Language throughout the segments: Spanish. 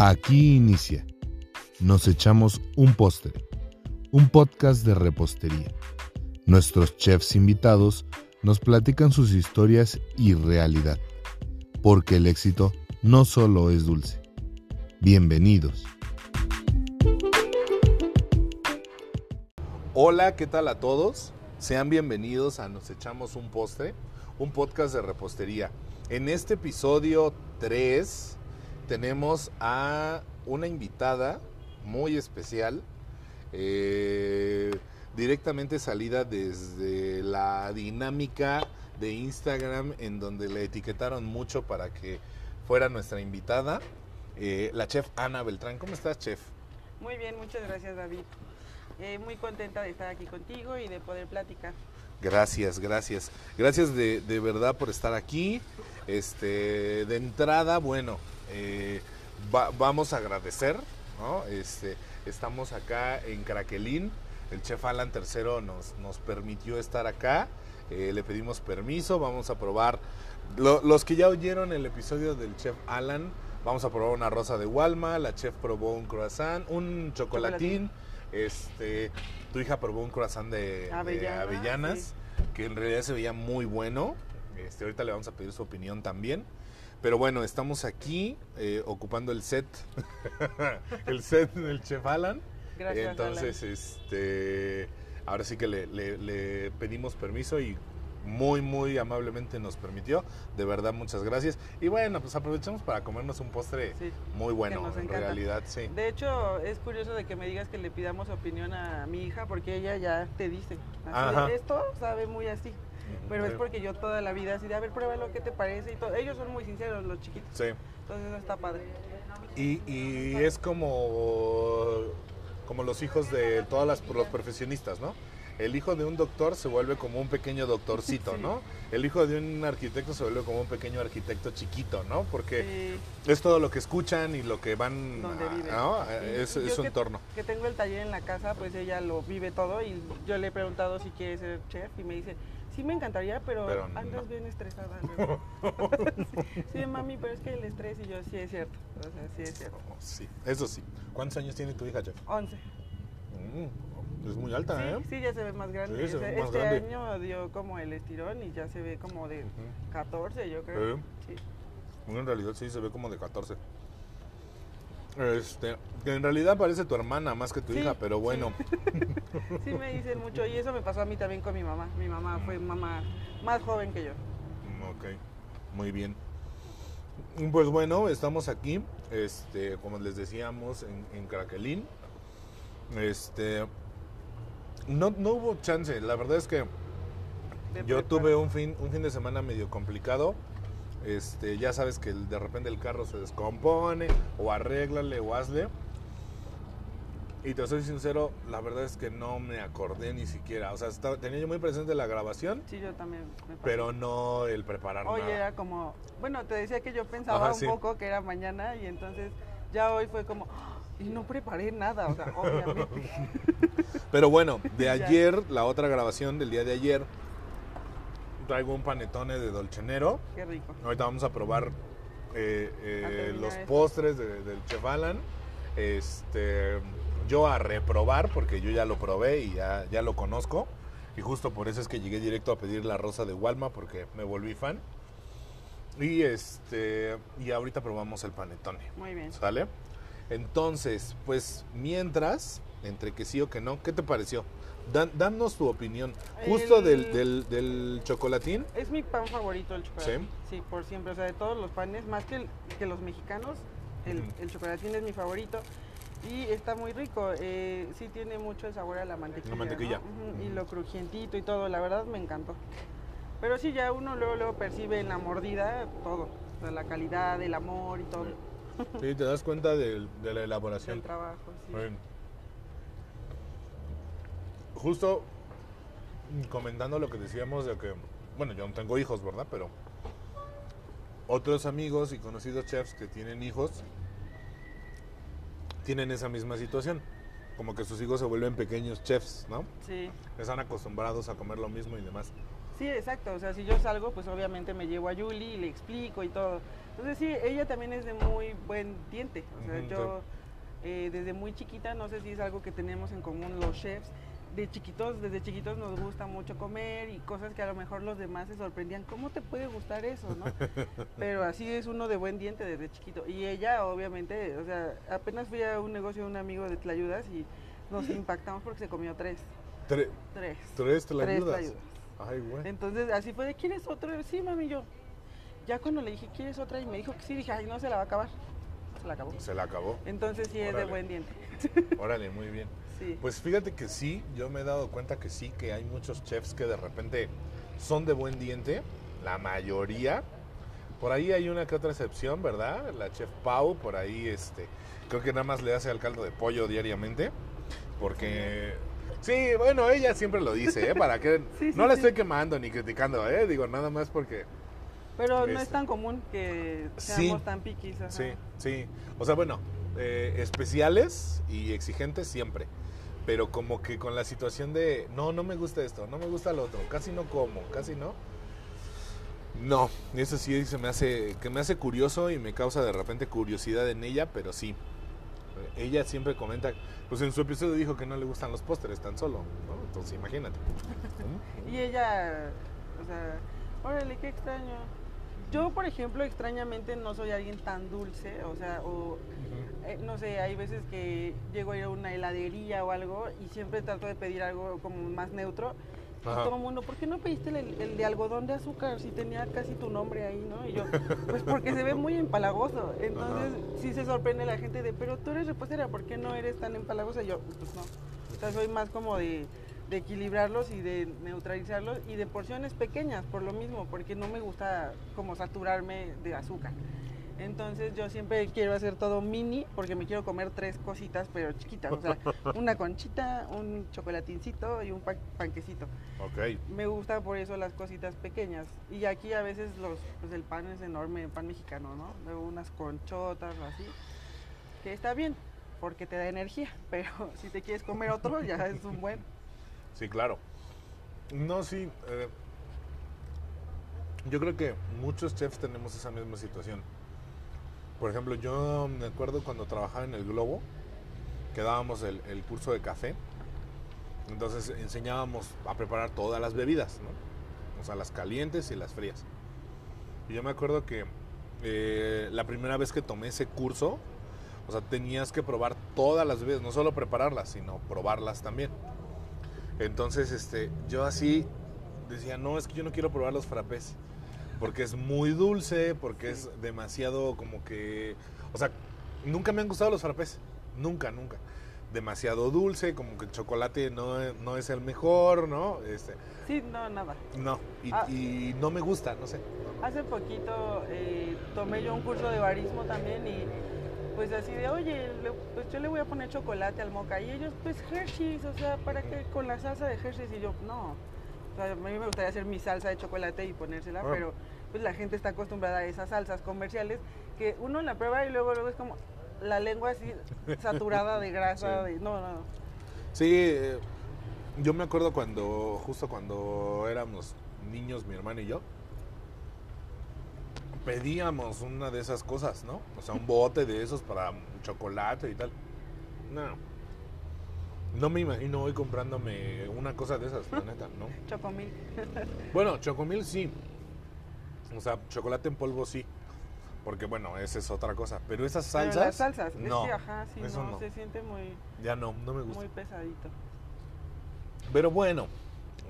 Aquí inicia. Nos echamos un postre, un podcast de repostería. Nuestros chefs invitados nos platican sus historias y realidad, porque el éxito no solo es dulce. Bienvenidos. Hola, ¿qué tal a todos? Sean bienvenidos a Nos echamos un postre, un podcast de repostería. En este episodio 3 tenemos a una invitada muy especial, eh, directamente salida desde la dinámica de Instagram en donde le etiquetaron mucho para que fuera nuestra invitada, eh, la chef Ana Beltrán. ¿Cómo estás, chef? Muy bien, muchas gracias David. Eh, muy contenta de estar aquí contigo y de poder platicar. Gracias, gracias. Gracias de, de verdad por estar aquí. Este, de entrada, bueno, eh, va- vamos a agradecer, ¿no? Este, estamos acá en Craquelín. El chef Alan III nos, nos permitió estar acá. Eh, le pedimos permiso. Vamos a probar. lo- los que ya oyeron el episodio del chef Alan, vamos a probar una rosa de Walma. La chef probó un croissant, un chocolatín. Este, tu hija probó un croissant de, de Avellana, avellanas, que en realidad se veía muy bueno. Este, ahorita le vamos a pedir su opinión también. Pero bueno, estamos aquí eh, ocupando el set, el set del Chef Alan. Gracias. Entonces, este, ahora sí que le, le- le pedimos permiso y muy, muy amablemente nos permitió. De verdad, muchas gracias. Y bueno, pues aprovechamos para comernos un postre Sí. muy bueno, en encanta. realidad, sí. De hecho, es curioso de que me digas que le pidamos opinión a mi hija porque ella ya te dice. así. Esto sabe muy así. Pero es porque yo toda la vida así de, a ver, pruébalo, ¿qué te parece? Y todo. Ellos son muy sinceros, los chiquitos. Sí. Entonces eso está padre. Y, y es como, como los hijos de todos los profesionistas, ¿no? El hijo de un doctor se vuelve como un pequeño doctorcito, Sí. ¿no? El hijo de un arquitecto se vuelve como un pequeño arquitecto chiquito, ¿no? Porque Sí. es todo lo que escuchan y lo que van, Donde a- viven. Es, es su que- entorno. Que tengo el taller en la casa, pues ella lo vive todo y yo le he preguntado si quiere ser chef y me dice, sí me encantaría, pero, Pero no". andas bien estresada. sí, sí, mami, pero es que el estrés y yo sí es cierto. O sea, sí es cierto. Sí, eso sí. ¿Cuántos años tiene tu hija, Jeff? 11. Mm, es muy alta, Sí, ¿eh? sí, ya se ve más grande. Sí, se ve más este grande. año dio como el estirón y ya se ve como de 14, yo creo. Sí. En realidad sí se ve como de 14. Este, que en realidad parece tu hermana más que tu Sí, hija, pero bueno. Sí me dicen mucho y eso me pasó a mí también con mi mamá. Mi mamá fue mamá más joven que yo. Ok, muy bien. Pues bueno, estamos aquí, este, como les decíamos, en, en Craquelín. Este, no, no hubo chance, la verdad es que yo tuve un fin, un fin de semana medio complicado. Este, ya sabes que de repente el carro se descompone, o arréglale, o hazle. Y te soy sincero, la verdad es que no me acordé ni siquiera. O sea, estaba- tenía yo muy presente la grabación, Sí, yo también me pero no el preparar Hoy nada. era como, bueno, te decía que yo pensaba Ajá, un sí. poco que era mañana y entonces ya hoy fue como, "Ah", y no preparé nada, o sea, obviamente. Pero bueno, de ayer, la otra grabación del día de ayer, traigo un panetone de Dolcenero. Qué rico. Ahorita vamos a probar eh, eh, los esto. postres de- del Chef Alan. Este, yo a reprobar, porque yo ya lo probé y ya, ya lo conozco. Y justo por eso es que llegué directo a pedir la rosa de Walma, porque me volví fan. Y este y ahorita probamos el panetone. Muy bien. ¿Sale? Entonces, pues mientras, entre que sí o que no, ¿qué te pareció? Dan- danos tu opinión. Justo El- del, del, del chocolatín. Es mi pan favorito el chocolate. ¿Sí? Sí, por siempre. O sea, de todos los panes, más que, el- que los mexicanos, el, el chocolatín es mi favorito. Y está muy rico. eh, sí tiene mucho el sabor a la mantequilla. La mantequilla. Y lo crujientito y todo. La verdad me encantó. Pero sí, ya uno luego, luego percibe en la mordida todo. O sea, la calidad, el amor y todo. Sí, te das cuenta de, la elaboración. El trabajo, sí. Bien. Justo comentando lo que decíamos de que, bueno, yo no tengo hijos, ¿verdad? Pero otros amigos y conocidos chefs que tienen hijos tienen esa misma situación. Como que sus hijos se vuelven pequeños chefs, ¿no? Sí. Están acostumbrados a comer lo mismo y demás. Sí, exacto. O sea, si yo salgo, pues obviamente me llevo a Yuli y le explico y todo. Entonces sí, ella también es de muy buen diente. O sea, yo eh, desde muy chiquita, no sé si es algo que tenemos en común los chefs, de chiquitos, desde chiquitos nos gusta mucho comer y cosas que a lo mejor los demás se sorprendían. ¿Cómo te puede gustar eso, no? Pero así es uno de buen diente desde chiquito. Y ella, obviamente, o sea, apenas fui a un negocio de un amigo de Tlayudas y nos impactamos porque se comió tres. Tre- Tres. ¿Tres la Tres ayudas? tlayudas. Ay, güey. Entonces así fue de, ¿quieres otro? Sí, mami, yo. Ya cuando le dije, ¿quieres otra? Y me dijo que sí, dije, ay, no, se la va a acabar. Se la acabó. Se la acabó. Entonces sí es de buen diente. Órale, muy bien. Sí. Pues fíjate que sí, yo me he dado cuenta que sí, que hay muchos chefs que de repente son de buen diente, la mayoría. Por ahí hay una que otra excepción, ¿verdad? La chef Pau, por ahí este, creo que nada más le hace al caldo de pollo diariamente, porque... Sí, bueno, ella siempre lo dice, ¿eh? Para que Sí, sí, no la sí. estoy quemando ni criticando, ¿eh? Digo, nada más porque... Pero no Este. es tan común que Sí. seamos tan piquis. ajá. Sí, sí. O sea, bueno, eh, especiales y exigentes siempre. Pero como que con la situación de, no, no me gusta esto, no me gusta lo otro, casi no como, casi no. No, eso sí se me hace, que me hace curioso y me causa de repente curiosidad en ella, pero sí. Ella siempre comenta, pues en su episodio dijo que no le gustan los pósteres tan solo, ¿no? Entonces imagínate. Y ella, o sea, órale, qué extraño. Yo, por ejemplo, extrañamente no soy alguien tan dulce, o sea, o eh, no sé, hay veces que llego a ir a una heladería o algo y siempre trato de pedir algo como más neutro. Y Ajá. todo el mundo, ¿por qué no pediste el, el de algodón de azúcar si tenía casi tu nombre ahí, no? Y yo, pues porque se ve muy empalagoso. Entonces, sí se sorprende la gente de, pero tú eres repostera, ¿por qué no eres tan empalagosa? Y yo, pues no. O sea, soy más como de, de equilibrarlos y de neutralizarlos y de porciones pequeñas, por lo mismo, porque no me gusta como saturarme de azúcar. Entonces yo siempre quiero hacer todo mini porque me quiero comer tres cositas pero chiquitas, o sea, una conchita, un chocolatincito y un pa- panquecito. Ok. Me gusta por eso las cositas pequeñas. Y aquí a veces los, pues el pan es enorme, el pan mexicano, ¿no? Luego unas conchotas o así, que está bien porque te da energía, pero si te quieres comer otro ya es un buen. Sí, claro. No, sí. eh, yo creo que muchos chefs tenemos esa misma situación. Por ejemplo, yo me acuerdo cuando trabajaba en el Globo, que dábamos el, curso de café. Entonces enseñábamos a preparar todas las bebidas, ¿no? O sea, las calientes y las frías. Y yo me acuerdo que eh, la primera vez que tomé ese curso, o sea, tenías que probar todas las bebidas, no solo prepararlas, sino probarlas también. Entonces, este, yo así decía, no, es que yo no quiero probar los frappés. Porque es muy dulce, porque es demasiado como que... O sea, nunca me han gustado los frappés. Nunca, nunca. Demasiado dulce, como que el chocolate no, es- no es el mejor, ¿no? Este, Sí, no, nada. no, y, Ah. y no me gusta, no sé. Hace poquito eh, tomé yo un curso de barismo también y pues así de, oye, le- pues yo le voy a poner chocolate al moca. Y ellos, pues Hershey's, o sea, ¿para qué con la salsa de Hershey's? Y yo, no. O sea, a mí me gustaría hacer mi salsa de chocolate y ponérsela, Ah. pero pues la gente está acostumbrada a esas salsas comerciales que uno la prueba y luego, luego es como la lengua así saturada de grasa. Sí. De, no, no. Sí, eh, yo me acuerdo cuando, justo cuando éramos niños, mi hermano y yo, pedíamos una de esas cosas, ¿no? O sea, un bote de esos para chocolate y tal. No. No me imagino hoy comprándome una cosa de esas, la neta, ¿no? Chocomil. Bueno, chocomil sí. O sea, chocolate en polvo sí. Porque bueno, esa es otra cosa. Pero esas Pero salsas. las salsas, no. es que ajá, sí, eso no, no. se siente muy, Ya no, no me gusta. muy pesadito. Pero bueno,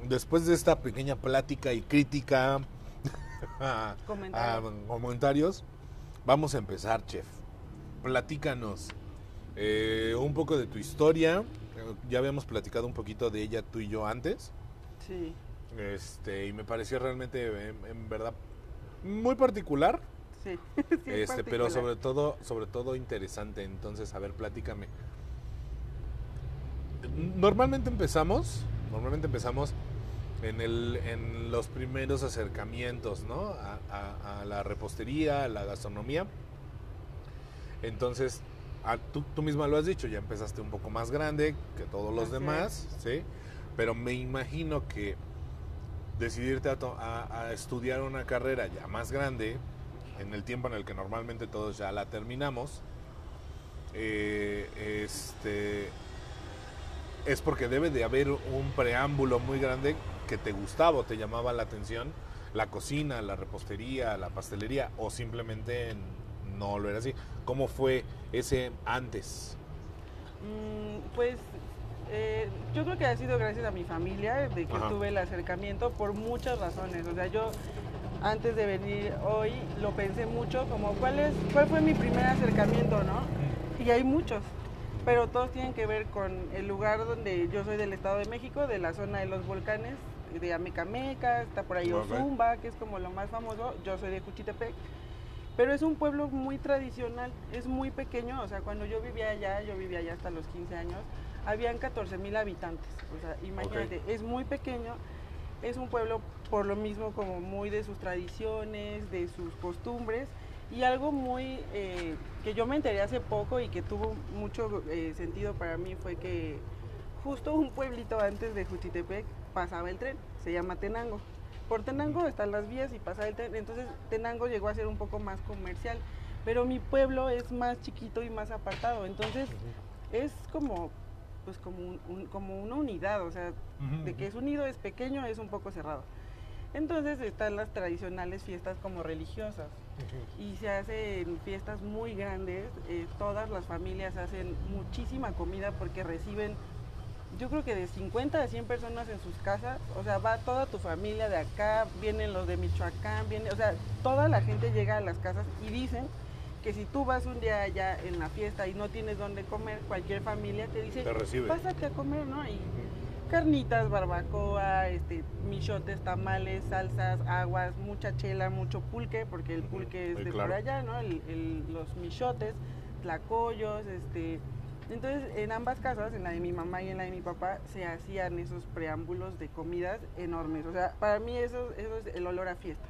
después de esta pequeña plática y crítica a, Comentarios. a comentarios, vamos a empezar, chef. Platícanos eh, un poco de tu historia. Eh, Ya habíamos platicado un poquito de ella tú y yo antes. Sí. Este, y me pareció realmente, en, en verdad, muy particular. Sí, sí es este, pero sobre todo, sobre todo interesante. Entonces, a ver, platícame. Normalmente empezamos, normalmente empezamos en, el, en los primeros acercamientos, ¿no? A, a- a la repostería, a la gastronomía. Entonces, a- tú, tú misma lo has dicho, ya empezaste un poco más grande que todos los Así demás, ¿sí? Pero me imagino que decidirte a, estudiar una carrera ya más grande, en el tiempo en el que normalmente todos ya la terminamos, eh, este, es porque debe de haber un preámbulo muy grande que te gustaba o te llamaba la atención, la cocina, la repostería, la pastelería, o simplemente no lo era así. ¿Cómo fue ese antes? Mm, pues eh, yo creo que ha sido gracias a mi familia de que tuve el acercamiento por muchas razones. O sea, yo antes de venir hoy lo pensé mucho como cuál es cuál fue mi primer acercamiento, ¿no? Y hay muchos, pero todos tienen que ver con el lugar donde yo soy del Estado de México, de la zona de los volcanes, de Amecameca, está por ahí Ozumba, que es como lo más famoso. Yo soy de Juchitepec. Pero es un pueblo muy tradicional, es muy pequeño, o sea, cuando yo vivía allá, yo vivía allá hasta los 15 años, habían 14 mil habitantes. O sea, imagínate, es muy pequeño, es un pueblo por lo mismo como muy de sus tradiciones, de sus costumbres y algo muy eh, que yo me enteré hace poco y que tuvo mucho eh, sentido para mí fue que justo un pueblito antes de Juchitepec pasaba el tren, se llama Tenango. Por Tenango están las vías y pasa el tren, entonces Tenango llegó a ser un poco más comercial, pero mi pueblo es más chiquito y más apartado, entonces es como pues como, un, como una unidad, o sea, de que es unido, es pequeño, es un poco cerrado. Entonces están las tradicionales fiestas como religiosas y se hacen fiestas muy grandes, eh, todas las familias hacen muchísima comida porque reciben, yo creo que de 50 a 100 personas en sus casas, o sea, va toda tu familia de acá, vienen los de Michoacán, viene, o sea, toda la gente llega a las casas y dicen que si tú vas un día allá en la fiesta y no tienes dónde comer, cualquier familia te dice, pásate a comer, ¿no? Y carnitas, barbacoa, este, michotes, tamales, salsas, aguas, mucha chela, mucho pulque, porque el pulque es de por allá, ¿no? los michotes, tlacoyos, este... Entonces, en ambas casas, en la de mi mamá y en la de mi papá, se hacían esos preámbulos de comidas enormes. O sea, para mí eso, eso es el olor a fiesta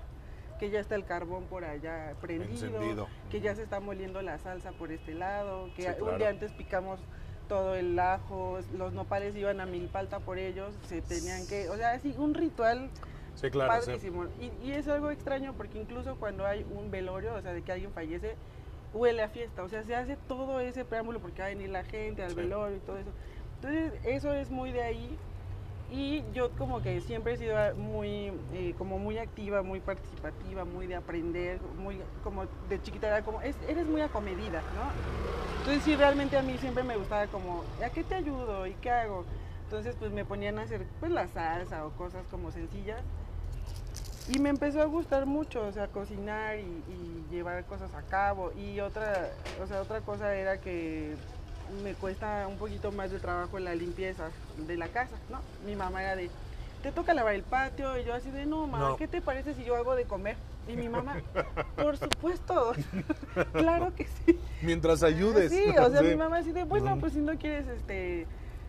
que ya está el carbón por allá prendido, que ya se está moliendo la salsa por este lado, que un día antes picamos todo el ajo, los nopales iban a milpalta por ellos, se tenían que, o sea, así un ritual sí, claro, padrísimo. Y, y, es algo extraño porque incluso cuando hay un velorio, o sea, de que alguien fallece, huele a fiesta, o sea, se hace todo ese preámbulo porque va a venir la gente al velorio y todo eso. Entonces, eso es muy de ahí y yo como que siempre he sido muy, eh, como muy activa, muy participativa, muy de aprender, muy como de chiquita era como, eres muy acomedida, ¿no? Entonces sí, realmente a mí siempre me gustaba como, ¿a qué te ayudo? ¿Y qué hago? Entonces pues me ponían a hacer pues la salsa o cosas como sencillas. Y me empezó a gustar mucho, o sea, cocinar y, y llevar cosas a cabo. Y otra, o sea, otra cosa era que me cuesta un poquito más de trabajo la limpieza de la casa, ¿no? Mi mamá era de, te toca lavar el patio, y yo así de, no, mamá, ¿qué te parece si yo hago de comer? Y mi mamá, por supuesto, claro que sí. Mientras ayudes. Sí, o sea, mi mamá así de, bueno, pues si no quieres, este,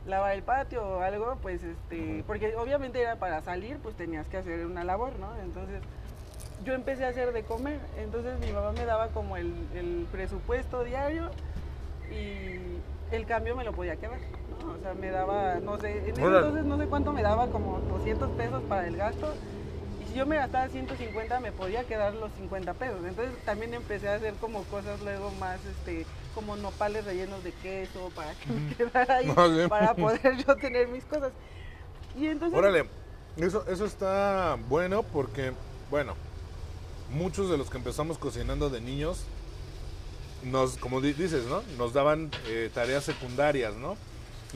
lavar el patio o algo, pues, este, porque obviamente era para salir, pues tenías que hacer una labor, ¿no? Entonces, yo empecé a hacer de comer, entonces mi mamá me daba como el, el presupuesto diario y el cambio me lo podía quedar. ¿no? O sea, me daba, no sé, en ese entonces no sé cuánto me daba, como 200 pesos para el gasto. Si yo me gastaba 150, me podía quedar los 50 pesos. Entonces también empecé a hacer como cosas luego más, este, como nopales rellenos de queso para que me quedara ahí, para poder yo tener mis cosas. Y entonces... Órale, eso, eso está bueno porque, bueno, muchos de los que empezamos cocinando de niños nos, como dices, ¿no? Nos daban eh, tareas secundarias, ¿no?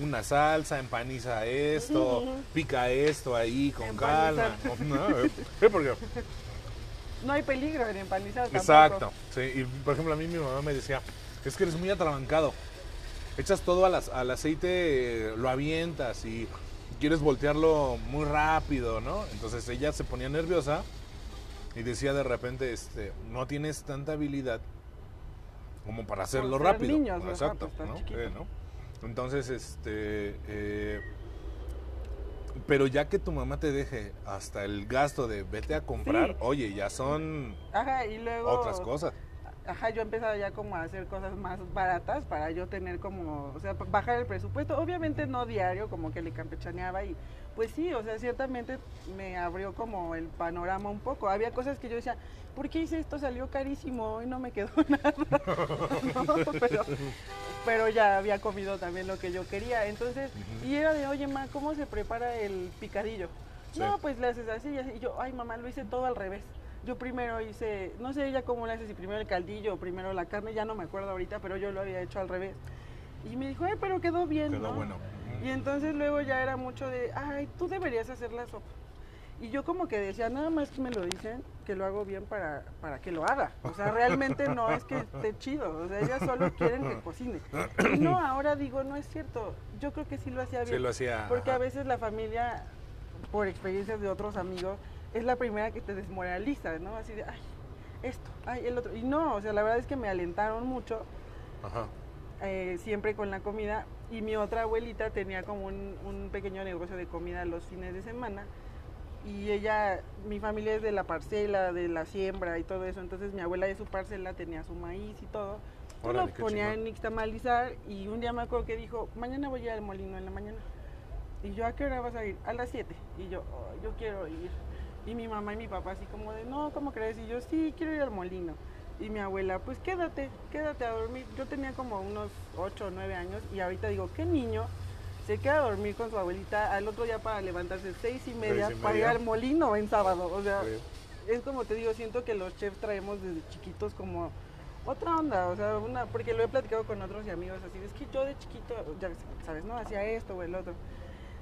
Una salsa, empaniza esto, pica esto ahí con calma. No, hay peligro en empanizar Exacto. Sí, y por ejemplo, a mí mi mamá me decía, es que eres muy atrabancado. Echas todo al aceite, lo avientas y quieres voltearlo muy rápido, ¿no? Entonces ella se ponía nerviosa y decía de repente, este, no tienes tanta habilidad como para hacerlo rápido. Exacto, ¿no? Entonces, este, eh, pero ya que tu mamá te deje hasta el gasto de vete a comprar, oye, ya son Ajá, y luego, otras cosas. ajá, yo empezaba ya como a hacer cosas más baratas para yo tener como, o sea, bajar el presupuesto. Obviamente no diario, como que le campechaneaba y pues sí, o sea, ciertamente me abrió como el panorama un poco. Había cosas que yo decía, ¿por qué hice esto? Salió carísimo y no me quedó nada. pero, pero, ya había comido también lo que yo quería. Entonces, y era de, oye, ma, ¿cómo se prepara el picadillo? No, pues le haces así y así. Y yo, ay, mamá, lo hice todo al revés. Yo primero hice, no sé ella cómo le hace, si primero el caldillo o primero la carne, ya no me acuerdo ahorita, pero yo lo había hecho al revés. Y me dijo, ay, pero quedó bien, quedó bueno. Y entonces luego ya era mucho de, ay, tú deberías hacer la sopa. Y yo como que decía, nada más que me lo dicen, que lo hago bien para, para que lo haga. O sea, realmente no es que esté chido. O sea, ellas solo quieren que cocine. Y no, ahora digo, no es cierto. Yo creo que sí lo hacía bien. Sí lo hacía. Porque a veces la familia, por experiencias de otros amigos, es la primera que te desmoraliza, ¿no? Así de, ay, esto, ay, el otro. Y no, o sea, la verdad es que me alentaron mucho. Ajá. Eh, siempre con la comida. Y mi otra abuelita tenía como un, un, pequeño negocio de comida los fines de semana. Y ella, mi familia es de la parcela, de la siembra y todo eso. Entonces mi abuela de su parcela tenía su maíz y todo. Yo lo ponía en nixtamalizar y un día me acuerdo que dijo, mañana voy a ir al molino en la mañana. Y yo, ¿a qué hora vas a ir? A las 7. Y yo, yo quiero ir. Y mi mamá y mi papá así como de, no, ¿cómo crees? Y yo, sí, quiero ir al molino. Y mi abuela, pues quédate, quédate a dormir. Yo tenía como unos 8 o 9 años y ahorita digo, ¿qué niño se queda a dormir con su abuelita al otro día para levantarse seis y media, para ir al molino en sábado? O sea, es como te digo, siento que los chefs traemos desde chiquitos como otra onda, o sea, una, porque lo he platicado con otros y amigos así, es que yo de chiquito, ya sabes, no, hacía esto o el otro.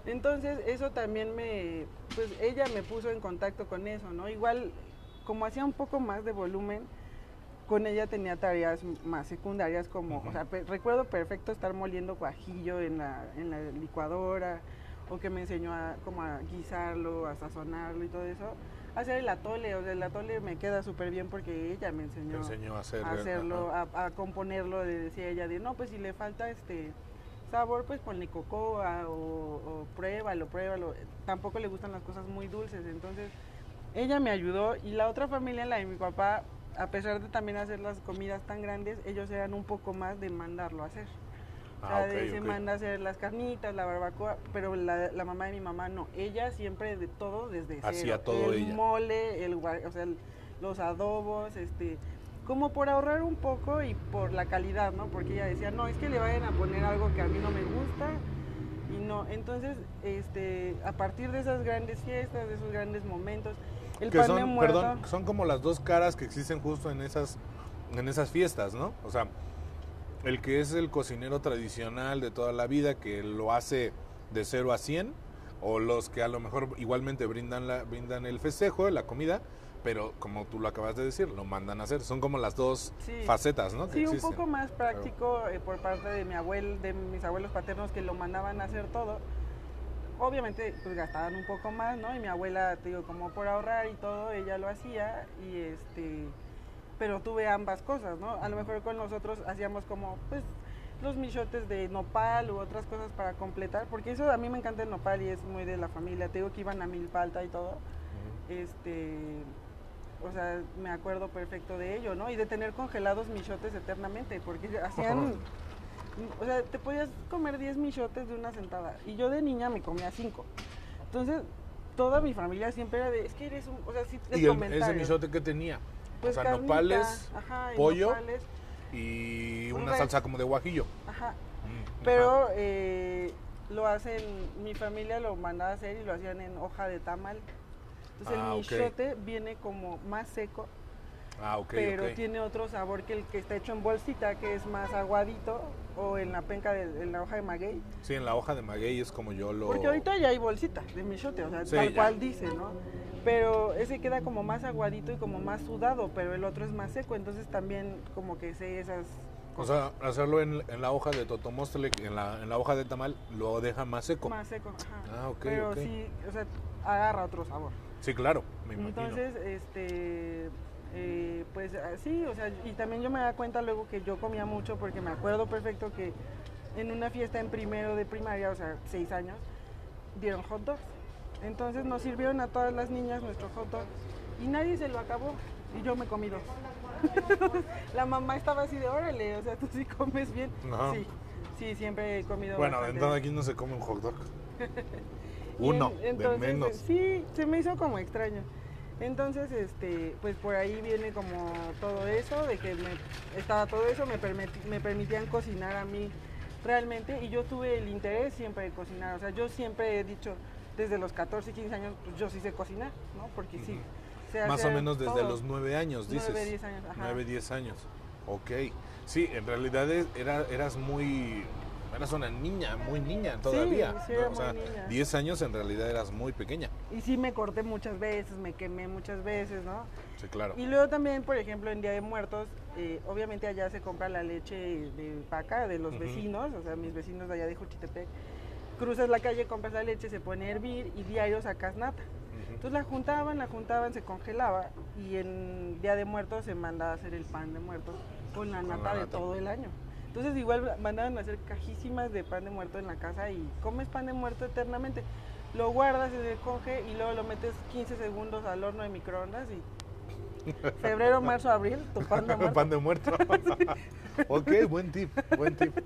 Entonces, eso también me, pues ella me puso en contacto con eso, ¿no? Igual, como hacía un poco más de volumen, con ella tenía tareas más secundarias como, o sea, recuerdo perfecto estar moliendo guajillo en la, en la licuadora, o que me enseñó a, como a guisarlo, a sazonarlo y todo eso. Hacer el atole, o sea, el atole me queda súper bien porque ella me enseñó, enseñó a, hacerlo, a, componerlo, decía ella, de no, pues si le falta este sabor, pues ponle cocoa o, o pruébalo, pruébalo. Tampoco le gustan las cosas muy dulces, entonces ella me ayudó y la otra familia, la de mi papá, a pesar de también hacer las comidas tan grandes, ellos eran un poco más de mandarlo a hacer. o sea, ah, se manda a hacer las carnitas, la barbacoa, pero la, mamá de mi mamá no. Ella siempre de todo desde cero. Hacía todo el mole, el, o sea, los adobos, este, como por ahorrar un poco y por la calidad, ¿no? Porque ella decía, no, es que le vayan a poner algo que a mí no me gusta y no. Entonces, este, a partir de esas grandes fiestas, de esos grandes momentos, que son, Perdón, son como las dos caras que existen justo en esas, en esas fiestas, ¿no? O sea, el que es el cocinero tradicional de toda la vida, que lo hace de 0 a 100, o los que a lo mejor igualmente brindan, la, brindan el festejo, la comida, pero como tú lo acabas de decir, lo mandan a hacer. Son como las dos facetas, ¿no? sí, un poco más práctico eh, por parte de mi abuelo, de mis abuelos paternos que lo mandaban a hacer todo obviamente pues gastaban un poco más, ¿no? Y mi abuela, te digo, como por ahorrar y todo, ella lo hacía y este, pero tuve ambas cosas, ¿no? A lo mejor con nosotros hacíamos como, pues, los michotes de nopal u otras cosas para completar, porque eso a mí me encanta el nopal y es muy de la familia, te digo que iban a milpalta y todo, este, o sea, me acuerdo perfecto de ello, ¿no? Y de tener congelados michotes eternamente, porque hacían o sea, te podías comer 10 michotes de una sentada. Y yo de niña me comía 5. Entonces, toda mi familia siempre era de, es que eres un, o sea, sí, ¿Y ese michote que tenía? Pues o sea, nopales, pollo y una salsa como de guajillo. Ajá. Mm, Pero eh, lo hacen, mi familia lo mandaba a hacer y lo hacían en hoja de tamal. Entonces el ah, michote viene como más seco Ah, pero tiene otro sabor que el que está hecho en bolsita, que es más aguadito, o en la penca, de, en la hoja de maguey. Sí, en la hoja de maguey es como yo lo... Porque ahorita ya hay bolsita de michote, o sea, tal cual dice, ¿no? Pero ese queda como más aguadito y como más sudado, pero el otro es más seco, entonces también como que sé esas... O sea, hacerlo en, la hoja de totomostle, en la, en la hoja de tamal, lo deja más seco. Más seco, ajá. Ah, ok, Pero sí, o sea, agarra otro sabor. Sí, claro, me imagino. Entonces, este eh, pues así, o sea, y también yo me da cuenta luego que yo comía mucho porque me acuerdo perfecto que en una fiesta en primero de primaria, o sea, seis años, dieron hot dogs. Entonces nos sirvieron a todas las niñas nuestro hot dog y nadie se lo acabó y yo me comí dos. la mamá estaba así de, órale, o sea, tú sí comes bien. Ajá. Sí, sí, siempre he comido Bueno, de bastante bien. aquí no se come un hot dog. Uno, en- de entonces, menos. Sí, se me hizo como extraño. Entonces, este, pues por ahí viene como todo eso, de que me, estaba todo eso, me, permiti- me permitían cocinar a mí realmente y yo tuve el interés siempre de cocinar. O sea, yo siempre he dicho, desde los 14, 15 años, pues yo sí sé cocinar, ¿no? Porque sí. sé Más o menos desde todo. los nueve años, dices. Nueve, diez años, ajá. 9, 10 años. Ok. Sí, en realidad es- era, eras muy... Eras una niña, muy niña todavía. sí, ¿no? era o sea, muy niña. 10 años en realidad eras muy pequeña. Y sí me corté muchas veces, me quemé muchas veces, ¿no? Sí, claro. Y luego también, por ejemplo, en Día de Muertos, eh, obviamente allá se compra la leche de vaca de los vecinos, o sea, mis vecinos de allá de Juchitepec. Cruzas la calle, compras la leche, se pone a hervir y diario sacas nata. Entonces la juntaban, la juntaban, se congelaba y en Día de Muertos se mandaba a hacer el pan de muertos con la Con nata de todo el año. Entonces igual mandaban a hacer cajísimas de pan de muerto en la casa y comes pan de muerto eternamente. Lo guardas en el conge y luego lo metes 15 segundos al horno de microondas y febrero, marzo, abril, tu pan de muerto. Pan de muerto. ok, buen tip, buen tip.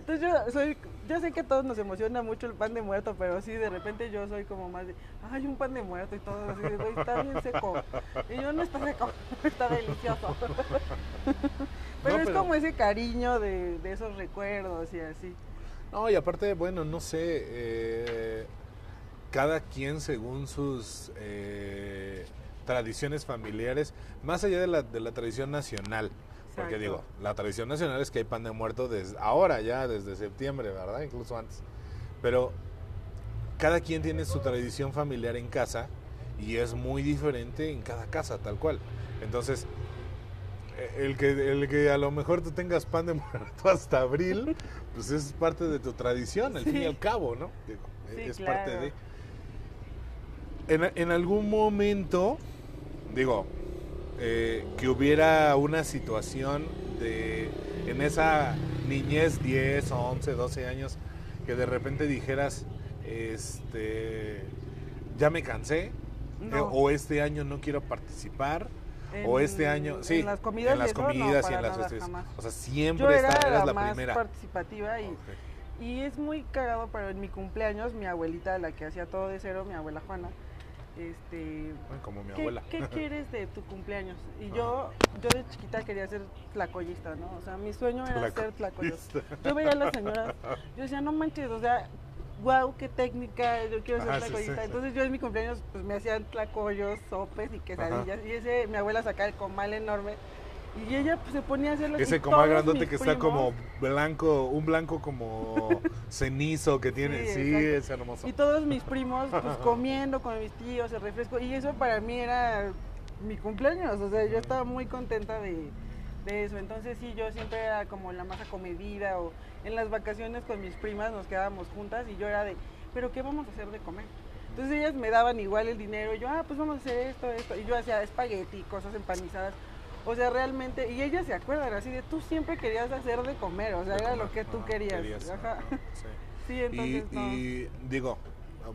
Entonces yo soy, yo sé que a todos nos emociona mucho el pan de muerto, pero sí de repente yo soy como más de, ay, un pan de muerto y todo así, de, "Güey, está bien seco. Y yo no está seco, está delicioso. Pero No, es pero- como ese cariño de, de esos recuerdos y así. No, y aparte, bueno, no sé, eh, cada quien según sus eh, tradiciones familiares, más allá de la, de la tradición nacional, porque digo, la tradición nacional es que hay pan de muerto desde ahora ya, desde septiembre, ¿verdad? Incluso antes. Pero cada quien tiene su tradición familiar en casa y es muy diferente en cada casa, tal cual. Entonces, el que, el que a lo mejor tú tengas pan de muerto hasta abril, pues es parte de tu tradición, al fin y Sí. al cabo, ¿no? Digo, Sí, es parte de... En, en algún momento, digo, eh, que hubiera una situación de, en esa niñez, 10, 11, 12 años, que de repente dijeras, este, ya me cansé, No. eh, o este año no quiero participar, o este año, sí, en las comidas, en las y no, en las nada. O sea, siempre Yo era esta- eras la, la más primera. participativa y, y es muy cagado, pero en mi cumpleaños, mi abuelita, la que hacía todo de cero, mi abuela Juana, este, Como mi ¿qué, abuela. qué quieres de tu cumpleaños? Y yo, yo de chiquita quería ser tlacoyista, ¿no? O sea, mi sueño era ser tlacoyista. Yo veía a las señoras, yo decía, no manches, o sea, wow, qué técnica, yo quiero ser Ajá, sí, sí. Entonces yo en mi cumpleaños pues me hacían tlacoyos, sopes y quesadillas. Y ese, mi abuela sacaba el comal enorme. Y ella pues, se ponía a hacerlo. y Ese comal grandote que está como blanco, un blanco como cenizo que tiene. Sí, es hermoso. Y todos mis primos, pues comiendo con mis tíos, el refresco. Y eso para mí era mi cumpleaños. O sea, yo estaba muy contenta de, de eso. Entonces, sí, yo siempre era como la más acomedida. O en las vacaciones con mis primas nos quedábamos juntas y yo era de, ¿pero qué vamos a hacer de comer? Entonces ellas me daban igual el dinero. Y yo, ah, pues vamos a hacer esto, esto. Y yo hacía espagueti, cosas empanizadas. O sea, realmente, y ellas se acuerdan así de, tú siempre querías hacer de comer, o sea, De era comer. lo que tú querías. querías, Ajá. ajá, sí. Sí, Y, entonces no. y digo,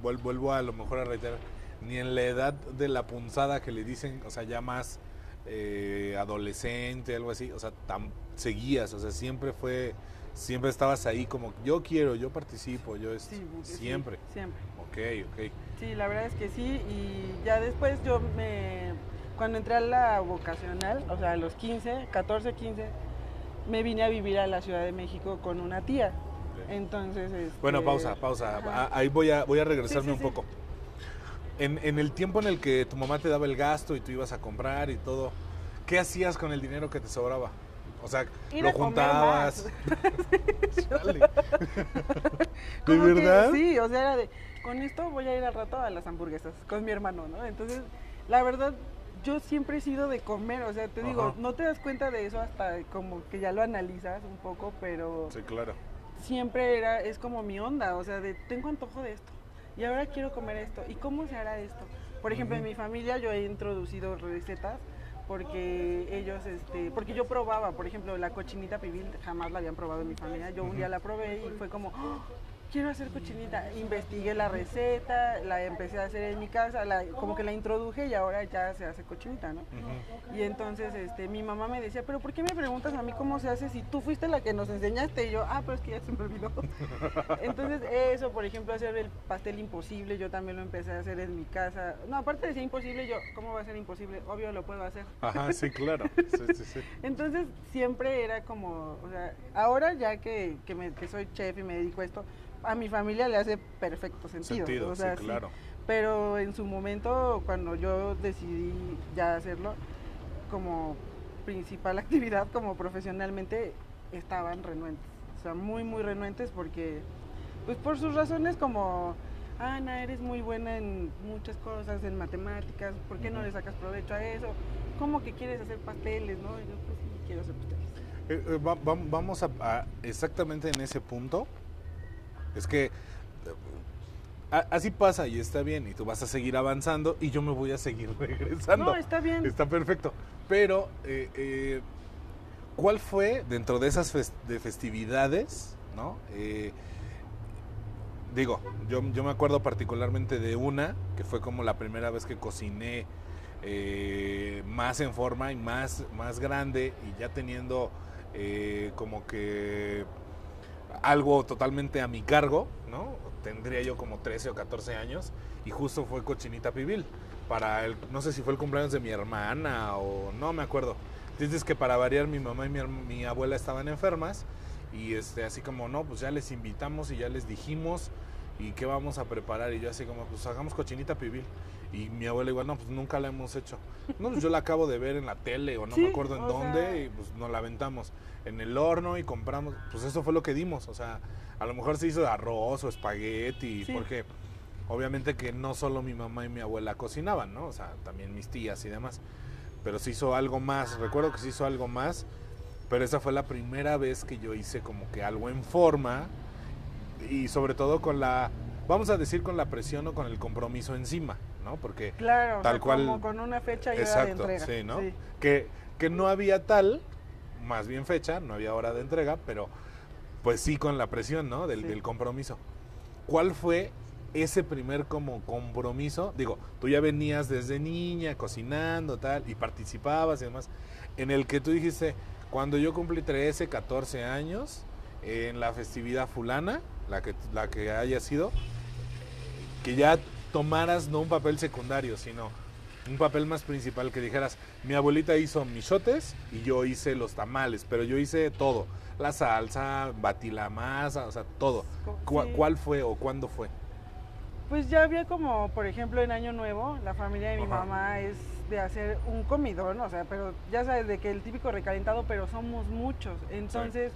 vuel- vuelvo a lo mejor a reiterar, ni en la edad de la punzada que le dicen, o sea, ya más eh, adolescente, algo así, o sea, tam- seguías, o sea, siempre fue, siempre estabas ahí como, yo quiero, yo participo, yo esto, Sí, sí, siempre. siempre. Ok, ok. Sí, la verdad es que sí. Y ya después yo me. Cuando entré a la vocacional, o sea, a los 15, 14, 15, me vine a vivir a la Ciudad de México con una tía. Entonces. este, Bueno, pausa, pausa. ajá. Ahí voy a, voy a regresarme sí, un poco. En, en el tiempo en el que tu mamá te daba el gasto y tú ibas a comprar y todo, ¿qué hacías con el dinero que te sobraba? O sea, Ir lo juntabas. ¿De Como que verdad? sí, o sea, era de. Con esto voy a ir al rato a las hamburguesas con mi hermano, ¿no? Entonces, la verdad, yo siempre he sido de comer, o sea, te digo, Ajá. no te das cuenta de eso hasta como que ya lo analizas un poco, pero. Sí, claro. siempre era, es como mi onda, o sea, de tengo antojo de esto y ahora quiero comer esto. ¿Y cómo se hará esto? Por ejemplo, en Ujú. mi familia yo he introducido recetas porque ellos, este, porque yo probaba, por ejemplo, la cochinita pibil jamás la habían probado en mi familia. Yo un día la probé y fue como, ¡Oh! Quiero hacer cochinita. Investigué la receta, la empecé a hacer en mi casa, la, como que la introduje y ahora ya se hace cochinita, ¿no? Y entonces este, mi mamá me decía, pero ¿por qué me preguntas a mí cómo se hace si tú fuiste la que nos enseñaste? Y yo, ah, pero es que ya se me olvidó. entonces eso, por ejemplo, hacer el pastel imposible, yo también lo empecé a hacer en mi casa. No, aparte de ser imposible, yo, ¿cómo va a ser imposible? Obvio lo puedo hacer. Ajá, sí, claro. Sí, sí, sí. entonces siempre era como, o sea, ahora ya que, que, me, que soy chef y me dedico a esto, a mi familia le hace perfecto sentido. Sentido, o sea, sí, claro. Pero en su momento, cuando yo decidí ya hacerlo como principal actividad, como profesionalmente, estaban renuentes. O sea, muy, muy renuentes porque, pues por sus razones como, Ana, eres muy buena en muchas cosas, en matemáticas, ¿por qué no le sacas provecho a eso? ¿Cómo que quieres hacer pasteles, no? Y yo, pues sí, quiero hacer pasteles. Eh, eh, va- va- vamos a, a- exactamente en ese punto. Es que eh, así pasa y está bien y tú vas a seguir avanzando y yo me voy a seguir regresando. No, está bien. Está perfecto. Pero, eh, eh, ¿cuál fue dentro de esas de festividades, no? Eh, digo, yo, yo me acuerdo particularmente de una que fue como la primera vez que cociné más en forma y más, más grande y ya teniendo como que algo totalmente a mi cargo, ¿no? Tendría yo como 13 o 14 años y justo fue cochinita pibil para el, no sé si fue el cumpleaños de mi hermana o no me acuerdo. Dices que para variar mi mamá y mi, abuela estaban enfermas y este así como no, pues ya les invitamos y ya les dijimos y qué vamos a preparar y yo así como pues hagamos cochinita pibil y mi abuela igual no, pues nunca la hemos hecho. No, pues yo la acabo de ver en la tele o no Sí, me acuerdo en dónde sea- y pues nos la aventamos en el horno y compramos, pues eso fue lo que dimos, o sea, a lo mejor se hizo de arroz o espagueti Sí. porque obviamente que no solo mi mamá y mi abuela cocinaban, ¿no? O sea, también mis tías y demás. Pero se hizo algo más, recuerdo que se hizo algo más, pero esa fue la primera vez que yo hice como que algo en forma y sobre todo con la, vamos a decir con la presión o con el compromiso encima, ¿no? Porque Claro, o Tal sea, cual- como con una fecha y hora de Exacto, entrega. sí, ¿no? Sí. Que, que no había tal, más bien fecha, no había hora de entrega, pero pues sí con la presión, ¿no? Del, Sí. del compromiso. ¿Cuál fue ese primer como compromiso? Digo, tú ya venías desde niña cocinando, tal, y participabas y demás, en el que tú dijiste, cuando yo cumplí 13, 14 años, en la festividad fulana, la que, la que haya sido, que ya tomaras no un papel secundario, sino un papel más principal, que dijeras, mi abuelita hizo michotes y yo hice los tamales, pero yo hice todo, la salsa, batí la masa, o sea, todo. ¿Cu- Sí. ¿Cuál fue o cuándo fue? Pues ya había como, por ejemplo, en Año Nuevo, la familia de mi Ajá. mamá es de hacer un comidón, o sea, pero ya sabes, de que el típico recalentado, pero somos muchos. Entonces,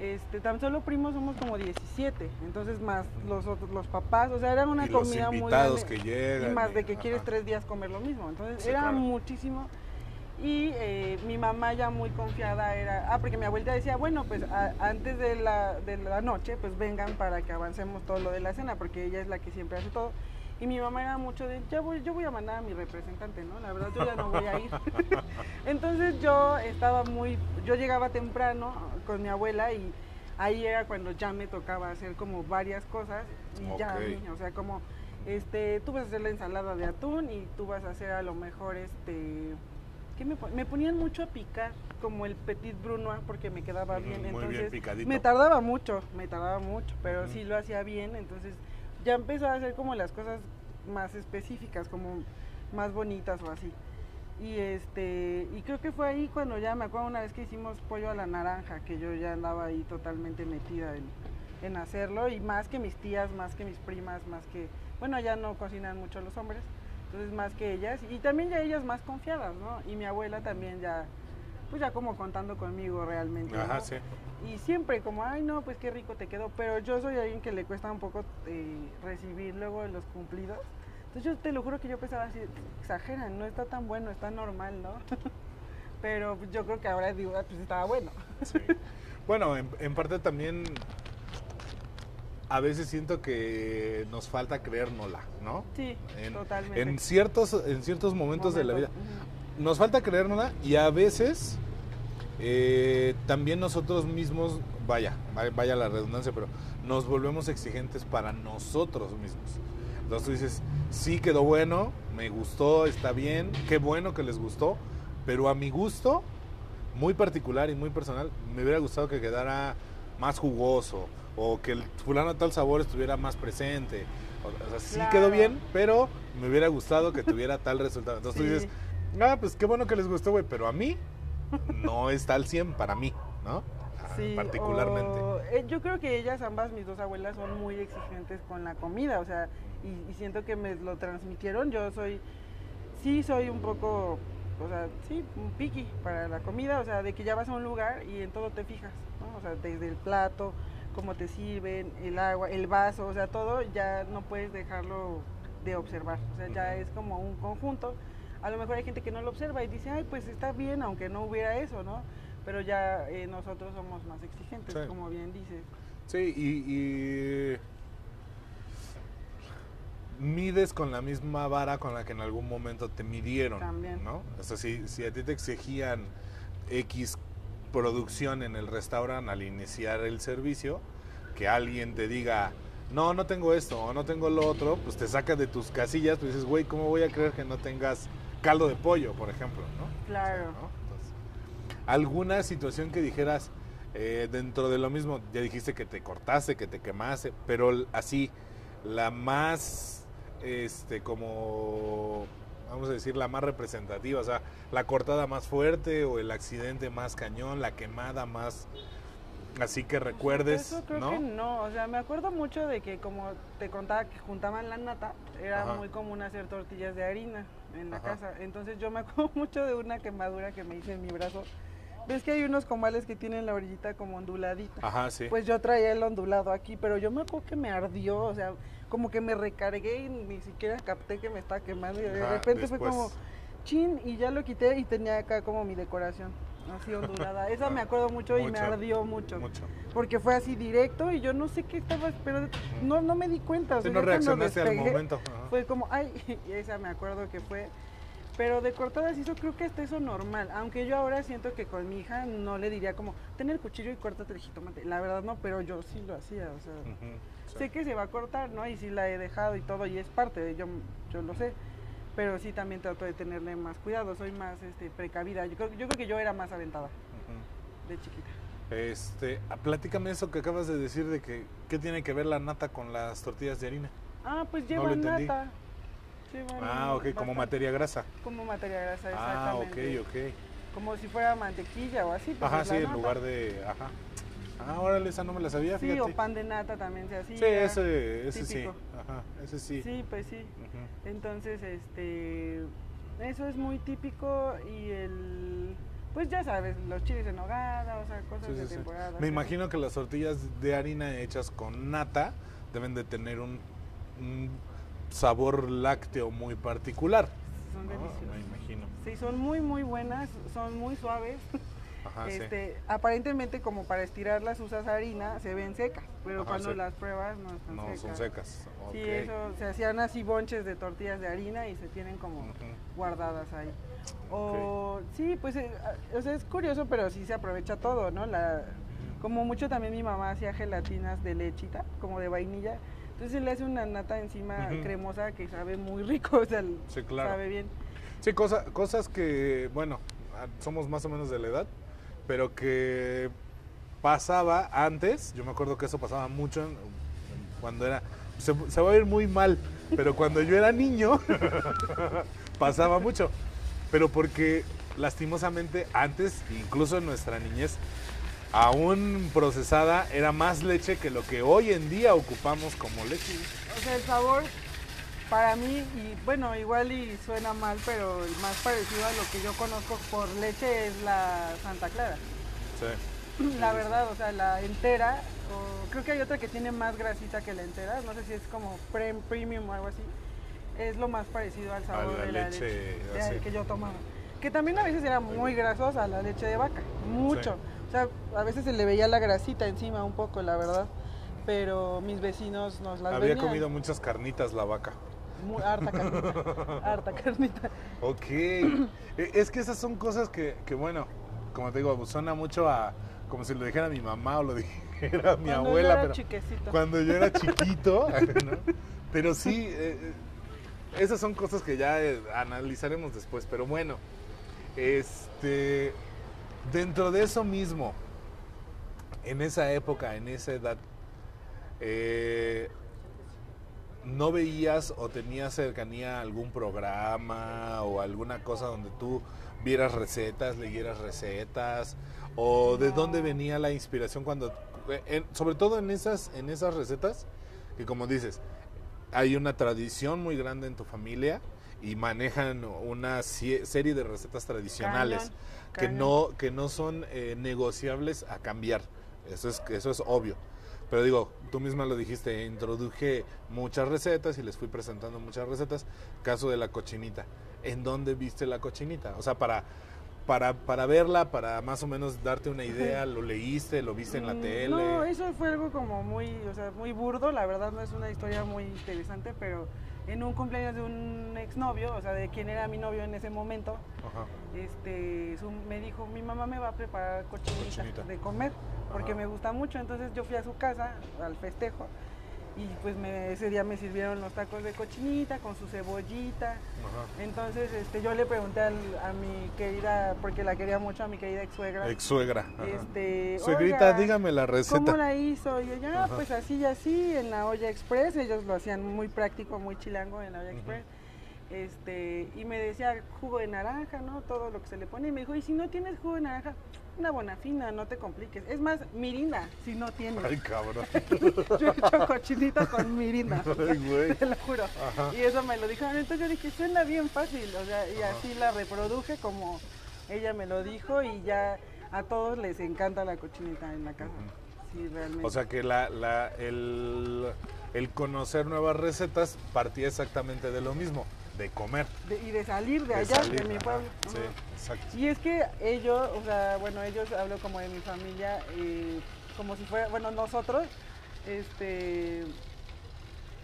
este, tan solo primos somos como 17, entonces más los otros, los papás, o sea, era una y los comida muy invitados grande. que llegan. Y más de que quieres tres días comer lo mismo. Entonces Sí, era claro. muchísimo. Y eh, mi mamá ya muy confiada era, ah, porque mi abuelita decía, bueno, pues a- antes de la, de la noche, pues vengan para que avancemos todo lo de la cena, porque ella es la que siempre hace todo. Y mi mamá era mucho de, ya voy, yo voy a mandar a mi representante, ¿no? La verdad yo ya no voy a ir. Entonces yo estaba muy, yo llegaba temprano con mi abuela y ahí era cuando ya me tocaba hacer como varias cosas y ya, a Ok. mí, o sea, como este, tú vas a hacer la ensalada de atún y tú vas a hacer a lo mejor este, ¿qué me, me ponían mucho a picar como el petit brunoise porque me quedaba bien, muy bien entonces picadito. me tardaba mucho, me tardaba mucho, pero sí lo hacía bien, entonces ya empezó a hacer como las cosas más específicas, como más bonitas o así. Y este, y creo que fue ahí cuando ya me acuerdo una vez que hicimos pollo a la naranja, que yo ya andaba ahí totalmente metida en, en hacerlo, y más que mis tías, más que mis primas, más que, bueno, ya no cocinan mucho los hombres, entonces más que ellas, y también ya ellas más confiadas, ¿no? Y mi abuela también ya, pues ya como contando conmigo realmente. Ajá, ¿no? sí. Y siempre como, ay no, pues qué rico te quedó, pero yo soy alguien que le cuesta un poco eh, recibir luego los cumplidos. Entonces yo te lo juro que yo pensaba así, exageran, no está tan bueno, está normal, ¿no? pero pues, yo creo que ahora digo, "Ah, pues estaba bueno. Sí. Bueno, en, en parte también a veces siento que nos falta creérnosla, ¿no? Sí, En, totalmente. en ciertos, en ciertos momentos, de la vida. Nos falta creérnosla y a veces eh, también nosotros mismos, vaya, vaya- la redundancia, pero nos volvemos exigentes para nosotros mismos. Entonces tú dices, sí quedó bueno, me gustó, está bien, qué bueno que les gustó, pero a mi gusto, muy particular y muy personal, me hubiera gustado que quedara más jugoso o que el fulano tal sabor estuviera más presente. O, sea, sí Claro. quedó bien, pero me hubiera gustado que tuviera tal resultado. Entonces tú dices, ah, pues qué bueno que les gustó, güey, pero a mí no está al 100 para mí, ¿no? Ah, Sí, particularmente. o- eh, yo creo que ellas, ambas, mis dos abuelas, son muy exigentes con la comida, o sea, y, y siento que me lo transmitieron. Yo soy, sí soy un poco, o sea, sí, un piqui para la comida, o sea, de que ya vas a un lugar y en todo te fijas, ¿no? O sea, desde el plato, cómo te sirven, el agua, el vaso, o sea, todo ya no puedes dejarlo de observar, o sea, ya es como un conjunto. A lo mejor hay gente que no lo observa y dice, ay, pues está bien, aunque no hubiera eso, ¿no? Pero ya eh, nosotros somos más exigentes, Sí. como bien dices. Sí, y, y mides con la misma vara con la que en algún momento te midieron, También. ¿no? O sea, si, si a ti te exigían X producción en el restaurante al iniciar el servicio, que alguien te diga, no, no tengo esto o no tengo lo otro, pues te saca de tus casillas, pues dices, güey, ¿cómo voy a creer que no tengas caldo de pollo, por ejemplo, ¿no? Claro. ¿no? Entonces, ¿Alguna situación que dijeras eh, dentro de lo mismo? Ya dijiste que te cortaste, que te quemaste, pero así, la más, este, como, vamos a decir, la más representativa, o sea, la cortada más fuerte o el accidente más cañón, la quemada más, así que recuerdes, Eso creo ¿no? que no, o sea, me acuerdo mucho de que como te contaba que juntaban la nata, era Ajá. muy común hacer tortillas de harina en la Ajá. casa. Entonces yo me acuerdo mucho de una quemadura que me hice en mi brazo. ¿Ves que hay unos comales que tienen la orillita como onduladita? Ajá, sí. Pues yo traía el ondulado aquí, pero yo me acuerdo que me ardió, o sea, como que me recargué y ni siquiera capté que me estaba quemando y de Ajá, repente fue como chin y ya lo quité y tenía acá como mi decoración, así ondulada. Esa me acuerdo mucho, y me ardió mucho, Mucho. porque fue así directo y yo no sé qué estaba, pero no, no me di cuenta. O Sí, sea, no reaccionaste al momento. ajá. Fue como, ay, y esa me acuerdo que fue. Pero de cortadas hizo creo que hasta eso normal. Aunque yo ahora siento que con mi hija no le diría como, ten el cuchillo y córtate el jitomate. La verdad no, pero yo sí lo hacía. O sea, sí. sé que se va a cortar, ¿no? Y sí la he dejado y todo, y es parte de yo, yo lo sé. Pero sí también trato de tenerle más cuidado, soy más este, precavida. Yo creo, yo creo que yo era más aventada de chiquita. Este, ah, platícame eso que acabas de decir de que qué tiene que ver la nata con las tortillas de harina. Ah, pues No lleva entendí. nata. Llevan Ah, ok, como materia grasa. Como materia grasa, Ah, exactamente. ok, ok. Como si fuera mantequilla o así. pues Ajá, sí, en nata. lugar de, ajá. Ah, órale, esa no me la sabía, Sí, fíjate. o pan de nata también se hacía. Sí, ese, ese sí. Ajá, ese sí. Sí, pues sí. Entonces, este, eso es muy típico y el, pues ya sabes, los chiles en nogada, o sea, cosas Sí, de sí, sí. temporada. Me imagino que las tortillas de harina hechas con nata deben de tener un, un sabor lácteo muy particular. Son ¿no? deliciosas. Me imagino. Sí, son muy, muy buenas, son muy suaves. Ajá, sí. este, Aparentemente, como para estirarlas usas harina, se ven secas, pero Ajá, cuando sí. las pruebas no están No, secas. son secas. Sí, Ok. eso, se hacían así bonches de tortillas de harina y se tienen como guardadas ahí. O sí, pues eh, o sea, es curioso, pero sí se aprovecha todo, ¿no? La, como mucho también mi mamá hacía gelatinas de lechita, como de vainilla. Entonces le hace una nata encima cremosa que sabe muy rico, o sea, Sí, claro. sabe bien. Sí, cosa- cosas que, bueno, somos más o menos de la edad, pero que pasaba antes, yo me acuerdo que eso pasaba mucho cuando era, se, se va a ir muy mal, pero cuando yo era niño, pasaba mucho, pero porque lastimosamente antes, incluso en nuestra niñez, aún procesada era más leche que lo que hoy en día ocupamos como leche. O sea, el sabor para mí, y bueno, igual y suena mal, pero el más parecido a lo que yo conozco por leche es la Santa Clara. Sí. La verdad, o sea, la entera, o creo que hay otra que tiene más grasita que la entera, no sé si es como prem- premium o algo así, es lo más parecido al sabor la de la leche, leche, de- así. que yo tomaba. Que también a veces era muy grasosa la leche de vaca, mucho. O sea, a veces se le veía la grasita encima un poco, la verdad. Pero mis vecinos nos las Había venían. comido muchas carnitas la vaca. Muy, harta carnita. harta carnita. Ok. E- Es que esas son cosas que, que, bueno, como te digo, suena mucho a como si lo dijera mi mamá o lo dijera mi Cuando abuela, yo era pero chiquecito. cuando yo era chiquito, ¿no? pero sí, eh, eh, esas son cosas que ya eh, analizaremos después, pero bueno, este, dentro de eso mismo, en esa época, en esa edad, eh, ¿no veías o tenías cercanía a algún programa o alguna cosa donde tú vieras recetas, leyeras recetas? ¿O de dónde venía la inspiración cuando, en- sobre todo en esas, en esas recetas, que como dices, hay una tradición muy grande en tu familia y manejan una serie de recetas tradicionales Cañón, que cañón. no que no son eh, negociables a cambiar. Eso es eso es obvio. Pero digo, tú misma lo dijiste, introduje muchas recetas y les fui presentando muchas recetas. Caso de la cochinita. ¿En dónde viste la cochinita? O sea, para para, para verla, para más o menos darte una idea, ¿lo leíste, lo viste en la Mm, tele? No, eso fue algo como muy, o sea, muy burdo, la verdad no es una historia muy interesante, pero en un cumpleaños de un exnovio, o sea, de quien era mi novio en ese momento, Ajá. este, su- me dijo, mi mamá me va a preparar cochinita, Cochinita. de comer, porque Ajá. me gusta mucho, entonces yo fui a su casa al festejo y pues me- ese día me sirvieron los tacos de cochinita con su cebollita, Ajá. entonces este, yo le pregunté al- a mi querida, porque la quería mucho, a mi querida ex suegra, Ex suegra. este, Suegrita, "Oiga, dígame la receta. ¿Cómo la hizo? Y ella, "Ah, pues así y así, en la olla express. Ellos lo hacían muy práctico, muy chilango en la olla express. Este, y me decía jugo de naranja, ¿no? Todo lo que se le pone. Y me dijo, y si no tienes jugo de naranja, una bonafina, no te compliques. Es más, mirinda, si no tienes. Ay, cabrón. Yo he hecho cochinita con mirinda. Ay, güey. Te lo juro. Ajá. Y eso me lo dijo. Entonces yo dije, suena bien fácil. O sea, y Ajá. así la reproduje como ella me lo dijo. Y ya a todos les encanta la cochinita en la casa. Sí, realmente. O sea que la, la, el, el conocer nuevas recetas partía exactamente de lo mismo, de comer. De- y de salir de de allá, salir, de mi ajá, pueblo. Sí, exacto. Y es que ellos, o sea, bueno, ellos hablo como de mi familia, eh, como si fuera, bueno, nosotros, este,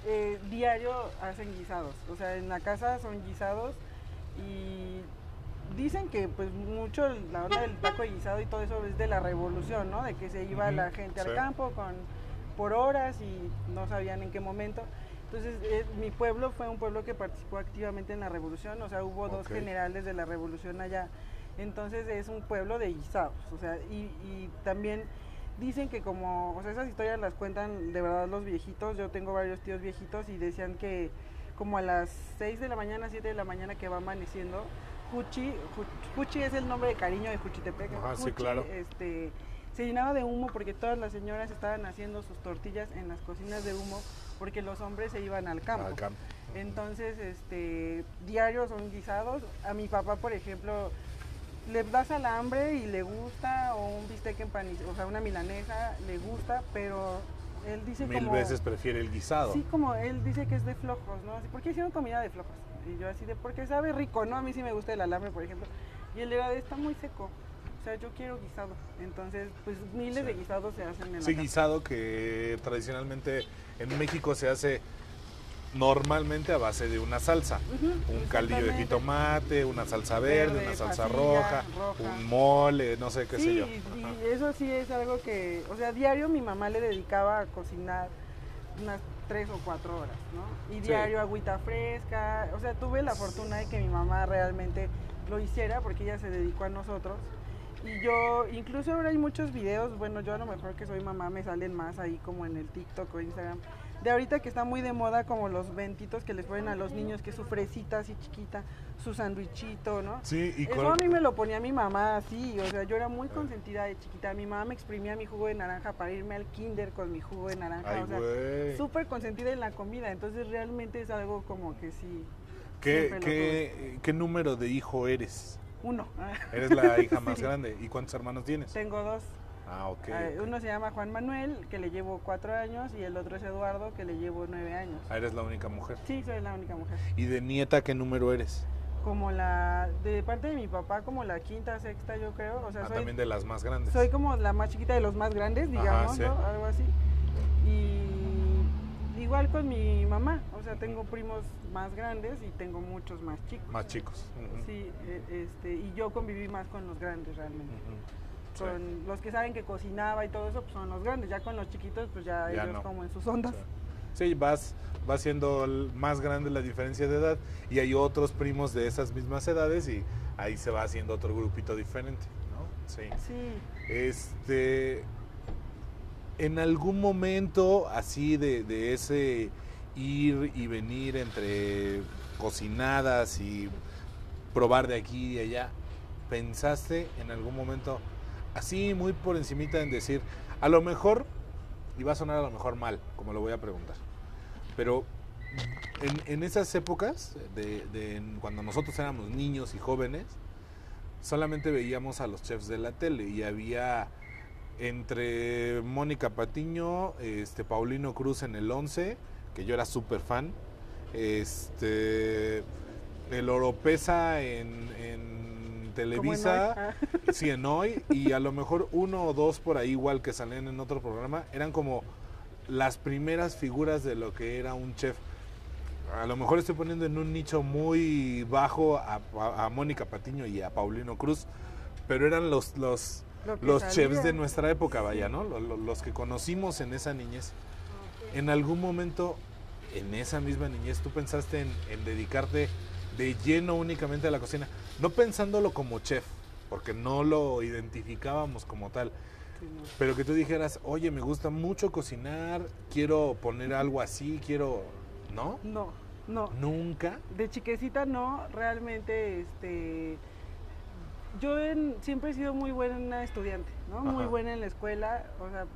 eh, diario hacen guisados, o sea, en la casa son guisados y dicen que pues mucho la onda del taco de guisado y todo eso es de la revolución, ¿no? De que se iba la gente sí. al campo con por horas y no sabían en qué momento. Entonces, eh, mi pueblo fue un pueblo que participó activamente en la revolución, o sea, hubo dos generales de la revolución allá. Entonces, es un pueblo de guisados, o sea, y, y también dicen que como, o sea, esas historias las cuentan de verdad los viejitos, yo tengo varios tíos viejitos y decían que como a las 6 de la mañana, 7 de la mañana que va amaneciendo, Juchi, Ju- Juchi es el nombre de cariño de Juchitepec, Ajá, sí, claro. este, se llenaba de humo porque todas las señoras estaban haciendo sus tortillas en las cocinas de humo porque los hombres se iban al campo. Al campo. Entonces, este, diarios son guisados. A mi papá, por ejemplo, le das alambre y le gusta, o un bistec empanizado, o sea, una milanesa, le gusta, pero él dice Mil como... veces prefiere el guisado. Sí, como él dice que es de flojos, ¿no? Así, ¿Por qué hicieron comida de flojos? Y yo así de, porque sabe rico, ¿no? A mí sí me gusta el alambre, por ejemplo. Y él era de, está muy seco. O sea, yo quiero guisado. Entonces, pues miles Sí. de guisados se hacen en la Sí, casa. guisado que tradicionalmente en México se hace normalmente a base de una salsa. Un caldillo de jitomate, una salsa verde, Verde, una salsa pasilla, roja, roja. un mole, no sé qué sí, sé yo. y- eso sí es algo que, o sea, diario mi mamá le dedicaba a cocinar unas tres o cuatro horas, ¿no? Y Sí. diario agüita fresca, o sea, tuve la fortuna de que mi mamá realmente lo hiciera porque ella se dedicó a nosotros. Y yo, incluso ahora hay muchos videos, bueno, yo a lo mejor que soy mamá me salen más ahí como en el TikTok o Instagram, de ahorita que está muy de moda como los ventitos que les ponen a los niños, que su fresita así chiquita, su sandwichito, ¿no? Sí, y Eso a mí me lo ponía mi mamá así, o sea, yo era muy consentida de chiquita. Mi mamá me exprimía mi jugo de naranja para irme al kinder con mi jugo de naranja, Ay, o sea, súper consentida en la comida. Entonces realmente es algo como que sí. ¿Qué, qué, ¿Qué número de hijo eres? Uno. Eres la hija más Sí. grande. ¿Y cuántos hermanos tienes? Tengo dos. Ah, ok. Eh, ok. Uno se llama Juan Manuel, que le llevo cuatro años, y el otro es Eduardo, que le llevo nueve años. Ah, eres la única mujer. Sí, soy la única mujer. ¿Y de nieta qué número eres? Como la, de parte de mi papá, como la quinta, sexta, yo creo. O sea, Ah, soy, también de las más grandes. soy como la más chiquita de los más grandes, Ajá, digamos, sí. ¿no? Algo así. Y, igual con mi mamá, o sea, tengo primos más grandes y tengo muchos más chicos. Más chicos. Sí, e- este, y yo conviví más con los grandes realmente. Sí, Con los que saben que cocinaba y todo eso, pues son los grandes. Ya con los chiquitos, pues ya, Ya ellos no. como en sus ondas. Sí, Sí, vas, va siendo más grande la diferencia de edad y hay otros primos de esas mismas edades y ahí se va haciendo otro grupito diferente, ¿no? Sí. Sí, Este, en algún momento así de, ese ir y venir entre cocinadas y probar de aquí y de allá, ¿pensaste en algún momento así muy por encimita en decir, a lo mejor, y va a sonar a lo mejor mal, como lo voy a preguntar, pero en, esas épocas, de, de- cuando nosotros éramos niños y jóvenes, solamente veíamos a los chefs de la tele y había entre Mónica Patiño, este Paulino Cruz en el 11, que yo era súper fan, este el Oropesa en, en Televisa, en hoy. sí, en hoy, y a lo mejor uno o dos por ahí igual que salían en otro programa, eran como las primeras figuras de lo que era un chef. A lo mejor estoy poniendo en un nicho muy bajo a, a- a Mónica Patiño y a Paulino Cruz, pero eran los, los, los salía. chefs de nuestra época, vaya, ¿no? Lo- lo- Los, que conocimos en esa niñez. En algún momento, en esa misma niñez, tú pensaste en, en dedicarte de lleno únicamente a la cocina, no pensándolo como chef, porque no lo identificábamos como tal, Sí, no. pero que tú dijeras, oye, me gusta mucho cocinar, quiero poner algo así, quiero... ¿No? No, no. Nunca. De chiquecita no, realmente, este, yo en- siempre he sido muy buena estudiante, ¿no? Muy buena en la escuela, o sea,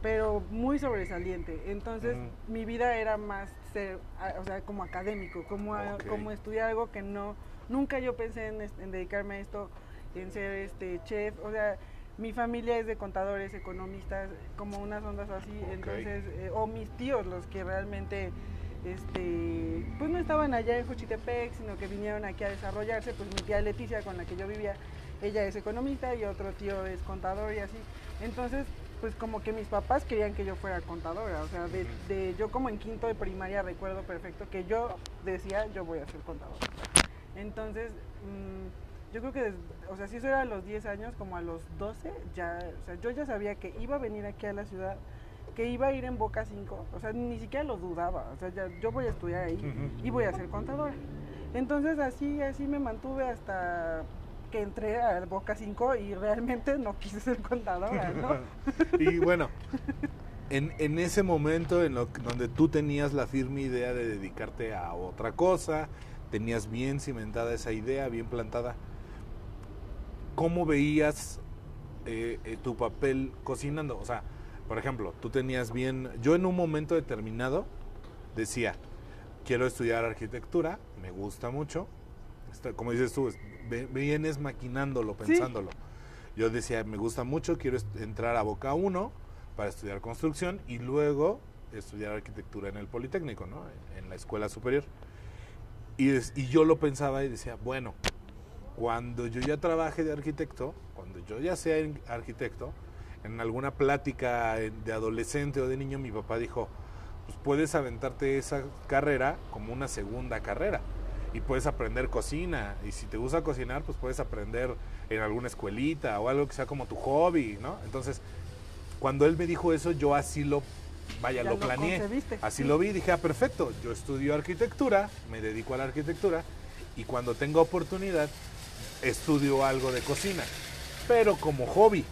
pero muy sobresaliente. Entonces, mi vida era más ser, o sea, como académico, como, como estudiar algo que no, nunca yo pensé en, es- en dedicarme a esto, en ser este chef, o sea, mi familia es de contadores, economistas, como unas ondas así, entonces, eh, o mis tíos, los que realmente este, pues no estaban allá en Juchitepec, sino que vinieron aquí a desarrollarse, pues mi tía Leticia con la que yo vivía, ella es economista y otro tío es contador y así. Entonces, pues como que mis papás querían que yo fuera contadora, o sea, de, de- yo como en quinto de primaria recuerdo perfecto que yo decía, yo voy a ser contadora. Entonces, mm, yo creo que, o sea, si eso era a los 10 años, como a los 12, ya, o sea, yo ya sabía que iba a venir aquí a la ciudad, que iba a ir en Boca 5, o sea, ni siquiera lo dudaba, o sea, ya, yo voy a estudiar ahí y voy a ser contadora. Entonces así, así me mantuve hasta que entré al Boca 5 y realmente no quise ser contadora, ¿no? y bueno, en, en ese momento en lo donde tú tenías la firme idea de dedicarte a otra cosa, tenías bien cimentada esa idea, bien plantada, ¿cómo veías eh, eh, tu papel cocinando? O sea, por ejemplo, tú tenías bien, yo en un momento determinado decía, quiero estudiar arquitectura, me gusta mucho, Está- como dices tú, vienes maquinándolo, Sí. pensándolo. Yo decía, me gusta mucho, quiero entrar a Boca 1 para estudiar construcción y luego estudiar arquitectura en el Politécnico, ¿no? En, en la escuela superior. Y, des- y yo lo pensaba y decía, bueno, cuando yo ya trabaje de arquitecto, cuando yo ya sea arquitecto, en alguna plática de adolescente o de niño, mi papá dijo, pues puedes aventarte esa carrera como una segunda carrera y puedes aprender cocina y si te gusta cocinar, pues puedes aprender en alguna escuelita o algo que sea como tu hobby, ¿no? Entonces, cuando él me dijo eso, yo así lo, vaya, Ya lo planeé, así sí. lo vi, dije, ah, perfecto, yo estudio arquitectura, me dedico a la arquitectura y cuando tenga oportunidad estudio algo de cocina, pero como hobby.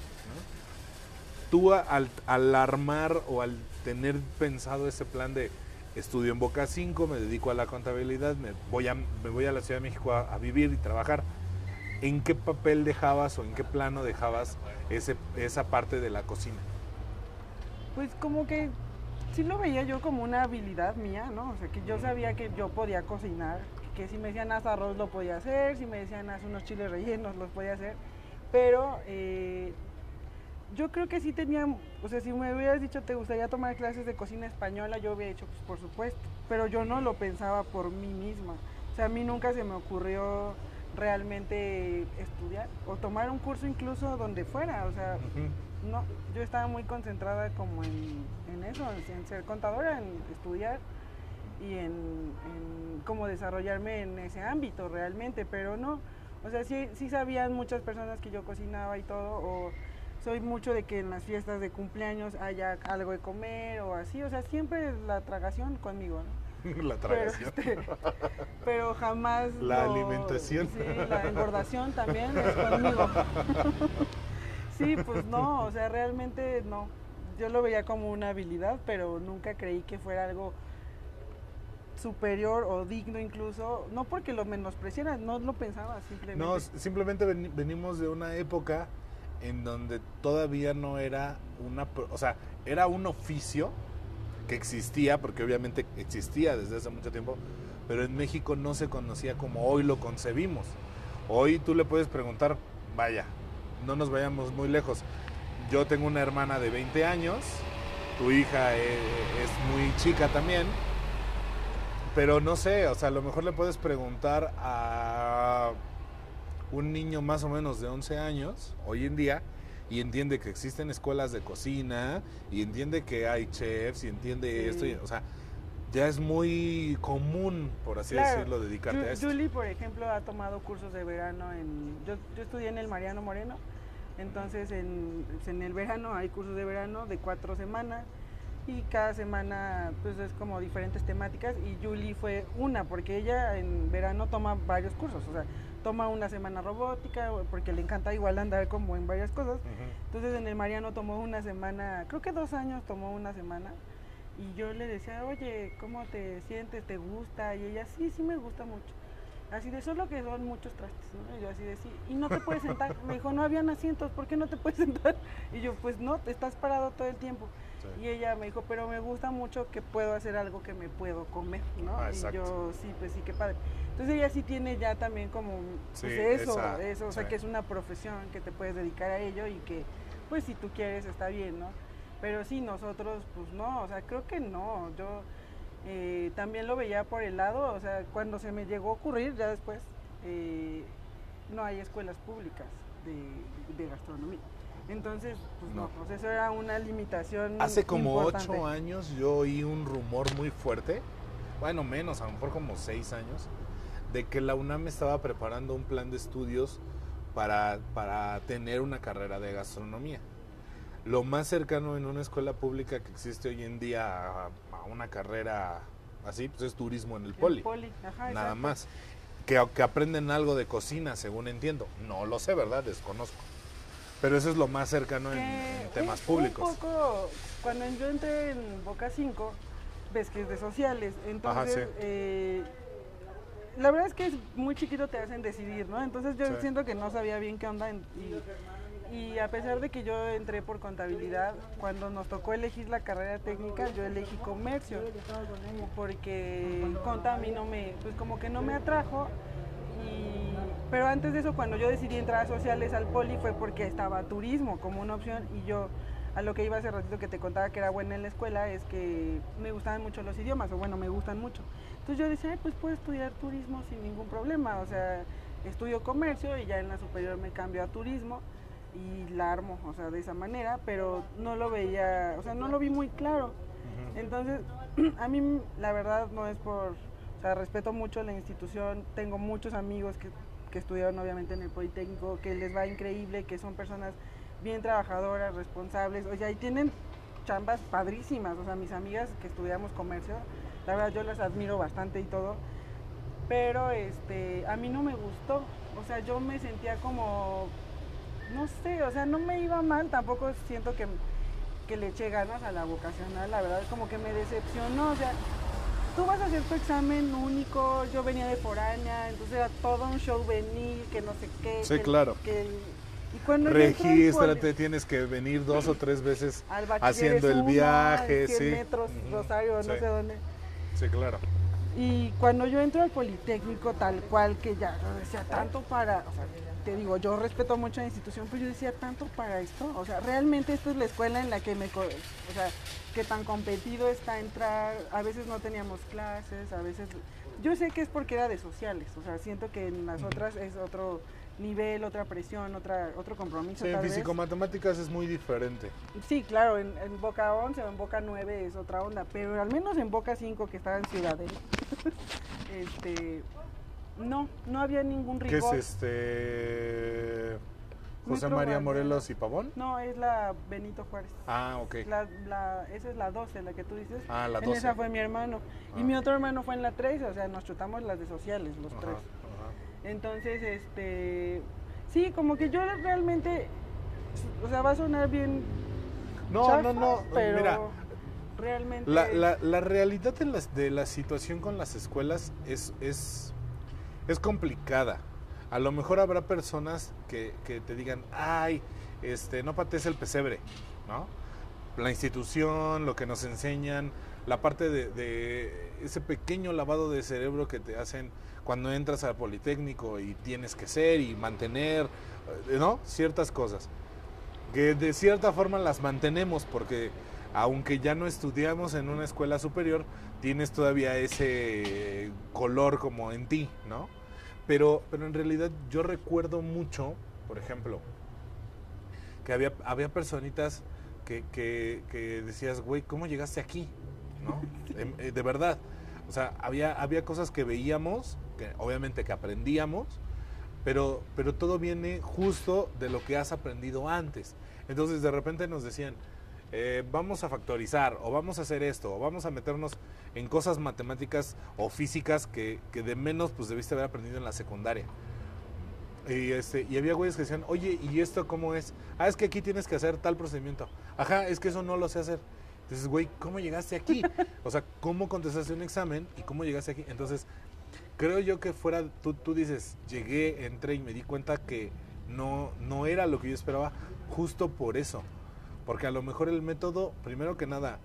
Tú al, al armar o al tener pensado ese plan de estudio en Boca 5, me dedico a la contabilidad, me voy a, me voy a la Ciudad de México a, a vivir y trabajar, ¿en qué papel dejabas o en qué plano dejabas ese, esa parte de la cocina? Pues como que sí lo veía yo como una habilidad mía, ¿no? O sea, que yo sabía que yo podía cocinar, que si me decían haz arroz lo podía hacer, si me decían haz unos chiles rellenos los podía hacer, pero eh, yo creo que sí tenía, o sea, si me hubieras dicho te gustaría tomar clases de cocina española, yo hubiera dicho, pues por supuesto, pero yo no lo pensaba por mí misma. O sea, a mí nunca se me ocurrió realmente estudiar o tomar un curso incluso donde fuera, o sea, no, yo estaba muy concentrada como en, eso, en ser contadora, en estudiar y en, en cómo desarrollarme en ese ámbito realmente, pero no, o sea, sí, sí sabían muchas personas que yo cocinaba y todo, o soy mucho de que en las fiestas de cumpleaños haya algo de comer o así, o sea, siempre la tragación conmigo, ¿no? la tragación. Pero, este, pero jamás... La alimentación. Sí, la engordación también es conmigo. sí, pues no, o sea, realmente no. Yo lo veía como una habilidad, pero nunca creí que fuera algo superior o digno incluso, no porque lo menospreciara, no lo pensaba simplemente. No, simplemente venimos de una época en donde todavía no era una, o sea, era un oficio que existía, porque obviamente existía desde hace mucho tiempo, pero en México no se conocía como hoy lo concebimos. Hoy tú le puedes preguntar, vaya, no nos vayamos muy lejos. Yo tengo una hermana de 20 años, tu hija e, es, muy chica también, pero no sé, o sea, a lo mejor le puedes preguntar a un niño más o menos de 11 años, hoy en día, y entiende que existen escuelas de cocina, y entiende que hay chefs, y entiende esto, o sea, ya es muy común, por así decirlo, dedicarte a esto. Julie, por ejemplo, ha tomado cursos de verano en... Yo, yo estudié en el Mariano Moreno, entonces en, en, el verano hay cursos de verano de cuatro semanas y cada semana pues es como diferentes temáticas y Julie fue una porque ella en verano toma varios cursos, o sea, toma una semana robótica porque le encanta igual andar como en varias cosas. Entonces en el Mariano tomó una semana, creo que dos años tomó una semana y yo le decía, oye, ¿cómo te sientes? ¿Te gusta? Y ella, sí, sí me gusta mucho. Así de solo que son muchos trastes, ¿no? Y yo así de sí, y no te puedes sentar. Me dijo, no habían asientos, ¿por qué no te puedes sentar? Y yo, pues no, te estás parado todo el tiempo. Y ella me dijo, pero me gusta mucho que puedo hacer algo que me puedo comer, ¿no? Ah, y yo, sí, pues sí, qué padre. Entonces ella sí tiene ya también como pues eso, eso, o sea, que es una profesión que te puedes dedicar a ello y que, pues si tú quieres, está bien, ¿no? Pero sí, nosotros, pues no, o sea, creo que no. Yo eh, también lo veía por el lado, o sea, cuando se me llegó a ocurrir, ya después, eh, no hay escuelas públicas de, gastronomía. Entonces, pues no, pues eso era una limitación. Hace como ocho años yo oí un rumor muy fuerte, bueno, menos, a lo mejor como seis años, de que la UNAM estaba preparando un plan de estudios para, para tener una carrera de gastronomía. Lo más cercano en una escuela pública que existe hoy en día a, una carrera así, pues es turismo en el poli. nada más. Que, que aprenden algo de cocina, según entiendo. No lo sé, ¿verdad? Desconozco. Pero eso es lo más cercano en, temas públicos. Un poco, cuando yo entré en Boca 5, ves que es de sociales. Entonces, eh, la verdad es que es muy chiquito te hacen decidir, ¿no? Entonces yo siento que no sabía bien qué onda y y a pesar de que yo entré por contabilidad, cuando nos tocó elegir la carrera técnica, yo elegí comercio, porque conta a mí no me, pues como que no me atrajo. pero antes de eso, cuando yo decidí entrar a sociales al poli fue porque estaba turismo como una opción y yo a lo que iba hace ratito que te contaba que era buena en la escuela es que me gustaban mucho los idiomas, o bueno, me gustan mucho. Entonces yo decía, pues puedo estudiar turismo sin ningún problema, o sea, estudio comercio y ya en la superior me cambio a turismo y la armo, o sea, de esa manera, pero no lo veía, o sea, no lo vi muy claro. Entonces, a mí la verdad no es por, o sea, respeto mucho la institución, tengo muchos amigos que, que estudiaron obviamente en el Politécnico, que les va increíble, que son personas bien trabajadoras, responsables, o sea, y tienen chambas padrísimas, o sea, mis amigas que estudiamos comercio, la verdad yo las admiro bastante y todo, pero este, a mí no me gustó, o sea, yo me sentía como no sé, o sea, no me iba mal, tampoco siento que, le eché ganas a la vocacional, la verdad, como que me decepcionó, o sea, tú vas a hacer tu examen único, yo venía de foránea, entonces era todo un show venir, que no sé qué. Sí, claro. y cuando Regístrate, tienes que venir dos o tres veces haciendo el viaje, 100 metros, Rosario, no sé dónde. Sí, claro. Y cuando yo entro al Politécnico, tal cual que ya, decía, tanto para, te digo, yo respeto mucho la institución, pero yo decía tanto para esto, o sea, realmente esta es la escuela en la que me, o sea, que tan competido está entrar, a veces no teníamos clases, a veces Yo sé que es porque era de sociales, o sea, siento que en las otras es otro nivel, otra presión, otra, otro compromiso. Sí, en físico-matemáticas es muy diferente. Sí, claro, en, en Boca 11 o en Boca 9 es otra onda, pero al menos en Boca 5 que estaba en Ciudadela, este, no, no había ningún ¿Qué rigor. es este. José Metro María. Morelos y Pavón? No, es la Benito Juárez. Ah, ok. La, la, esa es la 12, la que tú dices. Ah, la En 12. esa fue mi hermano. Ah. Y mi otro hermano fue en la 13, o sea, nos chutamos las de sociales, los Ajá, tres. Entonces, este, sí, como que yo realmente, o sea, va a sonar bien No, no, no. pero Mira, realmente la, la, la realidad de, las, de la situación con las escuelas es, es, es complicada. A lo mejor habrá personas que, que te digan, ay, este, no patees el pesebre, ¿no? La institución, lo que nos enseñan, la parte de, de ese pequeño lavado de cerebro que te hacen cuando entras al Politécnico y tienes que ser y mantener, eh, ¿no? Ciertas cosas. Que de cierta forma las mantenemos porque aunque ya no estudiamos en una escuela superior, tienes todavía ese color como en ti, ¿no? Pero, pero en realidad yo recuerdo mucho, por ejemplo, que había, había personitas que, que, que decías, güey, ¿cómo llegaste aquí? ¿No? Em, eh, de verdad. O sea, había, había cosas que veíamos, que obviamente que aprendíamos, pero, pero todo viene justo de lo que has aprendido antes. Entonces de repente nos decían, eh, vamos a factorizar, o vamos a hacer esto, o vamos a meternos en cosas matemáticas o físicas que, que de menos pues debiste haber aprendido en la secundaria. Y, este, y había güeyes que decían, oye, ¿y esto cómo es? Ah, es que aquí tienes que hacer tal procedimiento. Ajá, es que eso no lo sé hacer. Entonces, güey, ¿cómo llegaste aquí? O sea, ¿cómo contestaste un examen y cómo llegaste aquí? Entonces, creo yo que fuera, tú, tú dices, llegué, entré y me di cuenta que no, no era lo que yo esperaba, justo por eso. Porque a lo mejor el método, primero que nada,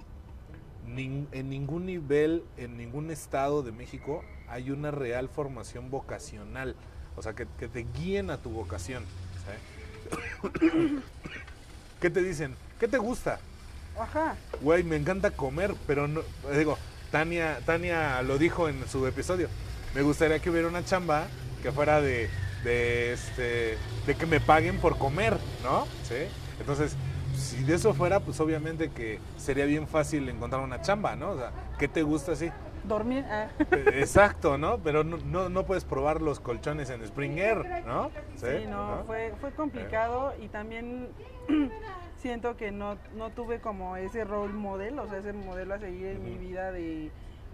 nin- en ningún nivel, en ningún estado de México, hay una real formación vocacional. O sea, que, que te guíen a tu vocación. ¿sabes? ¿Qué te dicen? ¿Qué te gusta? Ajá. Güey, me encanta comer, pero no, digo, Tania, Tania lo dijo en su episodio. Me gustaría que hubiera una chamba que fuera de, de este, de que me paguen por comer, ¿no? Sí. Entonces, si de eso fuera, pues obviamente que sería bien fácil encontrar una chamba, ¿no? O sea, ¿qué te gusta así? Dormir. ah. Eh, Exacto, ¿no? Pero no, no, no puedes probar los colchones en Spring Air, ¿no? Sí, no, Fue, fue complicado y también siento que no, no tuve como ese rol modelo, o sea, ese modelo a seguir en mi vida de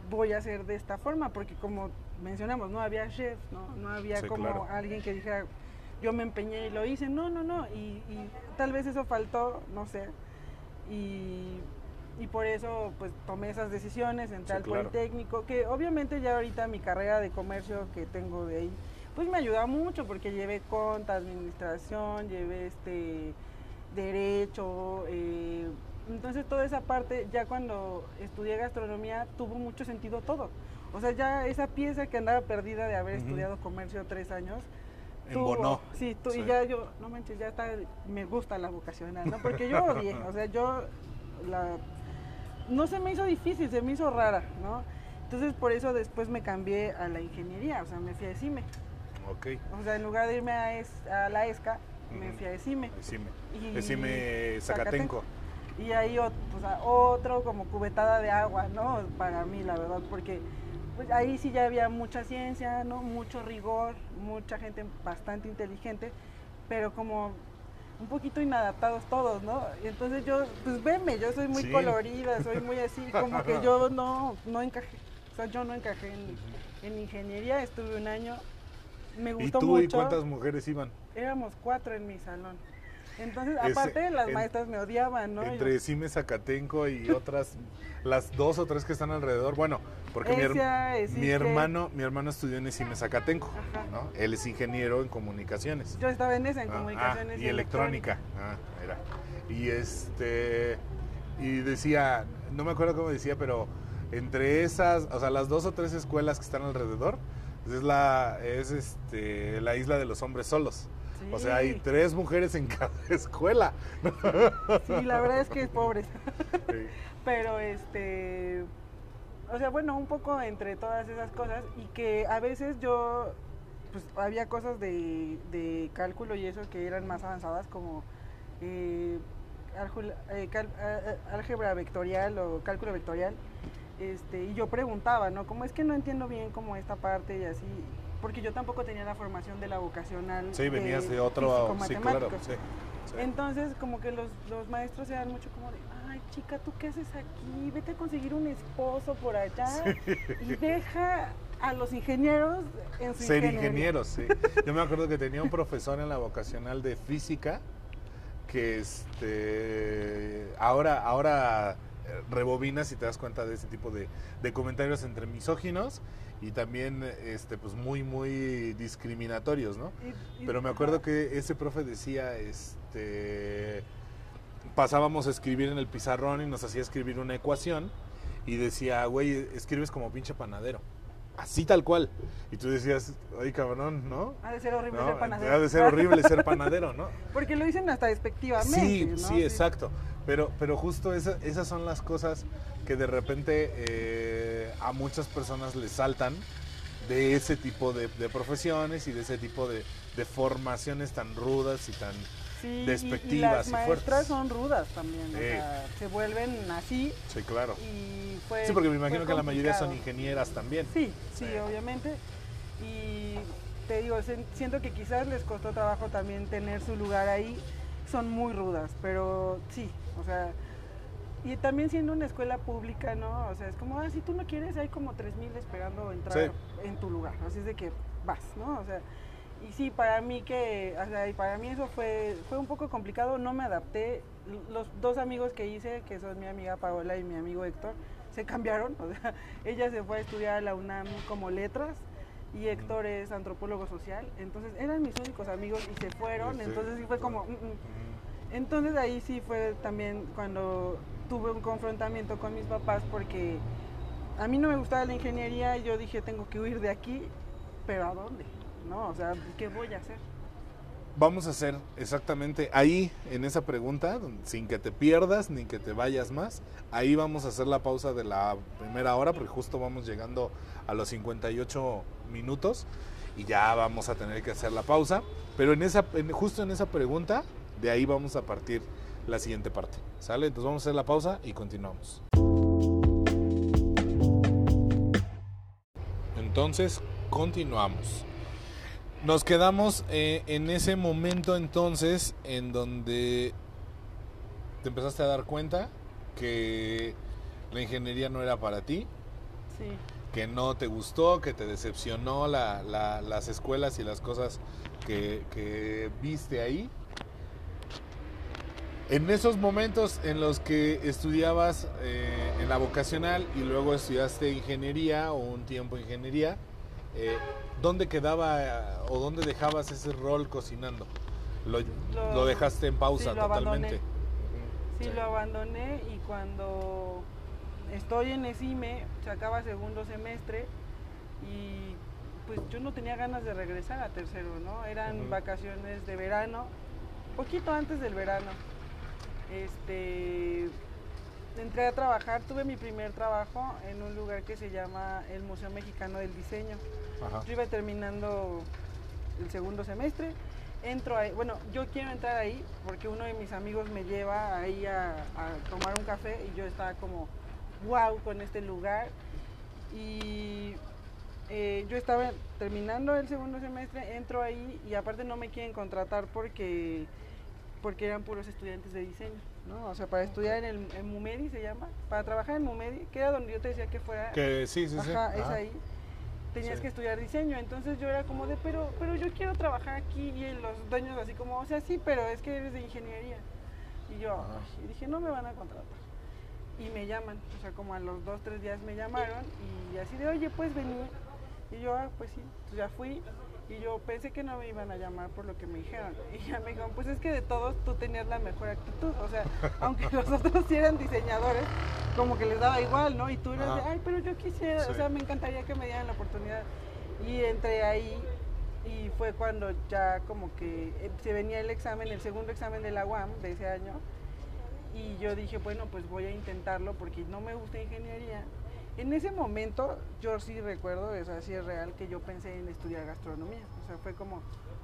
voy a hacer de esta forma, porque como mencionamos, no había chef, no, no había Sí, como claro. alguien que dijera yo me empeñé y lo hice, no, no, no, y, y tal vez eso faltó, no sé, y, y por eso pues tomé esas decisiones, entré Sí, al claro. Politécnico, que obviamente ya ahorita mi carrera de comercio que tengo de ahí, pues me ayuda mucho porque llevé conta, administración, llevé este derecho, eh, entonces toda esa parte, ya cuando estudié gastronomía, tuvo mucho sentido todo. O sea, ya esa pieza que andaba perdida de haber estudiado comercio tres años, Embonó. Sí, tú, Sí. y ya yo, no manches, ya está, me gusta la vocacional, ¿no? Porque yo odié, o sea, yo, la, no se me hizo difícil, se me hizo rara, ¿no? Entonces por eso después me cambié a la ingeniería, o sea, me fui a ESIME. Ok. O sea, en lugar de irme a, es- a la ESCA, me fui a ESIME. Y- Decime Zacatenco. Y ahí sea, otro como cubetada de agua, ¿no? Para mí, la verdad, porque pues, ahí sí ya había mucha ciencia, ¿no? Mucho rigor, mucha gente bastante inteligente, pero como un poquito inadaptados todos, ¿no? Entonces yo, pues veme, yo soy muy Sí. colorida, soy muy así, como que yo no, no encajé, o sea, yo no encajé en, en ingeniería, estuve un año, me ¿Y gustó tú mucho. y cuántas mujeres iban? Éramos cuatro en mi salón. Entonces, aparte, las en- maestras me odiaban, ¿no? Entre Yo- Cime Zacatenco y otras, las dos o tres que están alrededor. Bueno, porque mi, her- mi hermano, mi hermano estudió en Cime Zacatenco, Ajá. ¿no? Él es ingeniero en comunicaciones. Yo estaba en esa, en Ah, comunicaciones. ah, y electrónica. Ah, mira. Y este y decía, no me acuerdo cómo decía, pero entre esas, o sea, las dos o tres escuelas que están alrededor, es la es este la isla de los hombres solos. O sea, hay tres mujeres en cada escuela. Sí, la verdad es que es pobres. Sí. Pero este. o sea, bueno, un poco entre todas esas cosas y que a veces yo, pues había cosas de, de cálculo y eso que eran más avanzadas como eh, álgula- eh, cal- álgebra vectorial o cálculo vectorial. Este, y yo preguntaba, ¿no? Como es que no entiendo bien como esta parte y así, porque yo tampoco tenía la formación de la vocacional. Sí, venías de otro... Sí, claro. físico-matemáticos. Sí, sí. Entonces, como que los, los maestros eran mucho como de, ay, chica, ¿tú qué haces aquí? Vete a conseguir un esposo por allá y deja a los ingenieros en su Ser ingeniería". ingenieros, sí. Yo me acuerdo que tenía un profesor en la vocacional de física que este ahora ahora eh, rebobinas y te das cuenta de ese tipo de, de comentarios entre misóginos y también este pues muy muy discriminatorios, ¿no? Y- y- Pero me acuerdo que ese profe decía, este, pasábamos a escribir en el pizarrón y nos hacía escribir una ecuación y decía, güey, escribes como pinche panadero. Así tal cual. Y tú decías, ay cabrón, ¿no? Ha de ser horrible No, ser panadero. Ha de ser horrible ser panadero, ¿no? Porque lo dicen hasta despectivamente. Sí, ¿no? sí, exacto. Pero, pero justo esa- esas son las cosas que de repente eh, a muchas personas les saltan de ese tipo de, de profesiones y de ese tipo de, de formaciones tan rudas y tan... Sí, y- y, despectivas las y fuertes. son rudas también. o sea, se vuelven así Sí, claro. y fue. Sí, porque me imagino que la mayoría son ingenieras también. Sí, sí, Sí. obviamente. Y te digo, siento que quizás les costó trabajo también tener su lugar ahí. Son muy rudas, pero sí, o sea, y también siendo una escuela pública, ¿no? O sea, es como, ah, si tú no quieres, hay como 3.000 esperando entrar Sí. en tu lugar. Así es de que vas, ¿no? O sea, y sí, para mí que, o sea, y para mí eso fue, fue un poco complicado, no me adapté. Los dos amigos que hice, que son mi amiga Paola y mi amigo Héctor, se cambiaron. O sea, ella se fue a estudiar a la UNAM como letras y Héctor es antropólogo social. Entonces eran mis únicos amigos y se fueron. Sí. Entonces sí fue como... "Mm, mm". Entonces ahí sí fue también cuando tuve un confrontamiento con mis papás porque a mí no me gustaba la ingeniería y yo dije tengo que huir de aquí, pero ¿a dónde? ¿No? ¿qué voy a hacer? Vamos a hacer exactamente ahí, en esa pregunta, sin que te pierdas ni que te vayas más. Ahí vamos a hacer la pausa de la primera hora, porque justo vamos llegando a los 58 minutos y ya vamos a tener que hacer la pausa. Pero en esa, en- justo en esa pregunta, de ahí vamos a partir la siguiente parte. ¿Sale? Entonces vamos a hacer la pausa y continuamos. Entonces, continuamos. Nos quedamos eh, en ese momento entonces en donde te empezaste a dar cuenta que la ingeniería no era para ti, Sí. que no te gustó, que te decepcionó la- la- las escuelas y las cosas que, que viste ahí. En esos momentos en los que estudiabas eh, en la vocacional y luego estudiaste ingeniería o un tiempo ingeniería, eh, ¿dónde quedaba eh, o dónde dejabas ese rol cocinando? Lo, Lo- lo dejaste en pausa sí, lo abandoné. totalmente. Sí, Sí. lo abandoné y cuando estoy en ESIME, se acaba segundo semestre y pues yo no tenía ganas de regresar a tercero, ¿no? Eran vacaciones de verano, poquito antes del verano. Este, entré a trabajar, tuve mi primer trabajo en un lugar que se llama el Museo Mexicano del Diseño. Ajá. Yo iba terminando el segundo semestre, entro ahí, bueno, yo quiero entrar ahí porque uno de mis amigos me lleva ahí a, a tomar un café y yo estaba como, wow, con este lugar. Y eh, yo estaba terminando el segundo semestre, entro ahí y aparte no me quieren contratar porque, porque eran puros estudiantes de diseño, ¿no? O sea, para estudiar en, el, en Mumedi se llama, para trabajar en Mumedi, que era donde yo te decía que fuera Que sí, sí, sí. Ajá, es Ajá. ahí. Tenías Sí. que estudiar diseño, entonces yo era como de, pero, pero yo quiero trabajar aquí y los dueños así como, o sea, sí, pero es que eres de ingeniería. Y yo, y dije, no me van a contratar. Y me llaman, o sea, como a los dos, tres días me llamaron y así de, oye, pues venir. Y yo, ah, pues sí, Entonces ya fui y yo pensé que no me iban a llamar por lo que me dijeron. Y ya me dijeron, pues es que de todos tú tenías la mejor actitud, o sea, aunque los otros sí eran diseñadores, como que les daba igual, ¿no? Y tú eras de, ay, pero yo quisiera, Sí. o sea, me encantaría que me dieran la oportunidad. Y entré ahí y fue cuando ya como que eh, se venía el examen, el segundo examen de la UAM de ese año. Y yo dije, bueno, pues voy a intentarlo porque no me gusta ingeniería. En ese momento, yo sí recuerdo, es así es real, que yo pensé en estudiar gastronomía. O sea, fue como,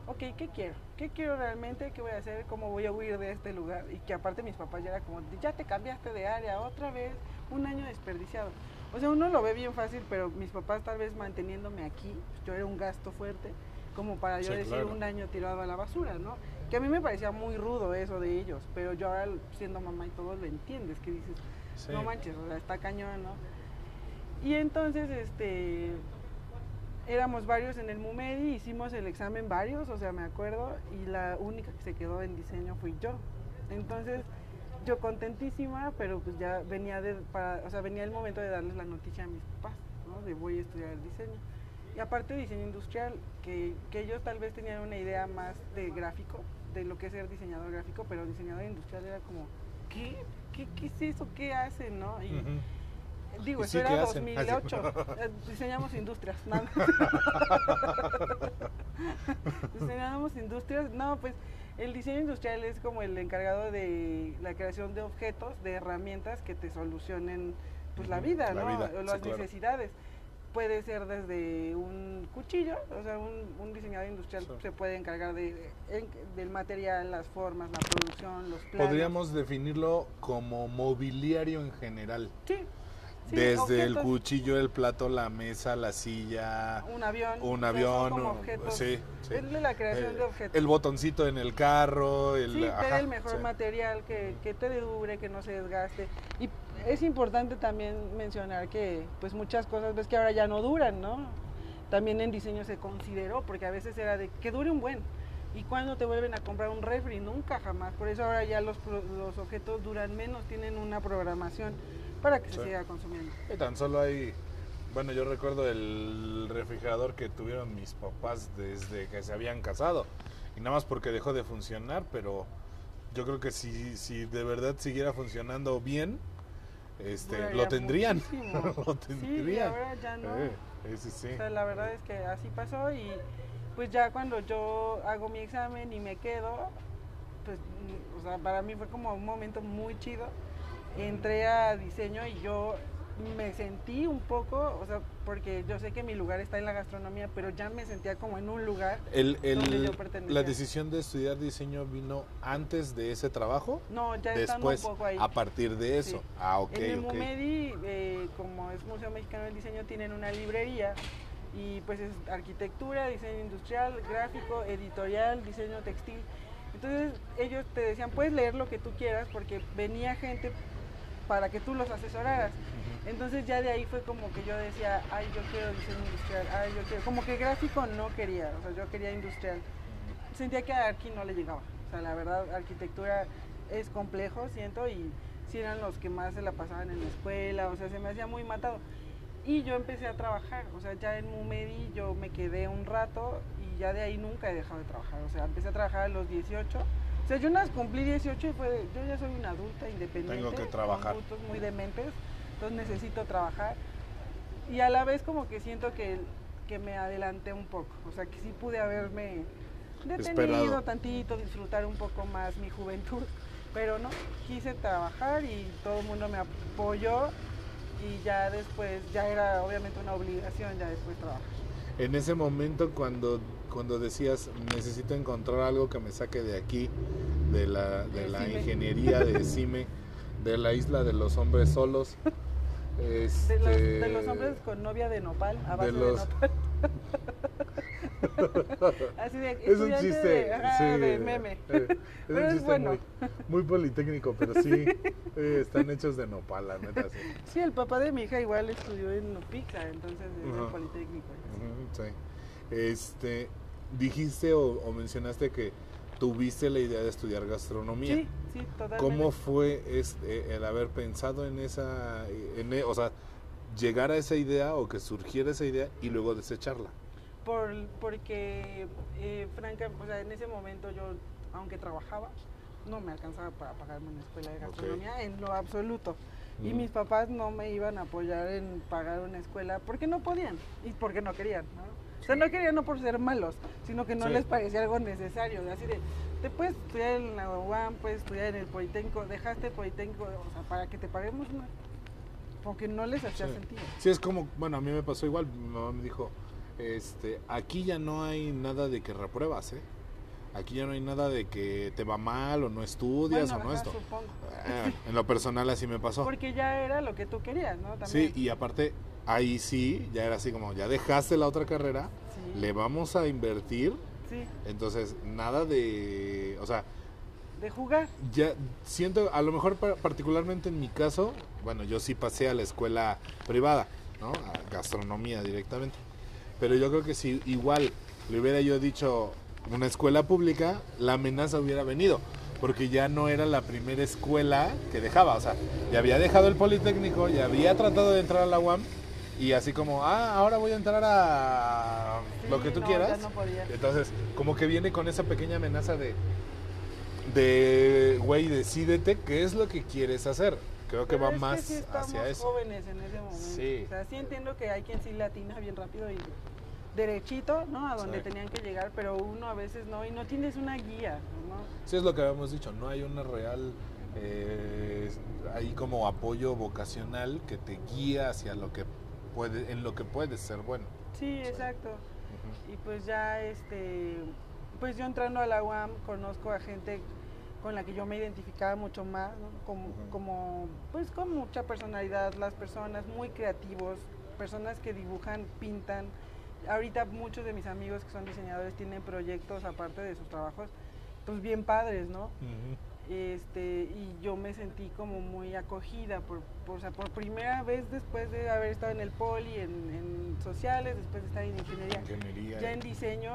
ok, ¿qué quiero? ¿Qué quiero realmente? ¿Qué voy a hacer? ¿Cómo voy a huir de este lugar? Y que aparte mis papás ya era como, ya te cambiaste de área otra vez, un año desperdiciado. O sea, uno lo ve bien fácil, pero mis papás tal vez manteniéndome aquí, yo era un gasto fuerte, como para yo Sí, decir claro. un año tirado a la basura, ¿no? Que a mí me parecía muy rudo eso de ellos, pero yo ahora siendo mamá y todo lo entiendes, que dices, Sí. no manches, o sea, está cañón, ¿no? Y entonces, este, éramos varios en el MUMEDI, hicimos el examen varios, o sea, me acuerdo, y la única que se quedó en diseño fui yo. Entonces, yo contentísima, pero pues ya venía de, para, o sea, venía el momento de darles la noticia a mis papás, ¿no? De voy a estudiar diseño. Y aparte diseño industrial, que, que ellos tal vez tenían una idea más de gráfico, de lo que es ser diseñador gráfico, pero diseñador industrial era como, ¿qué? ¿Qué, qué es eso? ¿Qué hacen? ¿no? Digo, ¿Y eso sí era hacen? 2008. Eh, Diseñamos industrias. No. Diseñamos industrias. No, pues el diseño industrial es como el encargado de la creación de objetos, de herramientas que te solucionen pues la vida, la ¿no? vida, O sí, las claro. necesidades. Puede ser desde un cuchillo, o sea, un, un diseñador industrial Sí. se puede encargar de, en- del material, las formas, la producción, los planos. Podríamos definirlo como mobiliario en general. Sí. Sí, Desde el objetos. cuchillo, el plato, la mesa, la silla, un avión. un avión, objetos. sí, sí. Es la creación Eh, de objetos. el botoncito en el carro, el, sí, ajá, el mejor sí. material que, que te dure, que no se desgaste. Y es importante también mencionar que pues muchas cosas ves que ahora ya no duran, ¿no? También en diseño se consideró, porque a veces era de que dure un buen. ¿Y cuándo te vuelven a comprar un refri? Nunca, jamás. Por eso ahora ya los, los objetos duran menos, tienen una programación para que Sí. se siga consumiendo. Y tan solo hay, bueno, yo recuerdo el refrigerador que tuvieron mis papás desde que se habían casado. Y nada más porque dejó de funcionar, pero yo creo que si, si de verdad siguiera funcionando bien, este, Duraría lo tendrían. lo Sí, tendrían. ahora ya no. Eh, eh, sí, sí. O sea, la verdad es que así pasó y pues ya cuando yo hago mi examen y me quedo, pues, o sea, para mí fue como un momento muy chido. Entré a diseño y yo me sentí un poco, o sea, porque yo sé que mi lugar está en la gastronomía, pero ya me sentía como en un lugar. El, el- donde yo pertenecía. la decisión de estudiar diseño vino antes de ese trabajo, No, ya después, un poco ahí. a partir de eso. Sí. Ah, ok, en el. MUMEDI, eh, como es Museo Mexicano del Diseño, tienen una librería y pues es arquitectura, diseño industrial, gráfico, editorial, diseño textil. Entonces ellos te decían, puedes leer lo que tú quieras porque venía gente para que tú los asesoraras. Entonces ya de ahí fue como que yo decía, ay, yo quiero diseño industrial, ay, yo quiero, como que gráfico no quería, o sea, yo quería industrial. Sentía que a Arqui no le llegaba, o sea, la verdad, arquitectura es complejo, siento, y sí eran los que más se la pasaban en la escuela, o sea, se me hacía muy matado. Y yo empecé a trabajar, o sea, ya en MUMEDI yo me quedé un rato y ya de ahí nunca he dejado de trabajar, o sea, empecé a trabajar a los 18. O sea, yo unas cumplí 18 y fue, yo ya soy una adulta independiente. Tengo que trabajar. Con gustos muy dementes, entonces necesito trabajar. Y a la vez como que siento que, que me adelanté un poco, o sea, que sí pude haberme detenido Esperado. tantito, disfrutar un poco más mi juventud, pero no, quise trabajar y todo el mundo me apoyó y ya después, ya era obviamente una obligación ya después trabajar. En ese momento cuando, cuando decías necesito encontrar algo que me saque de aquí, de la, de De la CIME. ingeniería de CIME, de la isla de los hombres solos. De, este, los, de los hombres con novia de nopal, a base de, los- nopal. Así de Es un chiste, de, ajá, sí, de meme. eh, es Pero un es chiste bueno. muy, muy politécnico, pero sí, eh, están hechos de nopal, la neta, sí. Sí, el papá de mi hija igual estudió en Upixa, entonces es el Politécnico. Sí. Este, dijiste o, o mencionaste que tuviste la idea de estudiar gastronomía. Sí, sí, totalmente. ¿Cómo fue este, el haber pensado en esa, en, e- o sea, llegar a esa idea o que surgiera esa idea y luego desecharla? Por, porque, eh, franca, o sea, en ese momento yo, aunque trabajaba, no me alcanzaba para pagarme una escuela de gastronomía en lo absoluto. Y Mm. mis papás no me iban a apoyar en pagar una escuela porque no podían y porque no querían. ¿no? O sea, no querían no por ser malos, sino que no Sí. les parecía algo necesario. Así de, te puedes estudiar en la UAM, puedes estudiar en el Politécnico, dejaste el Politécnico, o sea, para que te paguemos una porque no les hacía Sí. sentido. Sí, es como, bueno, a mí me pasó igual. Mi mamá me dijo, este, aquí ya no hay nada de que repruebas, ¿eh? Aquí ya no hay nada de que te va mal o no estudias Bueno, o no ajá, esto. supongo. Eh, en lo personal así me pasó. Porque ya era lo que tú querías, ¿no? Sí, También. y aparte, ahí sí, ya era así como, ya dejaste la otra carrera, Sí. le vamos a invertir, Sí, entonces nada de, o sea, de jugar. ya siento, a lo mejor pa- particularmente en mi caso, bueno, yo sí pasé a la escuela privada, ¿no? A gastronomía directamente. Pero yo creo que si igual le hubiera yo dicho una escuela pública, la amenaza hubiera venido, porque ya no era la primera escuela que dejaba, o sea, ya había dejado el Politécnico, ya había tratado de entrar a la UAM y así como, ah, ahora voy a entrar a lo Sí, que tú no, quieras. ya no podía. Entonces, como que viene con esa pequeña amenaza de, de, güey, decídete qué es lo que quieres hacer. Creo que Pero va es que más sí estamos hacia eso. jóvenes en ese momento. Sí. O sea, sí entiendo que hay quien sí latina bien rápido y derechito, ¿no? A donde Sí. tenían que llegar, pero uno a veces no, y no tienes una guía, ¿no? Sí, es lo que habíamos dicho, no hay una real, eh, ahí como apoyo vocacional que te guía hacia lo que puede, en lo que puedes ser bueno. Sí, exacto. Y pues ya, este, pues yo entrando a la UAM conozco a gente con la que yo me identificaba mucho más, ¿no? como, como, pues con mucha personalidad, las personas muy creativos, personas que dibujan, pintan. Ahorita muchos de mis amigos que son diseñadores tienen proyectos aparte de sus trabajos, pues bien padres, ¿no? Ujú. Este y yo me sentí como muy acogida por, por, o sea, por primera vez después de haber estado en el poli, en, en sociales, después de estar en ingeniería, Ingeniería. ya en diseño,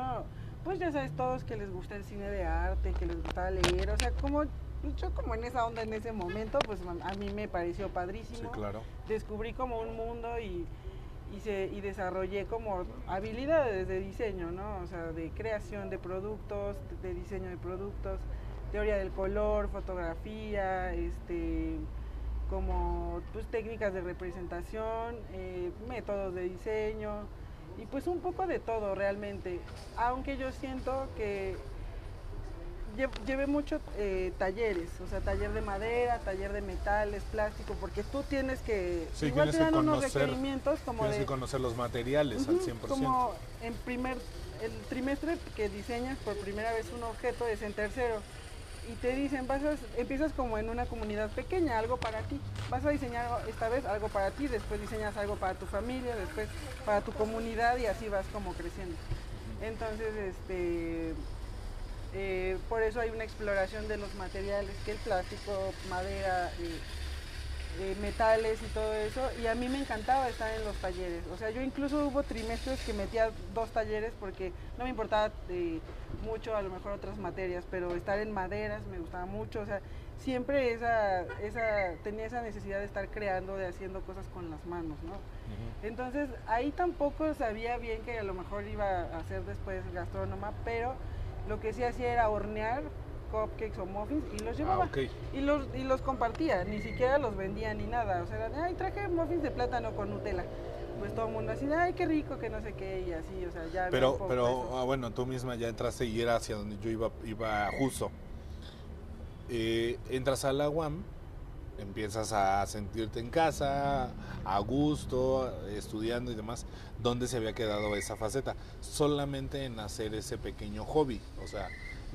pues ya sabes todos que les gusta el cine de arte, que les gustaba leer, o sea, como yo como en esa onda en ese momento, pues a mí me pareció Sí, padrísimo. claro. Descubrí como un mundo y, y, se, y desarrollé como habilidades de diseño, ¿no? O sea, de creación de productos, de diseño de productos, teoría del color, fotografía, este, como pues, técnicas de representación, eh, métodos de diseño y pues un poco de todo realmente. Aunque yo siento que lle- llevé mucho eh, talleres, o sea, taller de madera, taller de metales, plástico, porque tú tienes que, Sí, igual tienes te dan unos requerimientos como Tienes de... que conocer los materiales al Ujú, 100%. Como en primer, el trimestre que diseñas por primera vez un objeto es en tercero. Y te dicen, vas empiezas como en una comunidad pequeña, algo para ti. Vas a diseñar esta vez algo para ti, después diseñas algo para tu familia, después para tu comunidad y así vas como creciendo. Entonces, este, eh, por eso hay una exploración de los materiales, que el plástico, madera, eh, eh, metales y todo eso. Y a mí me encantaba estar en los talleres. O sea, yo incluso hubo trimestres que metía dos talleres porque no me importaba eh, mucho a lo mejor otras materias, pero estar en maderas me gustaba mucho. O sea, siempre esa, esa, tenía esa necesidad de estar creando, de haciendo cosas con las manos, ¿no? Entonces ahí tampoco sabía bien que a lo mejor iba a ser después gastrónoma, pero lo que sí hacía era hornear cupcakes o muffins y los llevaba. Ah, ok. Y los, y los compartía, ni siquiera los vendía ni nada. O sea, ay, traje muffins de plátano con Nutella. Pues todo el mundo así, ay, qué rico, que no sé qué, y así, o sea, ya. Pero, pero ah, bueno, tú misma ya entraste y era hacia donde yo iba, iba justo. Eh, entras a la UAM, empiezas a sentirte en casa, a gusto, estudiando y demás. ¿Dónde se había quedado esa faceta? Solamente en hacer ese pequeño hobby. O sea,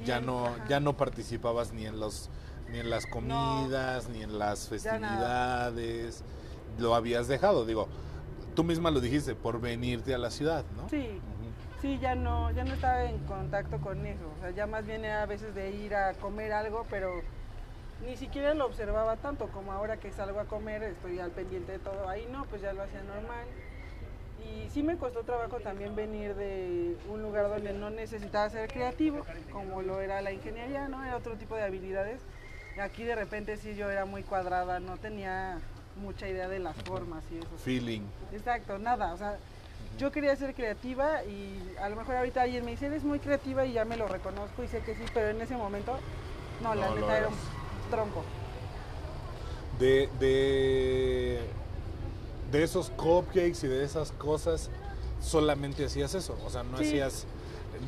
ya no, ajá. ya no participabas ni en los ni en las comidas, ni en las festividades. Lo habías dejado, digo. Tú misma lo dijiste, por venirte a la ciudad, ¿no? Sí, sí, ya no, ya no estaba en contacto con eso. O sea, ya más bien era a veces de ir a comer algo, pero ni siquiera lo observaba tanto como ahora que salgo a comer, estoy al pendiente de todo. Ahí no, pues ya lo hacía normal. Y sí me costó trabajo también venir de un lugar donde no necesitaba ser creativo, como lo era la ingeniería, ¿no? Era otro tipo de habilidades. Aquí de repente sí yo era muy cuadrada, no tenía mucha idea de las formas y eso. Feeling. Exacto, nada, o sea, yo quería ser creativa y a lo mejor ahorita alguien me dice, eres muy creativa y ya me lo reconozco y sé que sí, pero en ese momento, no, la No neta era un tronco. De, de, de esos cupcakes y de esas cosas, solamente hacías eso. O sea, no Sí. hacías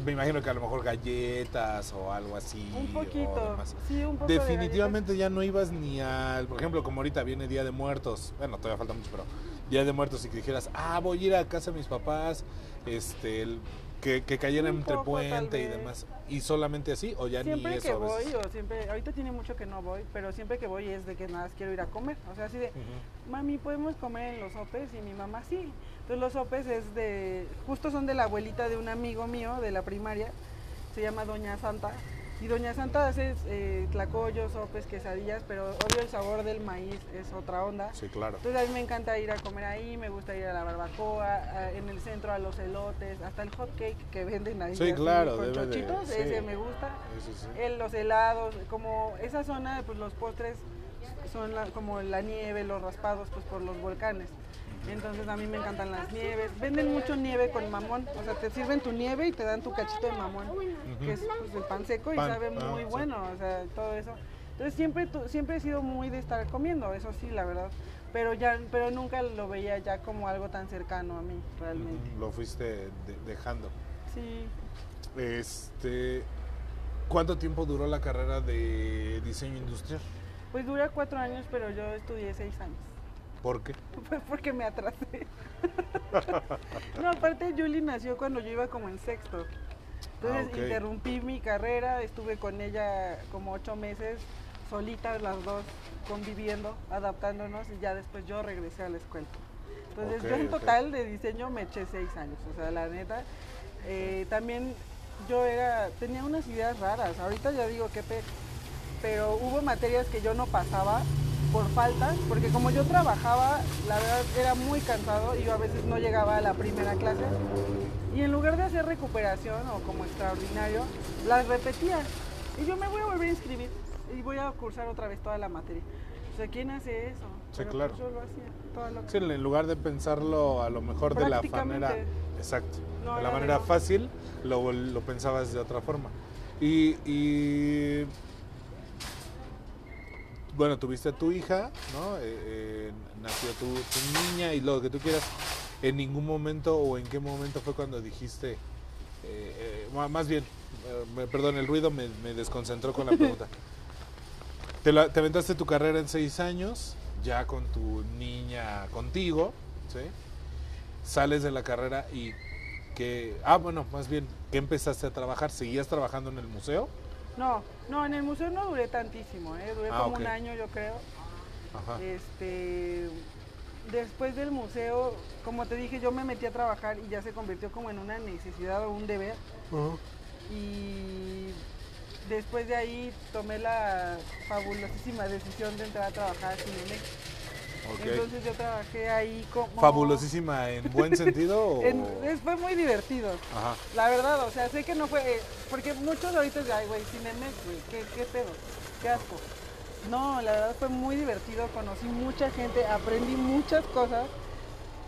me imagino que a lo mejor galletas o algo así. Un o poquito. demás. Sí, un poco de Definitivamente ya no ibas ni al, por ejemplo, como ahorita viene Día de Muertos, bueno, todavía falta mucho, pero Día de Muertos y que dijeras, ah, voy a ir a casa de mis papás, este, el- que, que cayera entre poco, puente y demás, y solamente así, o ya ni Siempre eso que a veces? voy, o siempre, ahorita tiene mucho que no voy, pero siempre que voy es de que nada más quiero ir a comer. O sea, así de, mami, ¿podemos comer en los sopes? Y mi mamá, sí. Entonces los sopes es de, justo son de la abuelita de un amigo mío de la primaria, se llama Doña Santa. Y Doña Santa hace eh, tlacoyos, sopes, quesadillas, pero obvio el sabor del maíz es otra onda. Sí, claro. Entonces a mí me encanta ir a comer ahí, me gusta ir a la barbacoa, a- en el centro a los elotes, hasta el hot cake que venden ahí. Sí, claro, Con de- chochitos, sí. ese me gusta. Sí, sí. El- los helados, como esa zona, pues los postres son la- como la nieve, los raspados, pues por los volcanes. Entonces a mí me encantan las nieves. Venden mucho nieve con mamón, o sea, te sirven tu nieve y te dan tu cachito de mamón, que es pues, el pan seco y sabe ah, muy sí. bueno, o sea, todo eso. Entonces siempre tu- siempre he sido muy de estar comiendo, eso sí, la verdad. Pero ya pero nunca lo veía ya como algo tan cercano a mí, realmente. Lo fuiste de- dejando. Sí. Este, ¿Cuánto tiempo duró la carrera de diseño industrial? Pues dura cuatro años, pero yo estudié seis años. ¿Por qué? Fue porque me atrasé. no, aparte Julie nació cuando yo iba como en sexto. Entonces Ah, interrumpí mi carrera, estuve con ella como ocho meses, solitas las dos, conviviendo, adaptándonos y ya después yo regresé a la escuela. Entonces yo en total de diseño me eché seis años, o sea, la neta. eh, también yo era, tenía unas ideas raras, ahorita ya digo que pero hubo materias que yo no pasaba por faltas, porque como yo trabajaba, la verdad era muy cansado y yo a veces no llegaba a la primera clase. Y en lugar de hacer recuperación o como extraordinario, las repetía. Y yo me voy a volver a inscribir y voy a cursar otra vez toda la materia. O sea, ¿quién hace eso? Sí, Pero, claro. pues, yo lo hacía, Sí, en lugar de pensarlo a lo mejor de la manera exacto, No, de la manera no. fácil, lo, lo pensabas de otra forma. Y, y, bueno, tuviste a tu hija, ¿no? Eh, eh, nació tu, tu niña y lo que tú quieras. ¿En ningún momento o en qué momento fue cuando dijiste, eh, eh, más bien, eh, perdón, el ruido me, me desconcentró con la pregunta. Te, la- te aventaste tu carrera en seis años, ya con tu niña contigo, ¿sí? Sales de la carrera y que... Ah, bueno, más bien, ¿qué empezaste a trabajar? ¿Seguías trabajando en el museo? No, no, en el museo no duré tantísimo, ¿eh? duré Ah, como un año yo creo. Ajá. Este, después del museo, como te dije, yo me metí a trabajar y ya se convirtió como en una necesidad o un deber. Y después de ahí tomé la fabulosísima decisión de entrar a trabajar a Cinemex. Entonces yo trabajé ahí como... ¿Fabulosísima en buen sentido? En- es- fue muy divertido. Ajá. La verdad, o sea, sé que no fue. eh, Porque muchos ahorita dicen, ay, güey, Cinemex, güey, ¿qué, qué pedo, qué asco. No, la verdad fue muy divertido, conocí mucha gente, aprendí muchas cosas,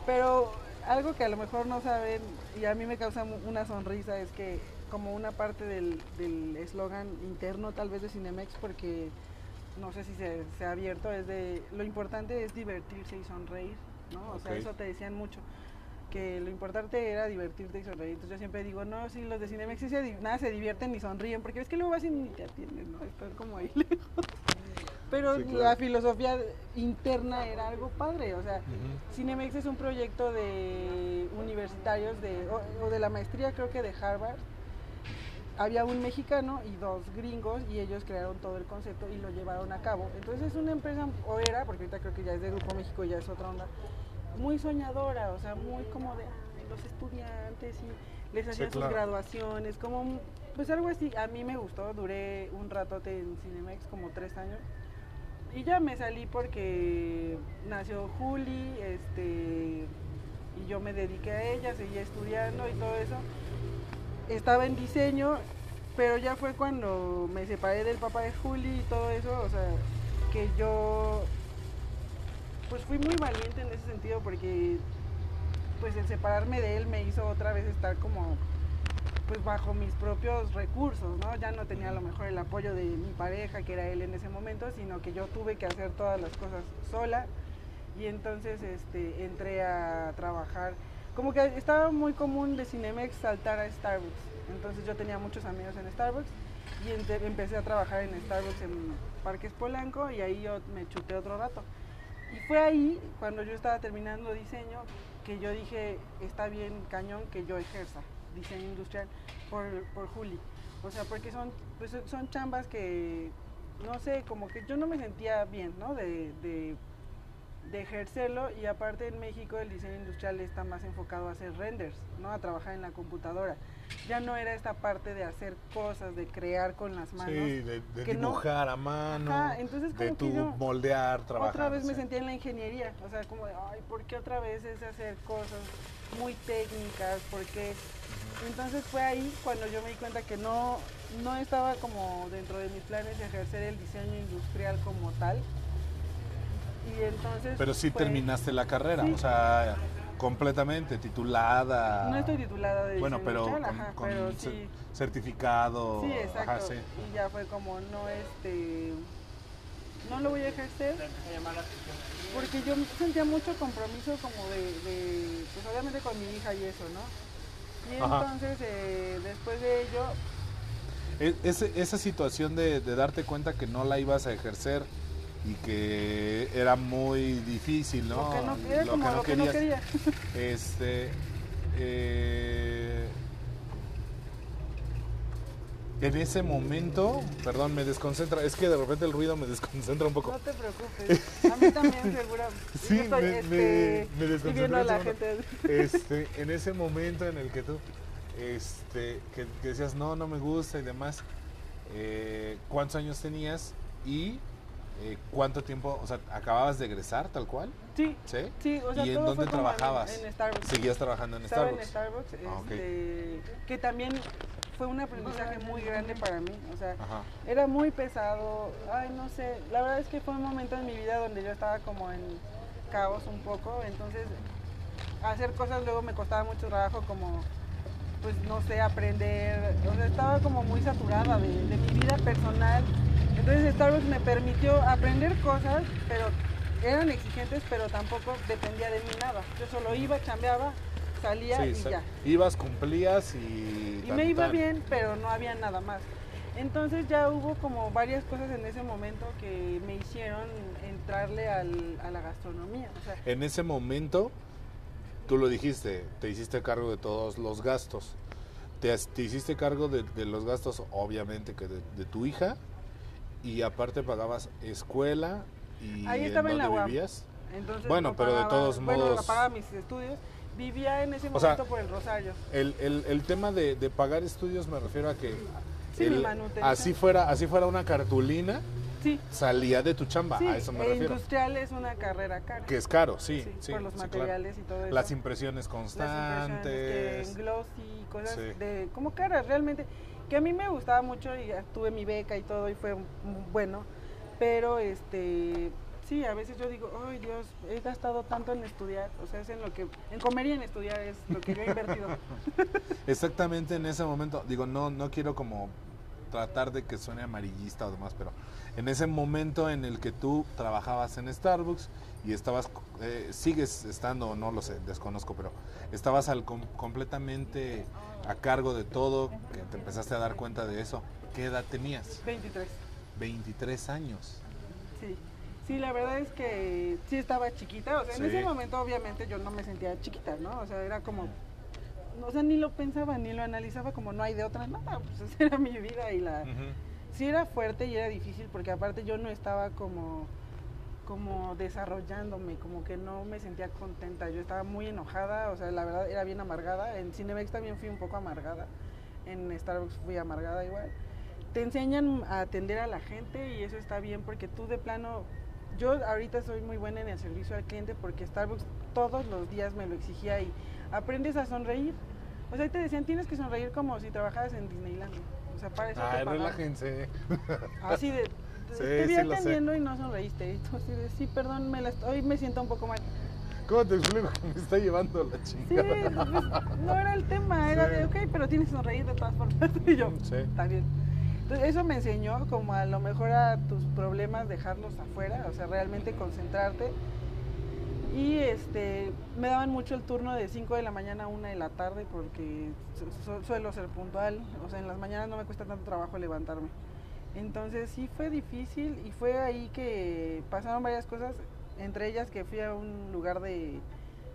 pero algo que a lo mejor no saben y a mí me causa una sonrisa es que como una parte del del eslogan interno tal vez de Cinemex, porque no sé si se, se ha abierto, es de lo importante es divertirse y sonreír, ¿no? O sea, eso te decían mucho que lo importante era divertirte y sonreír. Entonces yo siempre digo, no, sí, los de Cinemex sí se, nada se divierten ni sonríen, porque es que luego vas y ni te atienden, ¿no? Están como ahí lejos. Pero Sí, claro. la filosofía interna era algo padre, o sea. Cinemex es un proyecto de universitarios de, o, o de la maestría creo que de Harvard. Había un mexicano y dos gringos y ellos crearon todo el concepto y lo llevaron a cabo. Entonces es una empresa, o era, porque ahorita creo que ya es de Grupo México y ya es otra onda, muy soñadora, o sea, muy como de los estudiantes y les hacían claro. sus graduaciones, como pues algo así. A mí me gustó, duré un ratote en Cinemex, como tres años. Y ya me salí porque nació Juli, este, y yo me dediqué a ella, seguía estudiando y todo eso. Estaba en diseño, pero ya fue cuando me separé del papá de Juli y todo eso, o sea, que yo pues fui muy valiente en ese sentido porque pues el separarme de él me hizo otra vez estar como pues bajo mis propios recursos, ¿no? Ya no tenía a lo mejor el apoyo de mi pareja, que era él en ese momento, sino que yo tuve que hacer todas las cosas sola y entonces este, entré a trabajar como que estaba muy común de Cinemex saltar a Starbucks. Entonces yo tenía muchos amigos en Starbucks y empecé a trabajar en Starbucks en Parques Polanco y ahí yo me chuté otro rato. Y fue ahí, cuando yo estaba terminando diseño, que yo dije, está bien cañón que yo ejerza diseño industrial por, por Juli. O sea, porque son, pues, son chambas que, no sé, como que yo no me sentía bien, ¿no? De, de, de ejercerlo y aparte en México el diseño industrial está más enfocado a hacer renders, ¿no? A trabajar en la computadora. Ya no era esta parte de hacer cosas, de crear con las manos. Sí, de, de que no- dibujar a mano, Ajá, entonces de como yo moldear, trabajar. otra vez me sí. sentía en la ingeniería, o sea, como de, ay, ¿por qué otra vez es hacer cosas muy técnicas? ¿Por qué? Entonces fue ahí cuando yo me di cuenta que no, no estaba como dentro de mis planes ejercer el diseño industrial como tal. Y entonces... Pero sí fue- terminaste la carrera, Sí. o sea, completamente titulada. No estoy titulada de Bueno, pero con, ajá, con pero cer- sí, certificado. sí, exacto. Ajá, sí. Y ya fue como, no, este, no lo voy a ejercer porque yo sentía mucho compromiso como de, de, pues obviamente con mi hija y eso, ¿no? Y entonces, eh, después de ello, E- esa situación de, de darte cuenta que no la ibas a ejercer y que era muy difícil, ¿no? lo que no, era como lo que no quería. Este. eh, en ese momento, perdón, me desconcentra. Es que de repente el ruido me desconcentra un poco. No te preocupes. A mí también, seguro. Sí, Yo estoy, me- me- este, me viviendo a la gente. Este, en ese momento en el que tú, este, que, que decías no, no me gusta y demás, eh, ¿cuántos años tenías y eh, cuánto tiempo, o sea, acababas de egresar tal cual? Sí, ¿Sí? sí, o sea, ¿Y en dónde fue como en- trabajabas? En, Starbucks. Seguías trabajando en Estaba Starbucks. en Starbucks, Ah, este, que también fue un aprendizaje muy grande para mí. O sea, Ajá. era muy pesado. Ay, no sé. La verdad es que fue un momento en mi vida donde yo estaba como en caos un poco. Entonces, hacer cosas luego me costaba mucho trabajo, como, pues, no sé, aprender. O sea, estaba como muy saturada de, de mi vida personal. Entonces, Starbucks me permitió aprender cosas, pero eran exigentes, pero tampoco dependía de mí nada. Yo solo iba, chambeaba, salía Sí, y ya. Ibas, cumplías y... Y tan, me iba tan. bien, pero no había nada más. Entonces ya hubo como varias cosas en ese momento que me hicieron entrarle al- a la gastronomía. O sea, En ese momento, tú lo dijiste, te hiciste cargo de todos los gastos. Te, te hiciste cargo de, de los gastos, obviamente, que de, de tu hija. Y aparte pagabas escuela y Ahí estaba en la dónde UAM. vivías. entonces Bueno, no pero de pagaba- todos bueno, modos- pagaba mis estudios. Vivía en ese O sea, momento por el Rosario. El, el, el tema de, de pagar estudios me refiero a que Sí, el- así fuera así fuera una cartulina Sí, salía de tu chamba sí, a eso me e refiero industrial es una carrera cara. que es caro sí Sí, sí, por los claro. materiales y todo eso. las impresiones las impresiones constantes en glossy, cosas de como caras realmente que a mí me gustaba mucho y tuve mi beca y todo y fue bueno, pero este sí, a veces yo digo, "Ay, Dios, he gastado tanto en estudiar", o sea, es en lo que en comer y en estudiar es lo que yo he invertido. exactamente en ese momento digo no no quiero como tratar de que suene amarillista o demás pero en ese momento en el que tú trabajabas en Starbucks y estabas eh, sigues estando no lo sé desconozco pero estabas al com- completamente a cargo de todo que te empezaste a dar cuenta de eso qué edad tenías 23. 23 años Sí. Sí, la verdad es que sí estaba chiquita, o sea, en ese momento obviamente yo no me sentía chiquita, ¿no? O sea, era como o sea, ni lo pensaba, ni lo analizaba como no hay de otra nada, pues esa era mi vida y la sí era fuerte y era difícil porque aparte yo no estaba como como desarrollándome, como que no me sentía contenta, yo estaba muy enojada, o sea, la verdad era bien amargada, en Cinemex también fui un poco amargada, en Starbucks fui amargada igual. Te enseñan a atender a la gente y eso está bien porque tú de plano, yo ahorita soy muy buena en el servicio al cliente porque Starbucks todos los días me lo exigía y aprendes a sonreír. O sea, te decían, tienes que sonreír como si trabajaras en Disneyland. O sea, para eso Ay, te relájense. Así de, Sí, te vi sí atendiendo y no sonreíste. Y tú así de, sí, perdón, me la hoy me siento un poco mal. ¿Cómo te explico que me está llevando la Sí, chingada? pues, no era el tema, era Sí. de, ok, pero tienes que sonreír de todas formas. Y yo, Sí. está bien. Entonces, eso me enseñó como a lo mejor a tus problemas dejarlos afuera, o sea, realmente concentrarte. Y este, me daban mucho el turno de 5 de la mañana a 1 de la tarde porque su- su- suelo ser puntual. O sea, en las mañanas no me cuesta tanto trabajo levantarme. Entonces sí fue difícil y fue ahí que pasaron varias cosas, entre ellas que fui a un lugar de,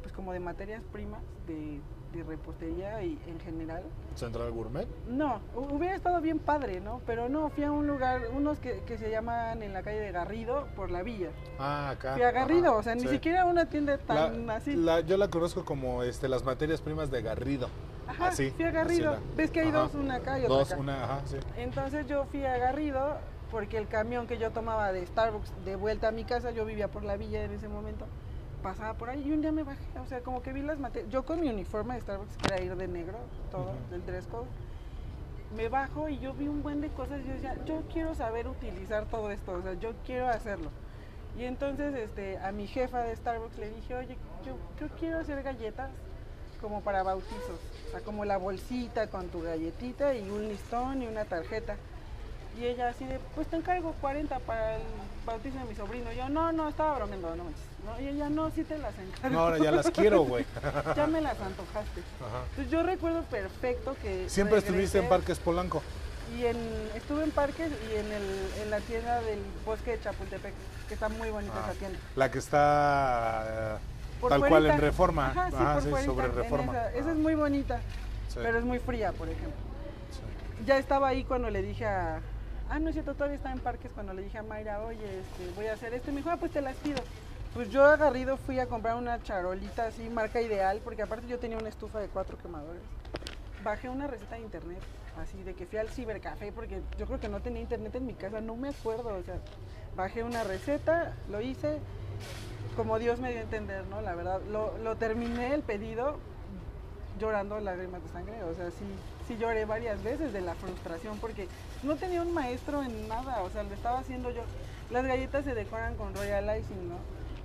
pues como de materias primas, de, de repostería y en general. Central Gourmet. No, hu- hubiera estado bien padre, ¿no? Pero no, fui a un lugar, unos que, que se llaman en la calle de Garrido, por la villa. Ah, acá. Fui a Garrido, Ajá, o sea, ni sí. siquiera una tienda tan La- así. la- yo la conozco como este, las materias primas de Garrido. Ajá, así, fui a Garrido. la- Ves que hay ajá. dos, una acá y otra Dos, acá. una, ajá, sí. Entonces yo fui a Garrido porque el camión que yo tomaba de Starbucks de vuelta a mi casa, yo vivía por la villa en ese momento, pasaba por ahí y un día me bajé, o sea, como que vi las materias, yo con mi uniforme de Starbucks, que era ir de negro, todo, Ujú. del dress code, me bajo y yo vi un buen de cosas y yo decía, yo quiero saber utilizar todo esto, o sea, yo quiero hacerlo. Y entonces este, a mi jefa de Starbucks le dije, oye, yo, yo quiero hacer galletas como para bautizos, o sea, como la bolsita con tu galletita y un listón y una tarjeta. Y ella así de, pues te encargo 40 para el bautizo de mi sobrino. Yo, no, no, estaba bromeando, no manches. ¿no? Y ella, no, sí te las encargo. No, ahora ya las quiero, güey. ya me las antojaste. Ajá. Entonces yo recuerdo perfecto que... Siempre estuviste en Parques Polanco. Y en, estuve en Parques y en, el, en la tienda del bosque de Chapultepec, que está muy bonita Ah, esa tienda. La que está eh, tal cual en Reforma. Ajá, sí, Ajá, por sí, fuerita, sobre Reforma. Esa, esa Ah, es muy bonita, sí, pero es muy fría, por ejemplo. Ya estaba ahí cuando le dije a... Ah, no es cierto, todavía estaba en Parques cuando le dije a Mayra, oye, este, voy a hacer esto. Y me dijo, ah, pues te las pido. Pues yo agarrido fui a comprar una charolita así, marca ideal, porque aparte yo tenía una estufa de cuatro quemadores. Bajé una receta de internet, así de que fui al cibercafé, porque yo creo que no tenía internet en mi casa, no me acuerdo. O sea, bajé una receta, lo hice, como Dios me dio a entender, ¿no? La verdad, lo terminé el pedido llorando lágrimas de sangre, o sea, sí, sí lloré varias veces de la frustración porque no tenía un maestro en nada, o sea, lo estaba haciendo yo. Las galletas se decoran con royal icing, ¿no?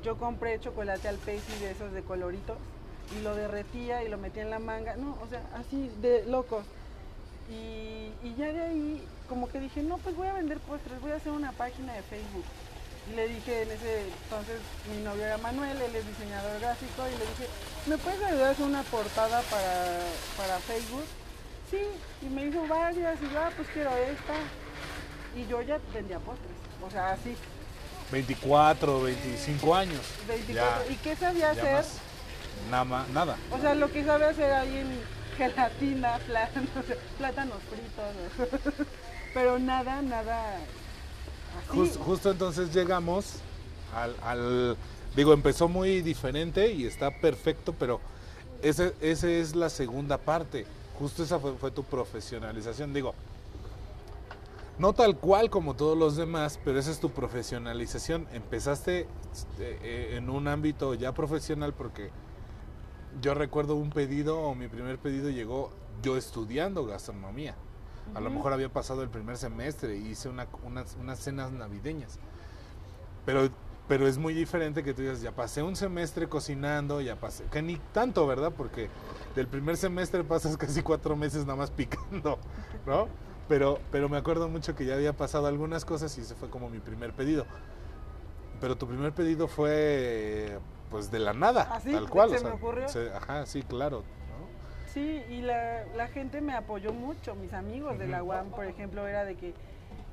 Yo compré chocolate al Pepsi de esos de coloritos y lo derretía y lo metía en la manga, no, o sea, así de locos. Y, y ya de ahí como que dije, no, pues voy a vender postres, voy a hacer una página de Facebook. Y le dije en ese entonces, mi novio era Manuel, él es diseñador gráfico, y le dije, ¿me puedes ayudar a hacer una portada para, para Facebook? Sí, y me hizo varias, y yo, ah, pues quiero esta. Y yo ya vendía postres, o sea, así, 24, 25 años. 24. Ya, ¿Y qué sabía hacer? más. Nada, nada. O sea, lo que sabe hacer ahí en gelatina, plátanos, plátanos fritos, pero nada, nada así. Jus- justo entonces llegamos al, al- Digo, empezó muy diferente y está perfecto, pero esa ese es la segunda parte. Justo esa fue, fue tu profesionalización. Digo, no tal cual como todos los demás, pero esa es tu profesionalización. Empezaste eh, eh, en un ámbito ya profesional porque yo recuerdo un pedido o mi primer pedido llegó yo estudiando gastronomía. A lo mejor había pasado el primer semestre y hice una- unas, unas cenas navideñas. Pero, pero es muy diferente que tú digas, ya pasé un semestre cocinando, ya pasé, que ni tanto, ¿verdad? Porque del primer semestre pasas casi cuatro meses nada más picando, ¿no? Pero, pero me acuerdo mucho que ya había pasado algunas cosas y ese fue como mi primer pedido. Pero tu primer pedido fue, pues, de la nada, ¿Ah, sí? tal cual. ¿Se o sea, me ocurrió? se- ajá, sí, claro. ¿no? Sí, y la, la gente me apoyó mucho, mis amigos de la. UAM, por ejemplo, era de que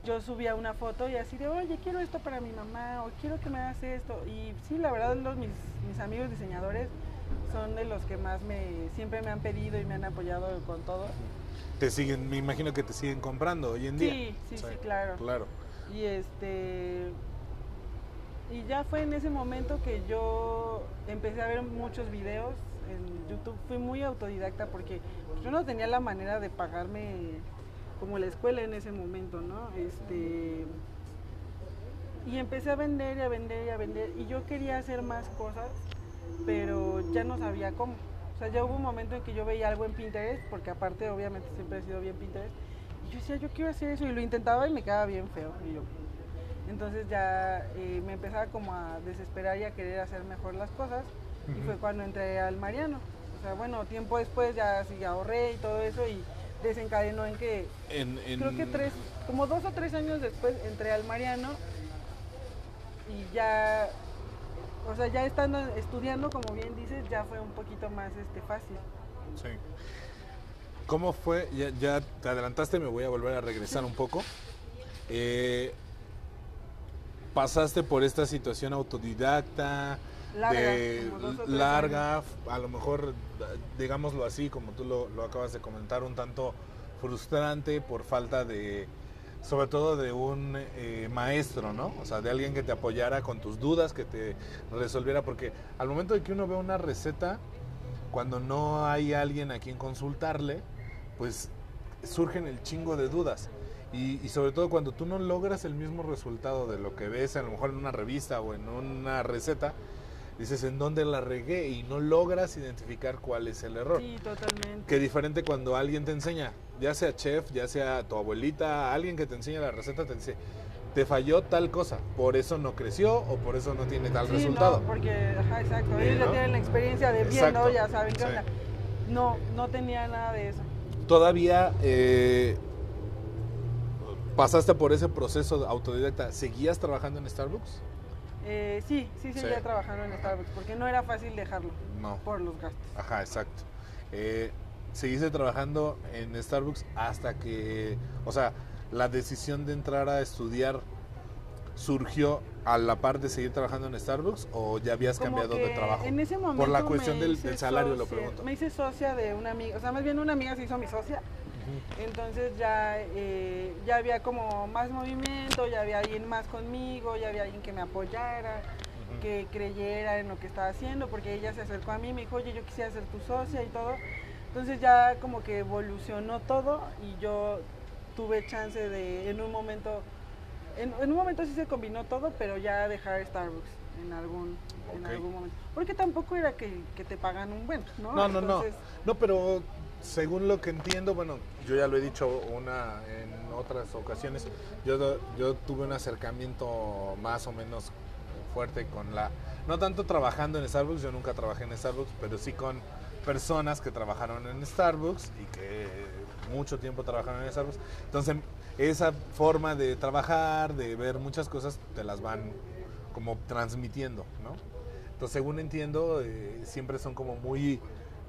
yo subía una foto y así de, oye, quiero esto para mi mamá, o quiero que me hagas esto. Y sí, la verdad, los, mis, mis amigos diseñadores son de los que más me, siempre me han pedido y me han apoyado con todo. Te siguen, me imagino que te siguen comprando hoy en día. Sí, sí, sí, claro. Claro. Y este y ya fue en ese momento que yo empecé a ver muchos videos en YouTube. Fui muy autodidacta porque yo no tenía la manera de pagarme como la escuela en ese momento, ¿no? Este y empecé a vender y a vender y a vender y yo quería hacer más cosas, pero ya no sabía cómo. O sea, ya hubo un momento en que yo veía algo en Pinterest, porque aparte obviamente siempre he sido bien Pinterest, y yo decía, yo quiero hacer eso, y lo intentaba y me quedaba bien feo. Y yo, entonces ya eh, me empezaba como a desesperar y a querer hacer mejor las cosas, y fue cuando entré al Mariano. O sea, bueno, tiempo después ya sí ahorré y todo eso, y desencadenó en que En, en- creo que tres, como dos o tres años después entré al Mariano y ya, o sea, ya estando estudiando, como bien dices, ya fue un poquito más este fácil. Sí. ¿Cómo fue? Ya, ya te adelantaste, me voy a volver a regresar un poco. Eh, pasaste por esta situación autodidacta, Larga, de larga, a lo mejor, digámoslo así, como tú lo, lo acabas de comentar, un tanto frustrante por falta de, sobre todo de un eh, maestro, ¿no? O sea, de alguien que te apoyara con tus dudas, que te resolviera, porque al momento de que uno ve una receta, cuando no hay alguien a quien consultarle, pues surgen el chingo de dudas. Y, y sobre todo cuando tú no logras el mismo resultado de lo que ves a lo mejor en una revista o en una receta, dices en dónde la regué y no logras identificar cuál es el error. Sí, totalmente. Que diferente cuando alguien te enseña, ya sea chef, ya sea tu abuelita, alguien que te enseña la receta, te dice, te falló tal cosa, por eso no creció o por eso no tiene tal Sí, resultado. No, porque, ajá, exacto. Ellos ya ¿no? tienen la experiencia de viendo, Exacto. ya saben qué Sí. onda. No, no tenía nada de eso. Todavía eh, pasaste por ese proceso autodidacta, ¿seguías trabajando en Starbucks? Eh, sí, sí seguía Sí. trabajando en Starbucks, porque no era fácil dejarlo No. por los gastos. Ajá, exacto. Eh, seguiste trabajando en Starbucks hasta que, o sea, la decisión de entrar a estudiar surgió a la par de seguir trabajando en Starbucks o ya habías Como cambiado de trabajo? En ese momento Por la cuestión del, salario, lo pregunto. Me hice socia de una amiga, o sea, más bien una amiga se hizo mi socia. Entonces ya, eh, ya había como más movimiento, ya había alguien más conmigo, ya había alguien que me apoyara, que creyera en lo que estaba haciendo, porque ella se acercó a mí y me dijo, oye, yo quisiera ser tu socia y todo. Entonces ya como que evolucionó todo y yo tuve chance de, en un momento, en, en un momento sí se combinó todo, pero ya dejar Starbucks en algún, en algún momento. Porque tampoco era que, que te pagan un buen, ¿no? No, no, no. Entonces, No, pero según lo que entiendo, bueno, yo ya lo he dicho una en otras ocasiones, yo, yo tuve un acercamiento más o menos fuerte con la... No tanto trabajando en Starbucks, yo nunca trabajé en Starbucks, pero sí con personas que trabajaron en Starbucks y que mucho tiempo trabajaron en Starbucks. Entonces, esa forma de trabajar, de ver muchas cosas, te las van como transmitiendo, ¿no? Entonces, según entiendo, eh, siempre son como muy...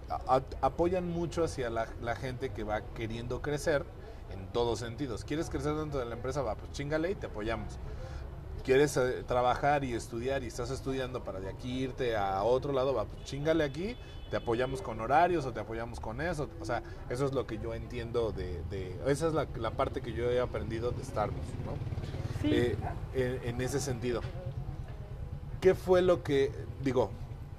a- apoyan mucho hacia la, la gente que va queriendo crecer en todos sentidos. ¿Quieres crecer dentro de la empresa? Va, pues chingale y te apoyamos. ¿Quieres eh, trabajar y estudiar y estás estudiando para de aquí irte a otro lado? Va, pues chingale aquí, te apoyamos con horarios o te apoyamos con eso. O sea, eso es lo que yo entiendo de... de- esa es la, la parte que yo he aprendido de Starbucks, ¿no? sí, Eh, en, en ese sentido. ¿Qué fue lo que, digo,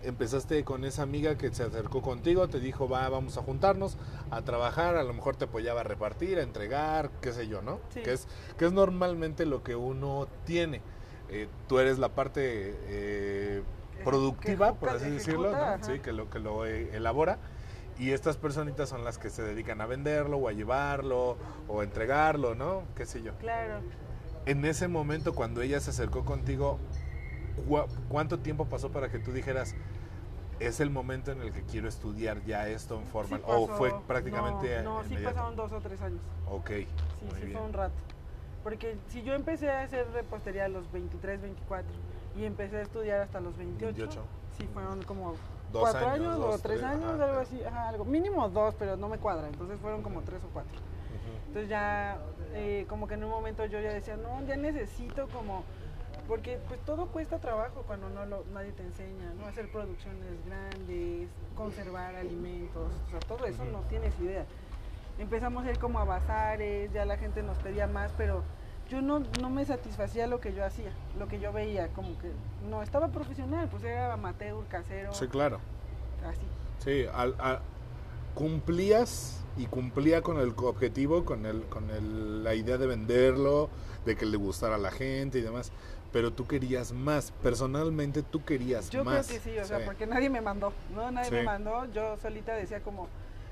empezaste con esa amiga que se acercó contigo, te dijo, va, vamos a juntarnos a trabajar, a lo mejor te apoyaba a repartir, a entregar, qué sé yo, ¿no? Sí. Que, es, que es normalmente lo que uno tiene. Eh, tú eres la parte eh, productiva, por así decirlo, ¿no? Sí, que lo, que lo eh, elabora. Y estas personitas son las que se dedican a venderlo o a llevarlo o a entregarlo, ¿no? Qué sé yo. claro. En ese momento, cuando ella se acercó contigo, ¿cu- ¿cuánto tiempo pasó para que tú dijeras, es el momento en el que quiero estudiar ya esto en formal? Sí ¿O fue prácticamente No, no sí pasaron dos o tres años. Ok, Sí, muy sí bien. fue un rato. Porque si yo empecé a hacer repostería a los 23, 24 y empecé a estudiar hasta los 28, 28. sí fueron como Dos cuatro años, años, dos, o tres tres, años, ajá. algo así, ajá, algo. Mínimo dos, pero no me cuadra, entonces fueron como tres o cuatro. Ujú. Entonces ya, eh, como que en un momento yo ya decía, no, ya necesito como, porque pues todo cuesta trabajo cuando no lo, nadie te enseña, ¿no? Hacer producciones grandes, conservar alimentos, o sea, todo eso no tienes idea. Empezamos a ir como a bazares, ya la gente nos pedía más, pero yo no, no me satisfacía lo que yo hacía, lo que yo veía, como que no estaba profesional, pues era amateur, casero, Sí, claro. así. Sí, al- a- cumplías y cumplía con el objetivo, con, el, con el- la idea de venderlo, de que le gustara a la gente y demás. Pero tú querías más. Personalmente tú querías Yo más. creo que sí, o sea, porque nadie me mandó, ¿no? Nadie Sí. me mandó, yo solita decía como,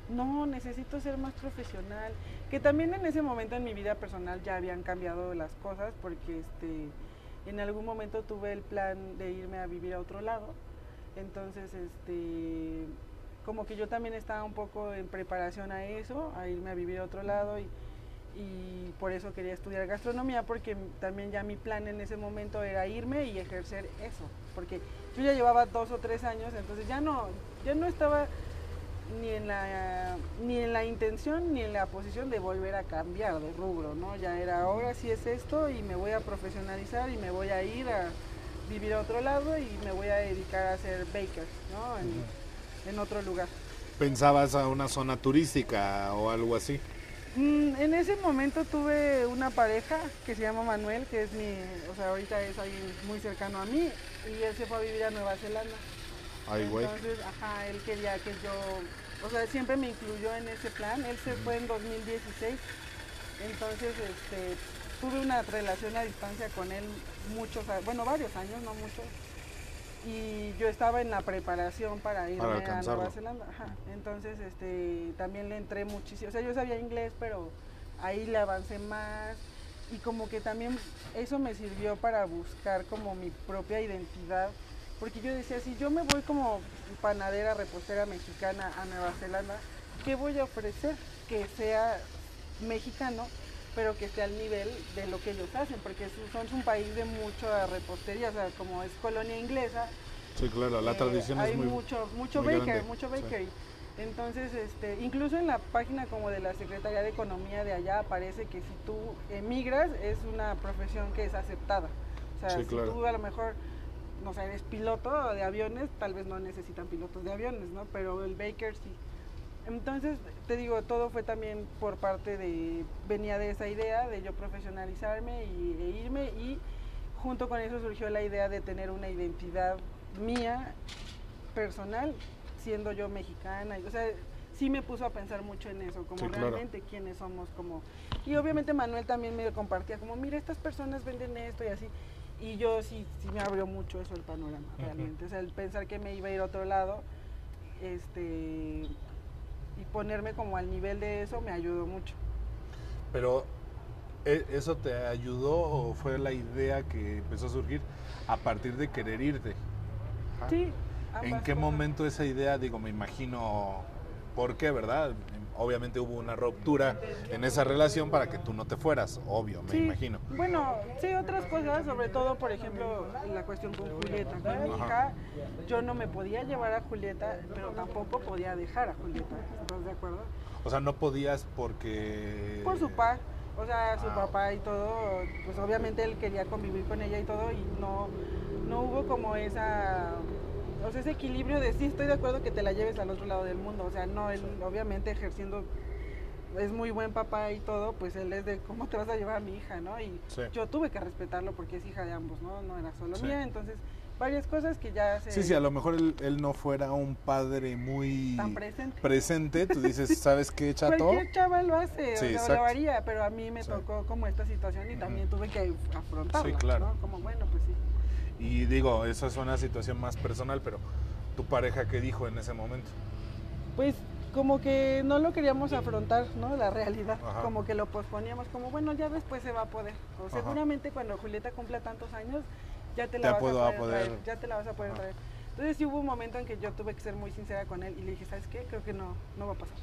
no, necesito ser más profesional. Que también en ese momento en mi vida personal ya habían cambiado las cosas, porque este, en algún momento tuve el plan de irme a vivir a otro lado. Entonces, este, como que yo también estaba un poco en preparación a eso, a irme a vivir a otro lado y, y por eso quería estudiar gastronomía porque también ya mi plan en ese momento era irme y ejercer eso, porque yo ya llevaba dos o tres años, entonces ya no, ya no estaba ni en la ni en la intención ni en la posición de volver a cambiar de rubro, ¿no? Ya era ahora sí es esto y me voy a profesionalizar y me voy a ir a vivir a otro lado y me voy a dedicar a ser baker, ¿no? En, en otro lugar. ¿Pensabas a una zona turística o algo así? Mm, en ese momento tuve una pareja que se llama Manuel, que es mi, o sea, ahorita es ahí muy cercano a mí, y él se fue a vivir a Nueva Zelanda. Ay, güey. Entonces, ajá, él quería que yo, o sea, siempre me incluyó en ese plan. Él se fue en 2016. Entonces, este, tuve una relación a distancia con él muchos, bueno, varios años, no muchos. Y yo estaba en la preparación para irme a alcanzarlo. Nueva Zelanda. Ajá. Entonces, este, también le entré muchísimo. O sea, yo sabía inglés, pero ahí le avancé más. Y como que también eso me sirvió para buscar como mi propia identidad. Porque yo decía, si yo me voy como panadera, repostera mexicana a Nueva Zelanda, ¿qué voy a ofrecer? Que sea mexicano, pero que esté al nivel de lo que ellos hacen, porque son un país de mucha repostería, o sea, como es colonia inglesa, Sí, claro, la eh, tradición hay es muy... mucho, mucho muy grande, mucho sí. bakery. Entonces, este, incluso en la página como de la Secretaría de Economía de allá aparece que si tú emigras es una profesión que es aceptada. O sea, Sí, si claro. tú a lo mejor, no sé, eres piloto de aviones, tal vez no necesitan pilotos de aviones, ¿no? Pero el baker sí. Entonces, te digo, todo fue también por parte de, venía de esa idea de yo profesionalizarme y, e irme y junto con eso surgió la idea de tener una identidad mía, personal, siendo yo mexicana. O sea, sí me puso a pensar mucho en eso, como Sí, claro. realmente quiénes somos, como... Y obviamente Manuel también me compartía, como, mira, estas personas venden esto y así. Y yo sí, sí me abrió mucho eso el panorama, realmente. O sea, el pensar que me iba a ir a otro lado, este y ponerme como al nivel de eso me ayudó mucho. Pero, ¿e- ¿eso te ayudó o fue la idea que empezó a surgir a partir de querer irte? Ajá. Sí. ¿En qué cosas. momento esa idea, digo, me imagino, por qué, verdad? Obviamente hubo una ruptura en esa relación para que tú no te fueras, obvio, me Sí, imagino. Bueno, sí, otras cosas, sobre todo, por ejemplo, la cuestión con Julieta. Con mi hija, yo no me podía llevar a Julieta, pero tampoco podía dejar a Julieta. ¿Estás de acuerdo? O sea, no podías porque... Por su papá, o sea, su Ah. papá y todo, pues obviamente él quería convivir con ella y todo, y no, no hubo como esa, o sea, ese equilibrio de sí, estoy de acuerdo que te la lleves al otro lado del mundo, o sea, no, él obviamente ejerciendo, es muy buen papá y todo, pues él es de cómo te vas a llevar a mi hija, ¿no? Y Sí. yo tuve que respetarlo porque es hija de ambos, ¿no? No era solo Sí. mía, entonces varias cosas que ya se... Sí, sí, a lo mejor él, él no fuera un padre muy Tan presente. presente, tú dices, ¿sabes qué, chato? Cualquier chaval lo hace, Sí, o sea, exacto. lo haría, pero a mí me tocó como esta situación y también tuve que afrontarla, Sí, claro. ¿no? Como, bueno, pues sí. Y digo, eso es una situación más personal, pero tu pareja, ¿qué dijo en ese momento? Pues como que no lo queríamos afrontar, ¿no? La realidad, Ajá. como que lo posponíamos, como, bueno, ya después se va a poder. O Ajá. seguramente cuando Julieta cumpla tantos años, ya te la vas puedo a poder, poder- traer, ya te la vas a poder Ajá. traer. Entonces sí hubo un momento en que yo tuve que ser muy sincera con él y le dije, ¿sabes qué? Creo que no, no va a pasar.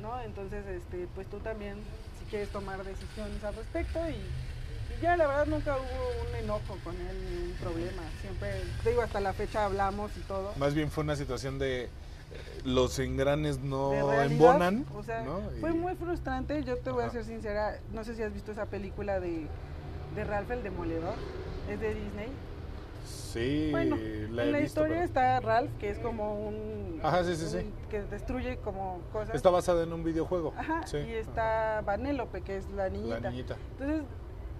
¿no? Entonces, este, pues tú también, si quieres tomar decisiones al respecto y ya la verdad nunca hubo un enojo con él, ni un problema. Siempre, te digo, hasta la fecha hablamos y todo. Más bien fue una situación de eh, los engranes no realidad, embonan, O sea, ¿no? fue muy frustrante. Yo te voy a Ajá. ser sincera, no sé si has visto esa película de, de Ralph el Demoledor, es de Disney. Sí, Bueno, la en la visto, historia pero- está Ralph, que es como un, Ajá, sí, sí, sí. que destruye como cosas. Está basada en un videojuego. Ajá, y está Vanélope, que es la ajá, niñita. la niñita. Entonces,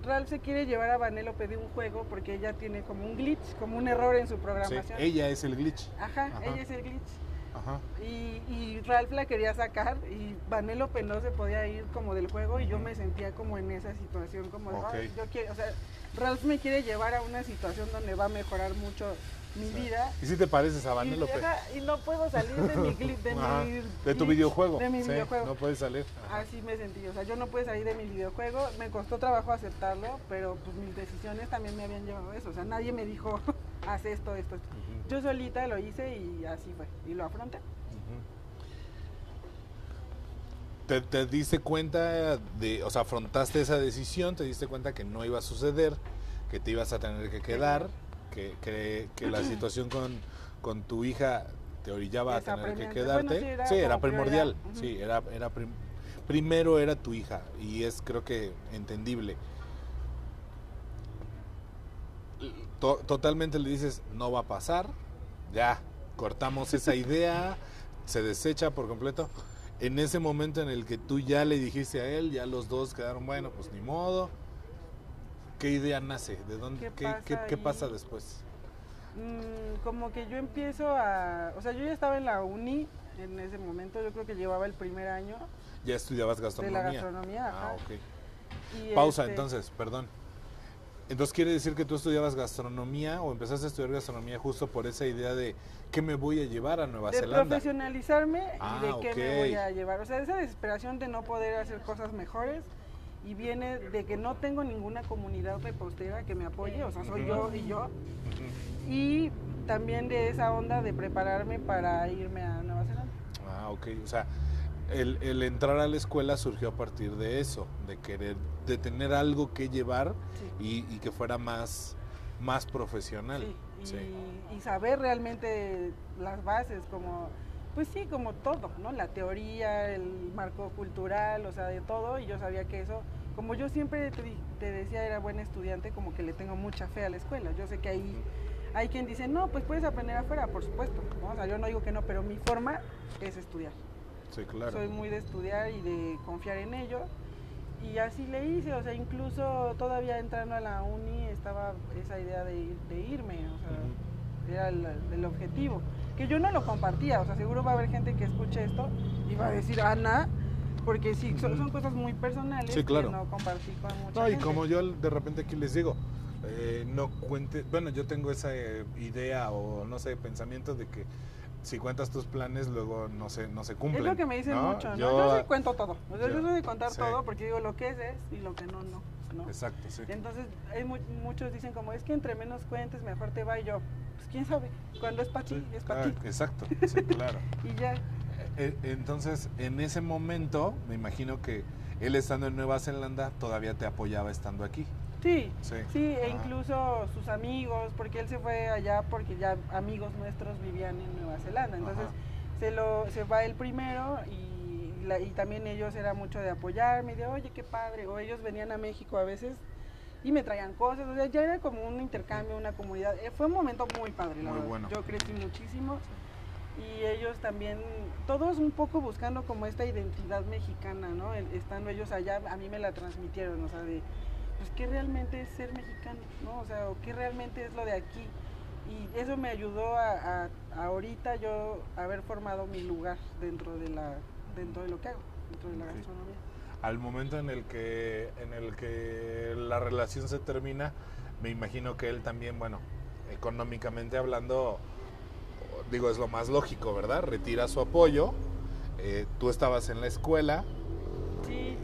Ralph se quiere llevar a Vanélope de un juego porque ella tiene como un glitch, como un error en su Sí, programación. ella es el glitch. Ajá, Ajá. ella es el glitch. Ajá. Y, y Ralph la quería sacar y Vanélope no se podía ir como del juego y yo me sentía como en esa situación, como de, Ok. "Ay, yo quiero, o sea, Ralph me quiere llevar a una situación donde va a mejorar mucho mi vida. ¿Y si te pareces a Y, Vanellope? y no puedo salir de mi glitch, de, Ajá, mi de tu videojuego. De mi sí, videojuego. No puedes salir. Ajá. Así me sentí, o sea, yo no pude salir de mi videojuego, me costó trabajo aceptarlo, pero pues mis decisiones también me habían llevado a eso, o sea, nadie me dijo, haz esto, esto, esto. Yo solita lo hice y así fue, y lo afronté. te, te diste cuenta de, o sea, afrontaste esa decisión, te diste cuenta que no iba a suceder, que te ibas a tener que quedar, que, que, que la situación con, con tu hija te orillaba a tener que quedarte. Bueno, sí, era sí, era primordial. prioridad. Ujú. Sí, era, era prim- primero era tu hija y es creo que entendible. To- totalmente le dices, no va a pasar, ya, cortamos esa idea, se desecha por completo. En ese momento en el que tú ya le dijiste a él, ya los dos quedaron, bueno, pues ni modo. ¿Qué idea nace? ¿De dónde, ¿Qué qué, pasa qué- qué pasa después? Mm, como que yo empiezo a... O sea, yo ya estaba en la uni en ese momento, yo creo que llevaba el primer año Ya estudiabas de gastronomía. la gastronomía. Ah, ajá. ok. Y, Pausa este, entonces, perdón. Entonces quiere decir que tú estudiabas gastronomía o empezaste a estudiar gastronomía justo por esa idea de qué me voy a llevar a Nueva De Zelanda. profesionalizarme Ah, y de qué ok. me voy a llevar. O sea, esa desesperación de no poder hacer cosas mejores y viene de que no tengo ninguna comunidad repostera que me apoye, o sea, soy yo y yo. Y también de esa onda de prepararme para irme a Nueva Zelanda. Ah, ok. O sea, el, el entrar a la escuela surgió a partir de eso, de querer, de tener algo que llevar Sí. y, y que fuera más, más profesional. Sí, y, Sí. y saber realmente las bases, como, pues sí, como todo, ¿no? La teoría, el marco cultural, o sea, de todo, y yo sabía que eso, como yo siempre te, te decía era buen estudiante, como que le tengo mucha fe a la escuela. Yo sé que ahí hay quien dice, no, pues puedes aprender afuera, por supuesto, ¿no? O sea, yo no digo que no, pero mi forma es estudiar. Sí, claro. Soy muy de estudiar y de confiar en ello. Y así le hice, o sea, incluso todavía entrando a la uni estaba esa idea de, de irme, o sea. Era el, el objetivo. Que yo no lo compartía, o sea, seguro va a haber gente que escuche esto y va a decir, Ana, porque sí, son, son cosas muy personales Sí, claro. que no compartí con mucha No, y gente. como yo de repente aquí les digo, eh, no cuente, bueno, yo tengo esa eh, idea o no sé, pensamiento de que si cuentas tus planes luego no se, no se cumplen. Es lo que me dicen ¿no? mucho, ¿no? Yo, Yo, sí cuento todo, yo, yo- soy de contar sí. todo porque digo lo que es es y lo que no, no. ¿No? Exacto, sí. Entonces, hay mu- muchos dicen como, es que entre menos cuentes, mejor te va y yo. Pues quién sabe, cuando es para ti, Sí, es para ah, ti. Exacto, sí, claro. Y ya, Eh, Entonces, en ese momento, me imagino que él estando en Nueva Zelanda todavía te apoyaba estando aquí. sí, Sí. sí, e Ah. incluso sus amigos, porque él se fue allá porque ya amigos nuestros vivían en Nueva Zelanda. Entonces, Ajá. se, lo, se va el primero y, la- y también ellos era mucho de apoyarme, de oye, qué padre, o ellos venían a México a veces y me traían cosas, o sea, ya era como un intercambio, una comunidad. Eh, fue un momento muy padre, la Muy verdad. bueno. Yo crecí muchísimo y ellos también, todos un poco buscando como esta identidad mexicana, ¿no? El- estando ellos allá, a mí me la transmitieron, o sea, de, pues, ¿qué realmente es ser mexicano, ¿no? O sea, o ¿qué realmente es lo de aquí? Y eso me ayudó a, a- a ahorita yo haber formado mi lugar dentro de la dentro de lo que hago, dentro de la gastronomía. Al momento en el que en el que la relación se termina, me imagino que él también, bueno, económicamente hablando, digo, es lo más lógico, ¿verdad? Retira su apoyo. eh, tú estabas en la escuela. Sí,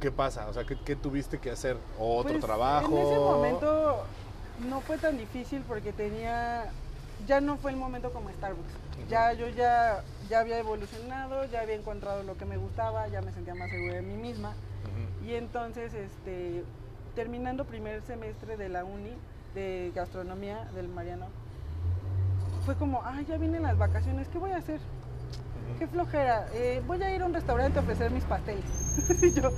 ¿Qué pasa? O sea, ¿qué, qué tuviste que hacer? ¿Otro Pues, trabajo? En ese momento no fue tan difícil porque tenía, ya no fue el momento como Starbucks. Ya yo ya, ya había evolucionado, ya había encontrado lo que me gustaba, ya me sentía más segura de mí misma. Ujú. Y entonces, este, terminando primer semestre de la uni de gastronomía del Mariano, fue como, ah, ya vienen las vacaciones, ¿qué voy a hacer? Qué flojera, eh, voy a ir a un restaurante a ofrecer mis pasteles. Y yo,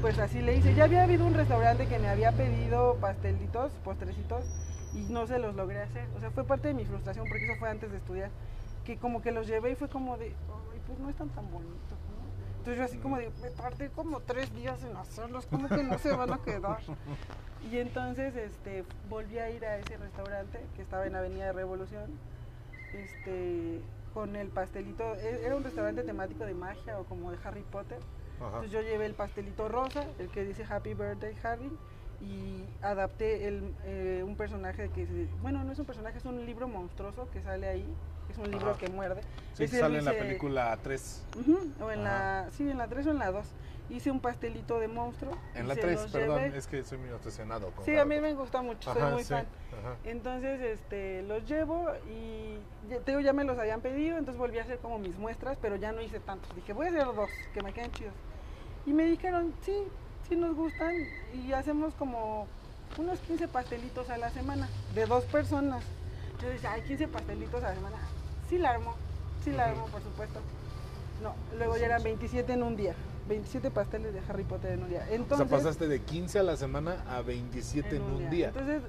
pues así le hice. Ya había habido un restaurante que me había pedido pastelitos, postrecitos, y no se los logré hacer. O sea, fue parte de mi frustración porque eso fue antes de estudiar. Que como que los llevé y fue como de, ay, pues no están tan bonitos, ¿no? Entonces yo así como de, me tardé como tres días en hacerlos, como que no se van a quedar. Y entonces este, volví a ir a ese restaurante que estaba en Avenida de Revolución, este, con el pastelito, e- era un restaurante temático de magia o como de Harry Potter. Ajá. Entonces yo llevé el pastelito rosa, el que dice Happy Birthday Harry, y adapté el, eh, un personaje que, se- bueno, no es un personaje, es un libro monstruoso que sale ahí, es un libro Ajá. que muerde. Sí, Ese sale en la película 3. Ujú, o en Ajá. la, sí, en la 3 o en la 2. Hice un pastelito de monstruo. En la se 3, los perdón, llevé. es que soy muy obsesionado con Sí, a mí me gusta mucho, soy muy sí, fan. Entonces, este, los llevo y ya, te digo, ya me los habían pedido, entonces volví a hacer como mis muestras, pero ya no hice tantos. Dije, voy a hacer dos, que me queden chidos. Y me dijeron, sí, sí nos gustan y hacemos como unos 15 pastelitos a la semana, de dos personas. Yo decía, ay, 15 pastelitos a la semana. Sí la armo, sí la armo, por supuesto. No, luego ya eran 27 en un día. 27 pasteles de Harry Potter en un día. O Entonces, sea, pasaste de 15 a la semana a 27 en, un día. entonces,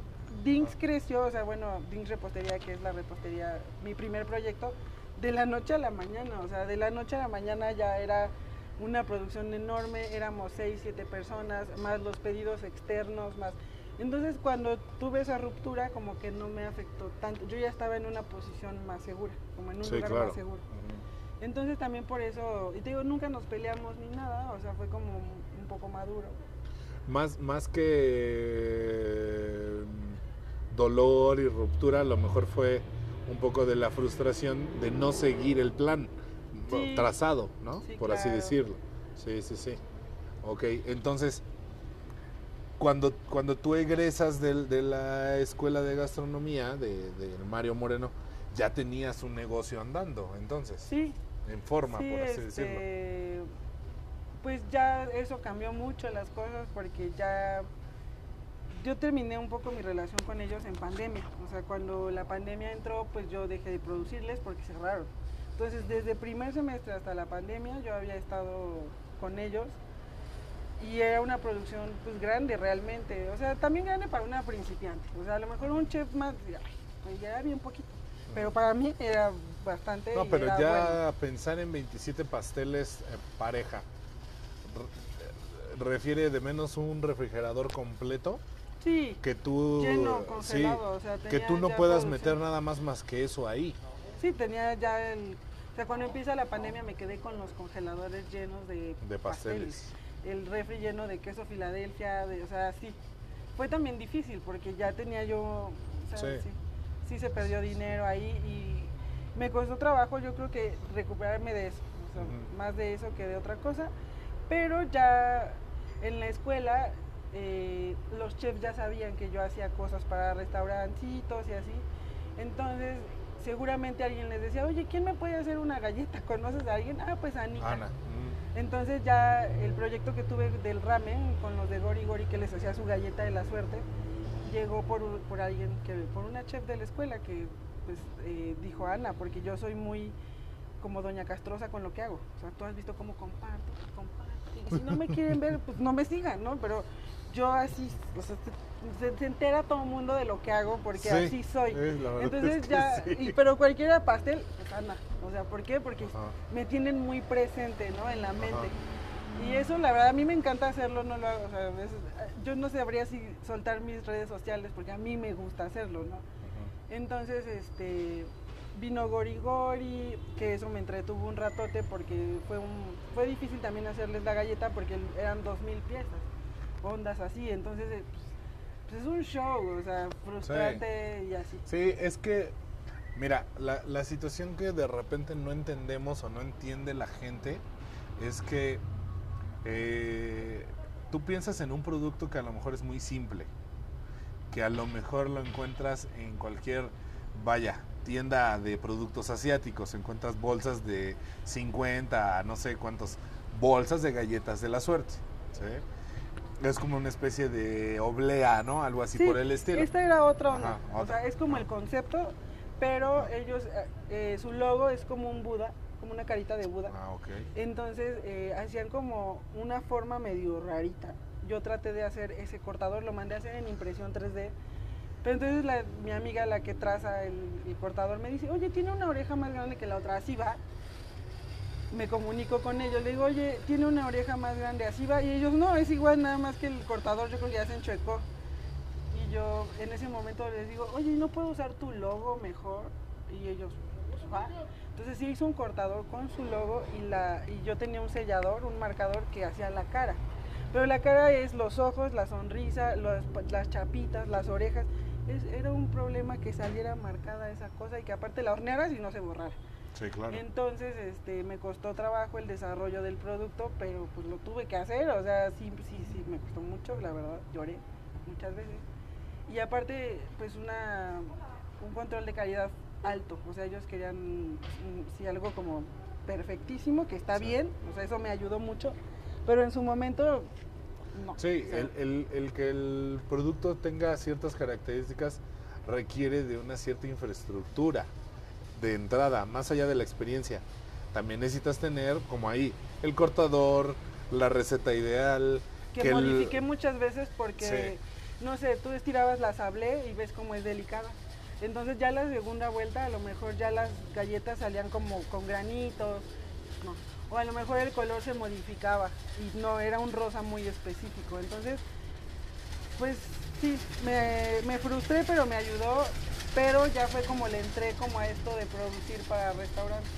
Dings creció, o sea, bueno, Dings Repostería, que es la repostería, mi primer proyecto, de la noche a la mañana, o sea, de la noche a la mañana ya era una producción enorme, éramos 6, 7 personas, más los pedidos externos, más... Entonces, cuando tuve esa ruptura, como que no me afectó tanto, yo ya estaba en una posición más segura, como en un Sí, lugar claro. más seguro. Ujú. Entonces también por eso, y te digo, nunca nos peleamos ni nada, o sea, fue como un poco maduro. Más, más que dolor y ruptura, a lo mejor fue un poco de la frustración de no seguir el plan Sí. trazado, ¿no? Sí, Por así claro. decirlo. Sí, sí, sí. Ok, entonces, cuando, cuando tú egresas del- de, la escuela de gastronomía de, de Mario Moreno, ya tenías un negocio andando, entonces, Sí, en forma, sí, por así decirlo. este, pues ya eso cambió mucho las cosas porque ya yo terminé un poco mi relación con ellos en pandemia. O sea, cuando la pandemia entró, pues yo dejé de producirles porque cerraron. Entonces, desde primer semestre hasta la pandemia, yo había estado con ellos y era una producción pues grande realmente. O sea, también grande para una principiante. O sea, a lo mejor un chef más, ay, pues ya era bien poquito. Pero para mí era bastante. No, pero ya bueno. pensar en 27 pasteles pareja, re- refiere de menos un refrigerador completo Sí, que tú lleno, sí, congelado. o sea, que tú no puedas producción. meter nada más más que eso ahí. Sí, tenía ya el... O sea, cuando empieza la pandemia me quedé con los congeladores llenos de, De pasteles. El refri lleno de queso Filadelfia, de, o sea, sí. Fue también difícil porque ya tenía yo... O sea, Sí. sí. sí, se perdió dinero ahí y me costó trabajo yo creo que recuperarme de eso. o sea. Más de eso que de otra cosa. Pero ya en la escuela eh, los chefs ya sabían que yo hacía cosas para restaurancitos y así. Entonces, seguramente alguien les decía, oye, ¿quién me puede hacer una galleta? ¿Conoces a alguien? Ah, pues Anita. Ana. mm, Entonces ya el proyecto que tuve del ramen con los de Gori Gori que les hacía su galleta de la suerte, llegó por, por alguien, que por una chef de la escuela que pues eh, dijo Ana, porque yo soy muy como doña Castrosa con lo que hago. O sea, tú has visto cómo comparto, comparto. Y si no me quieren ver, pues no me sigan, ¿no? Pero yo así, o sea, se, se- entera todo el mundo de lo que hago porque Sí, así soy. Entonces es que ya, sí. y, pero cualquiera pastel, Ana. O sea, ¿por qué? Porque Ajá. me tienen muy presente, ¿no? En la mente. Ajá. Y eso, la verdad, a mí me encanta hacerlo, no lo hago. O sea, eh, yo no sabría si soltar mis redes sociales porque a mí me gusta hacerlo, ¿no? Entonces, este, vino Gori Gori, que eso me entretuvo un ratote porque fue un, fue difícil también hacerles la galleta porque eran dos mil piezas, ondas así. Entonces, eh, pues, pues es un show, o sea, frustrante y así. Sí, es que, mira, la, la situación que de repente no entendemos o no entiende la gente es que eh, tú piensas en un producto que a lo mejor es muy simple, que a lo mejor lo encuentras en cualquier, vaya, tienda de productos asiáticos, encuentras bolsas de 50 a no sé cuántos, bolsas de galletas de la suerte, ¿sí? Es como una especie de oblea, ¿no? Algo así Sí, por el estilo. Esta era otra onda. Ajá, O sea, es como el concepto, pero ellos, eh, eh, su logo es como un Buda, como una carita de Buda. Ah, ok. Entonces eh, hacían como una forma medio rarita. Yo traté de hacer ese cortador, lo mandé a hacer en impresión 3D. Pero entonces la- mi amiga, la que traza el, el cortador, me dice, oye, tiene una oreja más grande que la otra, así va. Me comunico con ellos, le digo, oye, tiene una oreja más grande, así va. Y ellos, no, es igual, nada más que el cortador, yo creo que ya se enchuecó. Y yo en ese momento les digo, oye, ¿no puedo usar tu logo mejor? Y ellos, pues va. Entonces sí hizo un cortador con su logo y, la, y yo tenía un sellador, un marcador que hacía la cara. Pero la cara es los ojos, la sonrisa, las chapitas, las orejas. Era un problema que saliera marcada esa cosa y que aparte la hornearas y no se borrara. Sí, claro. Entonces, este, me costó trabajo el desarrollo del producto, pero pues lo tuve que hacer, o sea, sí, sí, sí, me costó mucho, la verdad, lloré muchas veces. Y aparte, pues una, un control de calidad alto, o sea, ellos querían, mm, sí, algo como perfectísimo, que está Sí. bien, o sea, eso me ayudó mucho, pero en su momento, no. Sí, o sea, el, el- el que el producto tenga ciertas características requiere de una cierta infraestructura de entrada, más allá de la experiencia. También necesitas tener, como ahí, el cortador, la receta ideal. que, el- modifiqué muchas veces porque, no sé, tú estirabas la sablé y ves cómo es delicada. Entonces ya la segunda vuelta a lo mejor ya las galletas salían como con granitos, no. O a lo mejor el color se modificaba y no era un rosa muy específico. Entonces, pues sí, me, me frustré pero me ayudó, pero ya fue como le entré como a esto de producir para restaurantes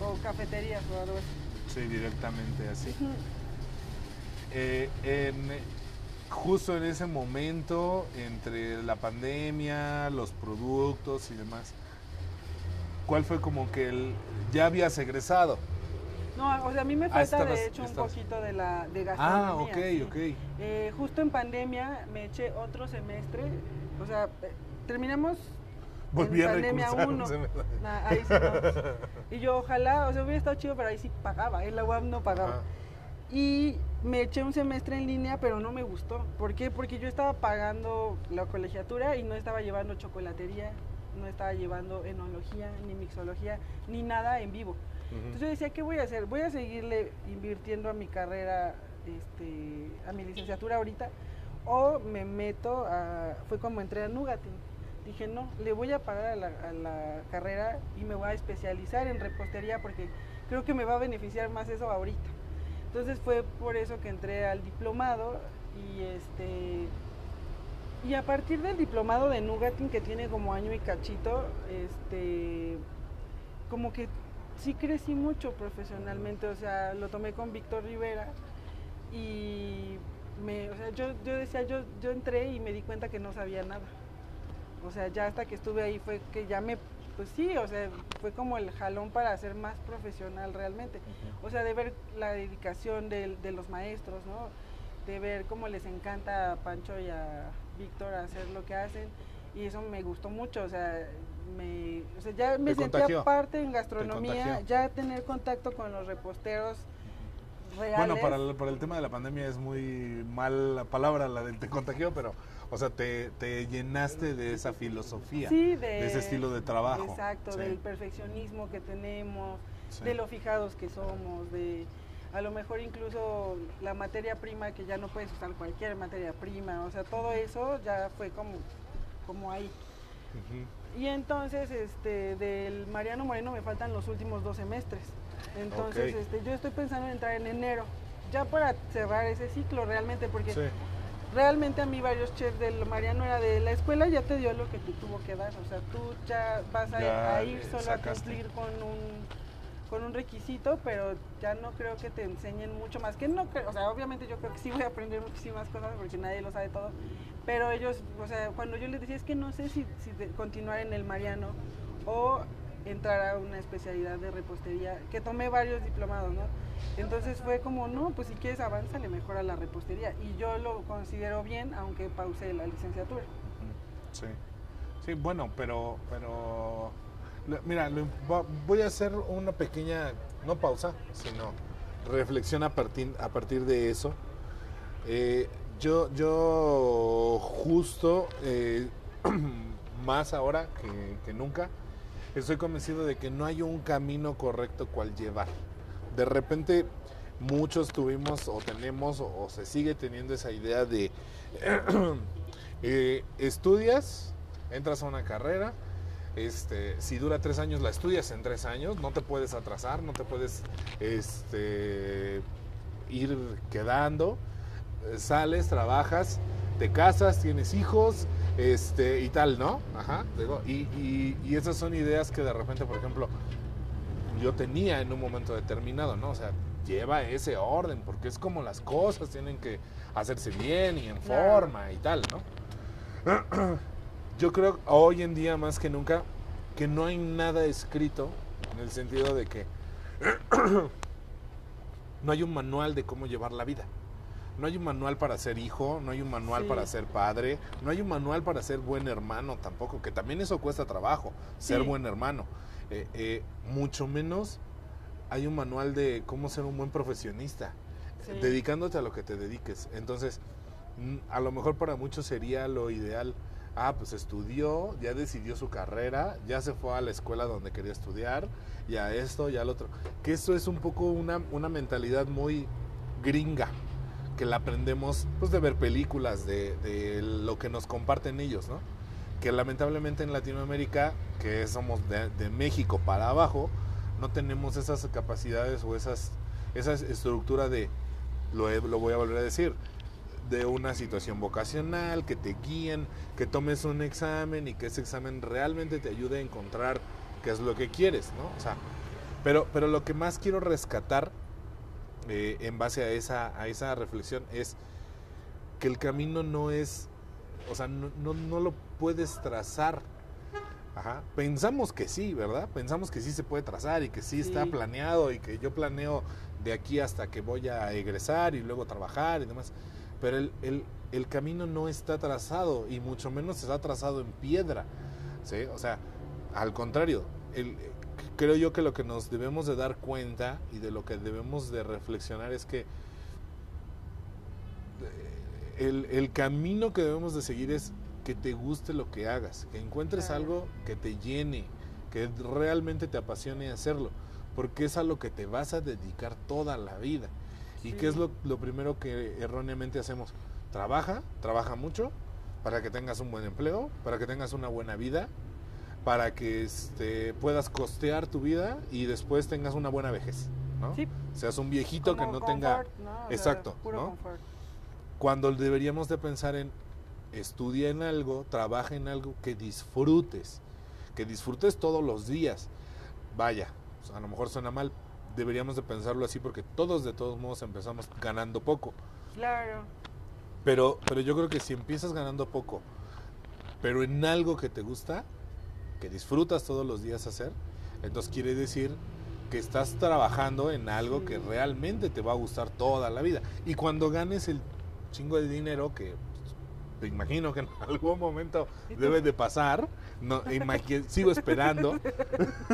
o cafeterías o algo así. Sí, directamente así. Eh, en, justo en ese momento, entre la pandemia, los productos y demás, ¿cuál fue como que el, ya habías egresado? No, o sea, a mí me Ah, falta de hecho un estabas- poquito de la de Ah, gastronomía. ok, sí. ok. Eh, justo en pandemia me eché otro semestre, o sea, eh, terminamos Volví en a pandemia uno. se me- Na- ahí sí no. Y yo ojalá, o sea, hubiera estado chido, pero ahí sí pagaba, en la UAM no pagaba. Y me eché un semestre en línea, pero no me gustó. ¿Por qué? Porque yo estaba pagando la colegiatura y no estaba llevando chocolatería, no estaba llevando enología, ni mixología, ni nada en vivo. Entonces yo decía, ¿qué voy a hacer? ¿Voy a seguirle invirtiendo a mi carrera, este, a mi licenciatura ahorita? ¿O me meto a... Fue como entré a Nugatin. Dije, no, le voy a pagar a la, a la carrera y me voy a especializar en repostería porque creo que me va a beneficiar más eso ahorita. Entonces fue por eso que entré al diplomado y este... Y a partir del diplomado de Nugatin, que tiene como año y cachito, este, como que sí crecí mucho profesionalmente, o sea, lo tomé con Víctor Rivera y me, o sea, yo, yo decía, yo, yo entré y me di cuenta que no sabía nada. O sea, ya hasta que estuve ahí fue que ya me, pues sí, o sea, fue como el jalón para ser más profesional realmente. O sea, de ver la dedicación del- de, los maestros, ¿no? De ver cómo les encanta a Pancho y a Víctor hacer lo que hacen. Y eso me gustó mucho, o sea, me, o sea ya me sentía contagió. parte en gastronomía, ya tener contacto con los reposteros reales. Bueno, para el, para el tema de la pandemia es muy mal la palabra la del te contagió, pero, o sea, te, te llenaste de esa filosofía, Sí, de, ese estilo de trabajo. Exacto, Sí. del perfeccionismo que tenemos, Sí. de lo fijados que somos, de a lo mejor incluso la materia prima que ya no puedes usar cualquier materia prima, o sea, todo eso ya fue como, como ahí. Y entonces, este, del Mariano Moreno me faltan los últimos dos semestres. Entonces, este, yo estoy pensando en entrar en enero, ya para cerrar ese ciclo realmente, porque. Realmente a mí varios chefs del Mariano era de la escuela ya te dio lo que te tuvo que dar, o sea, tú ya vas a, Ya, a ir solo sacaste. a cumplir con un con un requisito, pero ya no creo que te enseñen mucho más, que no creo, o sea, obviamente yo creo que sí voy a aprender muchísimas cosas porque nadie lo sabe todo, pero ellos, o sea, cuando yo les decía es que no sé si, si continuar en el Mariano o entrar a una especialidad de repostería, que tomé varios diplomados, ¿no? Entonces fue como, no, pues si quieres avánzale mejor a la repostería. Y yo lo considero bien, aunque pausé la licenciatura. Sí. Sí, bueno, pero, pero, mira, voy a hacer una pequeña, no pausa, sino reflexión a partir, a partir de eso. Eh, yo, yo justo, eh, más ahora que nunca, estoy convencido de que no hay un camino correcto cual llevar. De repente muchos tuvimos o tenemos o, se sigue teniendo esa idea de eh, estudias, entras a una carrera, este, si dura tres años la estudias en tres años, no te puedes atrasar, no te puedes este, ir quedando, eh, sales, trabajas, te casas, tienes hijos, este, y tal, ¿no? Ajá. digo, Y, y, y esas son ideas que de repente, por ejemplo, yo tenía en un momento determinado, ¿no? O sea, lleva ese orden, porque es como las cosas tienen que hacerse bien y en forma y tal, ¿no? Yo creo hoy en día más que nunca que no hay nada escrito en el sentido de que no hay un manual de cómo llevar la vida. No hay un manual para ser hijo, no hay un manual Sí. para ser padre, no hay un manual para ser buen hermano tampoco, que también eso cuesta trabajo, ser Sí. buen hermano. Eh, eh, mucho menos hay un manual de cómo ser un buen profesionista, Sí. dedicándote a lo que te dediques. Entonces, mm, a lo mejor para muchos sería lo ideal. Ah, pues estudió, ya decidió su carrera, ya se fue a la escuela donde quería estudiar, ya esto, ya lo otro. Que eso es un poco una, una mentalidad muy gringa, que la aprendemos pues de ver películas, de, de lo que nos comparten ellos, ¿no? Que lamentablemente en Latinoamérica, que somos de, de México para abajo, no tenemos esas capacidades o esas, esa estructura de, lo, lo voy a volver a decir, de una situación vocacional, que te guíen, que tomes un examen y que ese examen realmente te ayude a encontrar qué es lo que quieres, ¿no? O sea, pero, pero lo que más quiero rescatar eh, en base a esa, a esa reflexión es que el camino no es, o sea, no, no, no lo puedes trazar. Ajá. Pensamos que sí, ¿verdad? Pensamos que sí se puede trazar y que sí, está planeado y que yo planeo de aquí hasta que voy a egresar y luego trabajar y demás. Pero el, el- el camino no está trazado y mucho menos está trazado en piedra. ¿sí? O sea, al contrario, el- creo yo que lo que nos debemos de dar cuenta y de lo que debemos de reflexionar es que eh, el, el camino que debemos de seguir es que te guste lo que hagas, que encuentres Claro. algo que te llene, que realmente te apasione hacerlo, porque es a lo que te vas a dedicar toda la vida. ¿Y qué es lo, lo primero que erróneamente hacemos? Trabaja, trabaja mucho para que tengas un buen empleo, para que tengas una buena vida, para que este, puedas costear tu vida y después tengas una buena vejez, ¿no? Sí. Seas un viejito que Como no tenga... confort, ¿no? Exacto, puro ¿no? confort. Cuando deberíamos de pensar en estudia en algo, trabaja en algo que disfrutes, que disfrutes todos los días. Vaya, a lo mejor suena mal, deberíamos de pensarlo así porque todos de todos modos empezamos ganando poco. Claro. Pero, pero yo creo que si empiezas ganando poco, pero en algo que te gusta, que disfrutas todos los días hacer, entonces quiere decir que estás trabajando en algo que realmente te va a gustar toda la vida. Y cuando ganes el chingo de dinero que te imagino que en algún momento debe de pasar, no, imagi- sigo esperando,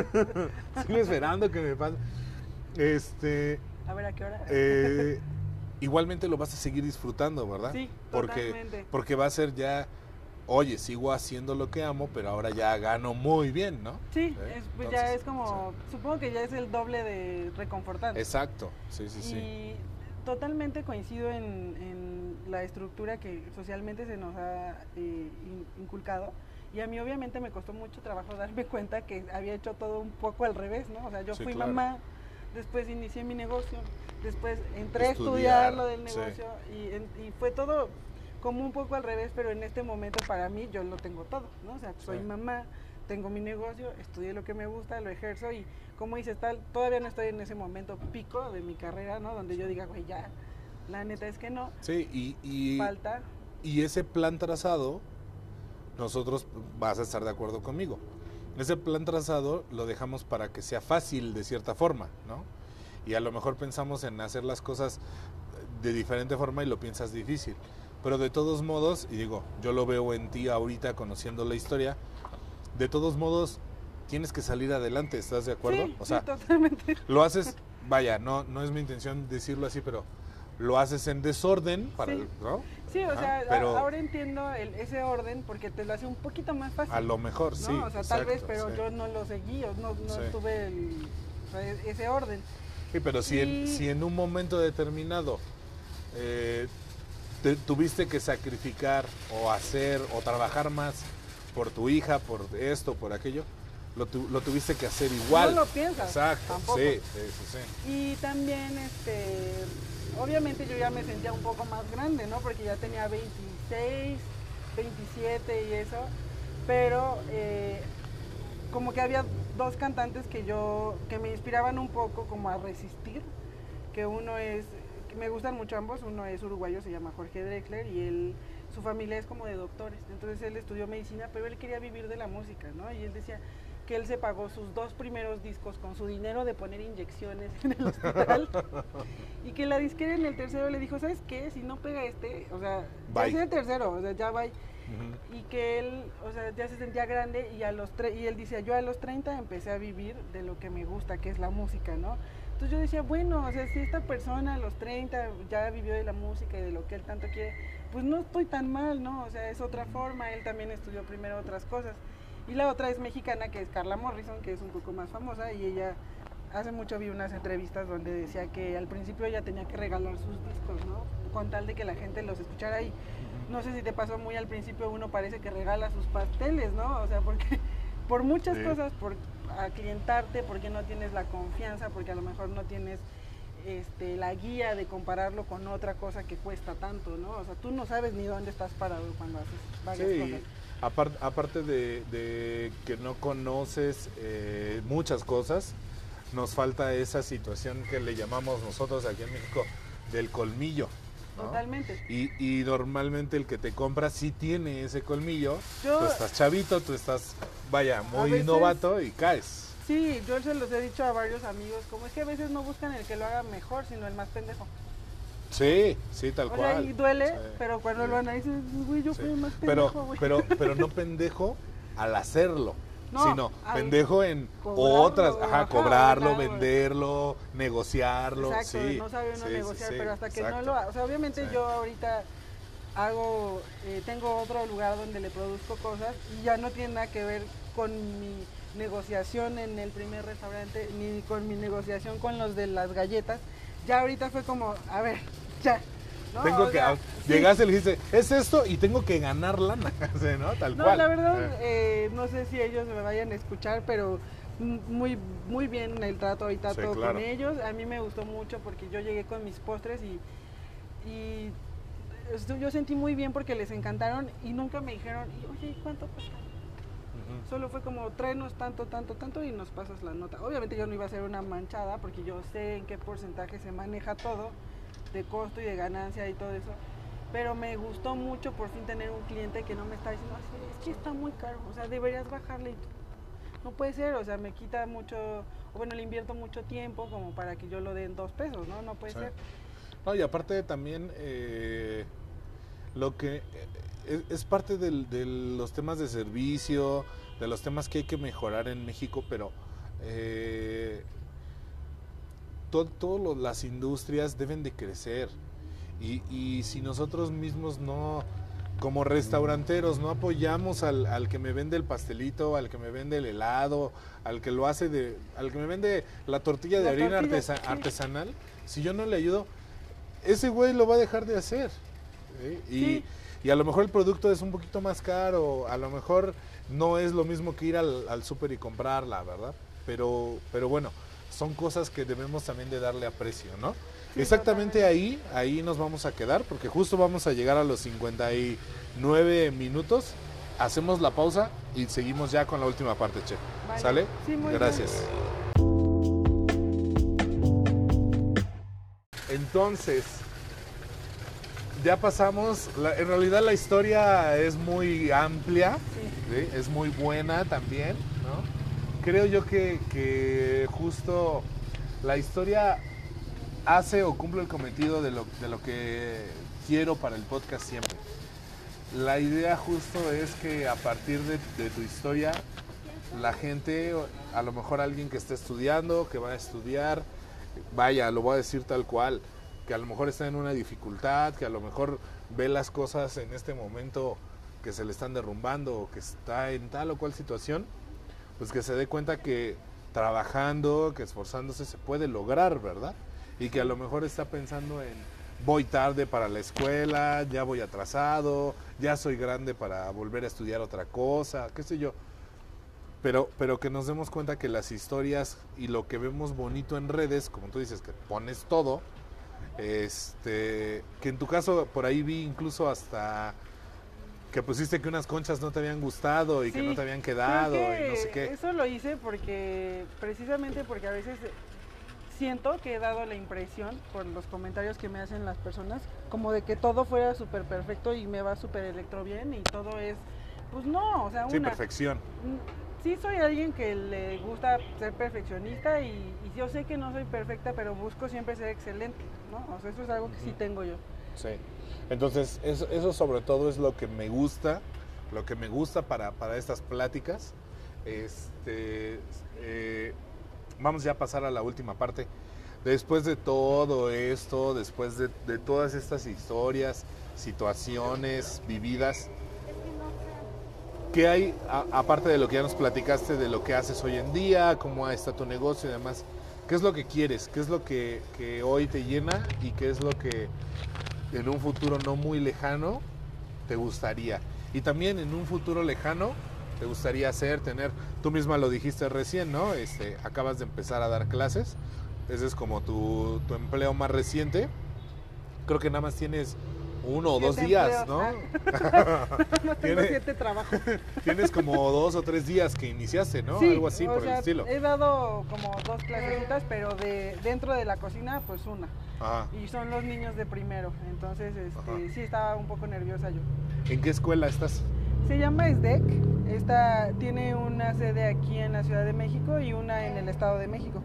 sigo esperando que me pase. Este, A ver a qué hora. eh, igualmente lo vas a seguir disfrutando, ¿verdad? sí, porque, totalmente. porque va a ser ya, oye, sigo haciendo lo que amo, pero ahora ya gano muy bien, ¿no? Sí, ¿Eh? es, pues ya es como, supongo que ya es el doble de reconfortante. Exacto, sí, sí, sí. Y totalmente coincido en, en la estructura que socialmente se nos ha eh, in- inculcado. Y a mí obviamente me costó mucho trabajo darme cuenta que había hecho todo un poco al revés, ¿no? O sea, yo Sí, fui claro. mamá, después inicié mi negocio, después entré a Estudiar, lo del sí. negocio y, en- y fue todo como un poco al revés, pero en este momento para mí yo lo tengo todo, ¿no? O sea, soy Sí. mamá, tengo mi negocio, estudié lo que me gusta, lo ejerzo y como dices, tal, todavía no estoy en ese momento pico de mi carrera, ¿no? Donde yo diga, güey, ya, la neta es que no, Sí, y, y, falta. y ese plan trazado, nosotros vas a estar de acuerdo conmigo. Ese plan trazado lo dejamos para que sea fácil de cierta forma, ¿no? Y a lo mejor pensamos en hacer las cosas de diferente forma y lo piensas difícil. Pero de todos modos, y digo, yo lo veo en ti ahorita conociendo la historia, de todos modos tienes que salir adelante, ¿estás de acuerdo? Sí, o sí, sea, totalmente. lo haces, vaya, no, no es mi intención decirlo así, pero lo haces en desorden, para, Sí. ¿no? Sí, o sea, pero- ahora entiendo el- ese orden porque te lo hace un poquito más fácil. A lo mejor, ¿no? sí. o sea, tal vez, exacto, pero sí. yo no lo seguí, o no, no Sí. tuve el- o sea, e- ese orden. Sí, pero si, en, Y- si en un momento determinado eh, te tuviste que sacrificar o hacer o trabajar más por tu hija, por esto, por aquello, lo, tu- lo tuviste que hacer igual. No lo piensas, Exacto, tampoco. sí, sí, sí. Y también, este, obviamente yo ya me sentía un poco más grande, ¿no? Porque ya tenía 26, 27 y eso, pero eh, como que había dos cantantes que yo, que me inspiraban un poco como a resistir que uno es, me gustan mucho ambos, uno es uruguayo, se llama Jorge Drexler y él, su familia es como de doctores, entonces él estudió medicina, pero él quería vivir de la música, ¿no? Y él decía que él se pagó sus dos primeros discos con su dinero de poner inyecciones en el hospital y que la disquera en el tercero le dijo, ¿sabes qué? Si no pega este, o sea, ya es el tercero, o sea, ya va. Y que él, o sea, ya se sentía grande y a los tre- y él decía, yo a los 30 empecé a vivir de lo que me gusta, que es la música, ¿no? Entonces yo decía, bueno, o sea, si esta persona a los 30 ya vivió de la música y de lo que él tanto quiere, pues no estoy tan mal, ¿no? O sea, es otra forma, él también estudió primero otras cosas. Y la otra es mexicana, que es Carla Morrison, que es un poco más famosa, y ella hace mucho vi unas entrevistas donde decía que al principio ella tenía que regalar sus discos, ¿no? Con tal de que la gente los escuchara y no sé si te pasó muy al principio, uno parece que regala sus pasteles, ¿no? O sea, porque por muchas Sí. cosas, por aclientarte, porque no tienes la confianza, porque a lo mejor no tienes este, la guía de compararlo con otra cosa que cuesta tanto, ¿no? O sea, tú no sabes ni dónde estás parado cuando haces varias Sí, cosas. apar- aparte de, de que no conoces eh, muchas cosas, nos falta esa situación que le llamamos nosotros aquí en México del colmillo. ¿No? Totalmente. Y, y normalmente el que te compra sí tiene ese colmillo. Yo- Tú estás chavito, tú estás, vaya, muy veces- novato y caes. Sí, yo se los he dicho a varios amigos, como es que a veces no buscan el que lo haga mejor, sino el más pendejo. Sí, sí, tal o cual. sea, y duele, Sí, pero cuando sí. lo analizas, güey, yo Sí. fui el más pero, pendejo, güey. pero, pero no pendejo al hacerlo, No, sino al pendejo en cobrarlo, otras, ajá, cobrarlo, claro. venderlo, negociarlo, Exacto, sí. no sabe uno sí, negociar, sí, pero hasta que no lo. O sea, obviamente yo ahorita hago, eh, tengo otro lugar donde le produzco cosas y ya no tiene nada que ver con mi negociación en el primer restaurante, ni con mi negociación con los de las galletas. Ya ahorita fue como, a ver, ya. ¿No? Tengo O que, sea, ah, llegaste y le dijiste, es esto y tengo que ganar lana, ¿no? Tal No, cual. la verdad, Eh, eh, no sé si ellos me vayan a escuchar, pero muy, muy bien el trato ahorita Sí, todo claro. con ellos. A mí me gustó mucho porque yo llegué con mis postres y, yo sentí muy bien porque les encantaron y nunca me dijeron, "Y, oye, ¿y ¿cuánto cuesta? Solo fue como, tráenos tanto, tanto, tanto y nos pasas la nota. Obviamente yo no iba a hacer una manchada porque yo sé en qué porcentaje se maneja todo, de costo y de ganancia y todo eso. Pero me gustó mucho por fin tener un cliente que no me está diciendo, "Así, es que está muy caro, o sea, deberías bajarle. Y tú, No puede ser, o sea, me quita mucho, bueno, le invierto mucho tiempo como para que yo lo dé en dos pesos, ¿no? No puede Sí. ser. No, y aparte también eh, lo que eh, es, es parte del- de los temas de servicio, de los temas que hay que mejorar en México, pero eh, todas las industrias deben de crecer. Y, y si nosotros mismos no, como restauranteros, no apoyamos al, al que me vende el pastelito, al que me vende el helado, al que lo hace de, al que me vende la tortilla de La harina tortilla, artesa- sí. artesanal, si yo no le ayudo, ese güey lo va a dejar de hacer. ¿sí? Y, Sí. y a lo mejor el producto es un poquito más caro, a lo mejor no es lo mismo que ir al, al súper y comprarla, ¿verdad? Pero, pero bueno, son cosas que debemos también de darle aprecio, ¿no? Sí, Exactamente totalmente. ahí, ahí nos vamos a quedar, porque justo vamos a llegar a los 59 minutos. Hacemos la pausa y seguimos ya con la última parte, Che. Vale. ¿Sale? Sí, muy bien. Gracias. Entonces, ya pasamos, la- en realidad la historia es muy amplia, Sí. ¿sí? es muy buena también, ¿no? Creo yo que, que justo la historia hace o cumple el cometido de lo, de lo que quiero para el podcast siempre. La idea justo es que a partir de, de tu historia, la gente, a lo mejor alguien que está estudiando, que va a estudiar, vaya, lo voy a decir tal cual, que a lo mejor está en una dificultad, que a lo mejor ve las cosas en este momento que se le están derrumbando o que está en tal o cual situación, pues que se dé cuenta que trabajando, que esforzándose se puede lograr, ¿verdad? Y que a lo mejor está pensando en voy tarde para la escuela, ya voy atrasado, ya soy grande para volver a estudiar otra cosa, qué sé yo. Pero, pero que nos demos cuenta que las historias y lo que vemos bonito en redes, como tú dices, que pones todo, este, que en tu caso por ahí vi incluso hasta que pusiste que unas conchas no te habían gustado y que no te habían quedado que y no sé qué. Eso lo hice porque, precisamente porque a veces siento que he dado la impresión por los comentarios que me hacen las personas, como de que todo fuera súper perfecto y me va súper electro bien y todo es, pues no, o sea, una... Sí, perfección. Mm, sí soy alguien que le gusta ser perfeccionista y, y yo sé que no soy perfecta, pero busco siempre ser excelente, ¿no? O sea, eso es algo que sí tengo yo. Sí. Entonces, eso, sobre todo es lo que me gusta, lo que me gusta para, para estas pláticas. Este, eh, vamos ya a pasar a la última parte. Después de todo esto, después de, todas estas historias, situaciones vividas, ¿qué hay, aparte de lo que ya nos platicaste, de lo que haces hoy en día, cómo está tu negocio y demás? ¿Qué es lo que quieres? ¿Qué es lo que hoy te llena y qué es lo que en un futuro no muy lejano te gustaría? Y también en un futuro lejano te gustaría hacer, tener, tú misma lo dijiste recién, ¿no? Este, acabas de empezar a dar clases, ese es como tu, tu empleo más reciente. Creo que nada más tienes uno o dos días, ¿no? No tengo siete trabajos. tienes como dos o tres días que iniciaste, ¿no? Sí, Algo así por el estilo. He dado como dos clasecitas, pero de dentro de la cocina, pues una. Ajá. Y son los niños de primero. Entonces, este, sí estaba un poco nerviosa yo. ¿En qué escuela estás? Se llama SDEC. Esta tiene una sede aquí en la Ciudad de México y una en el Estado de México.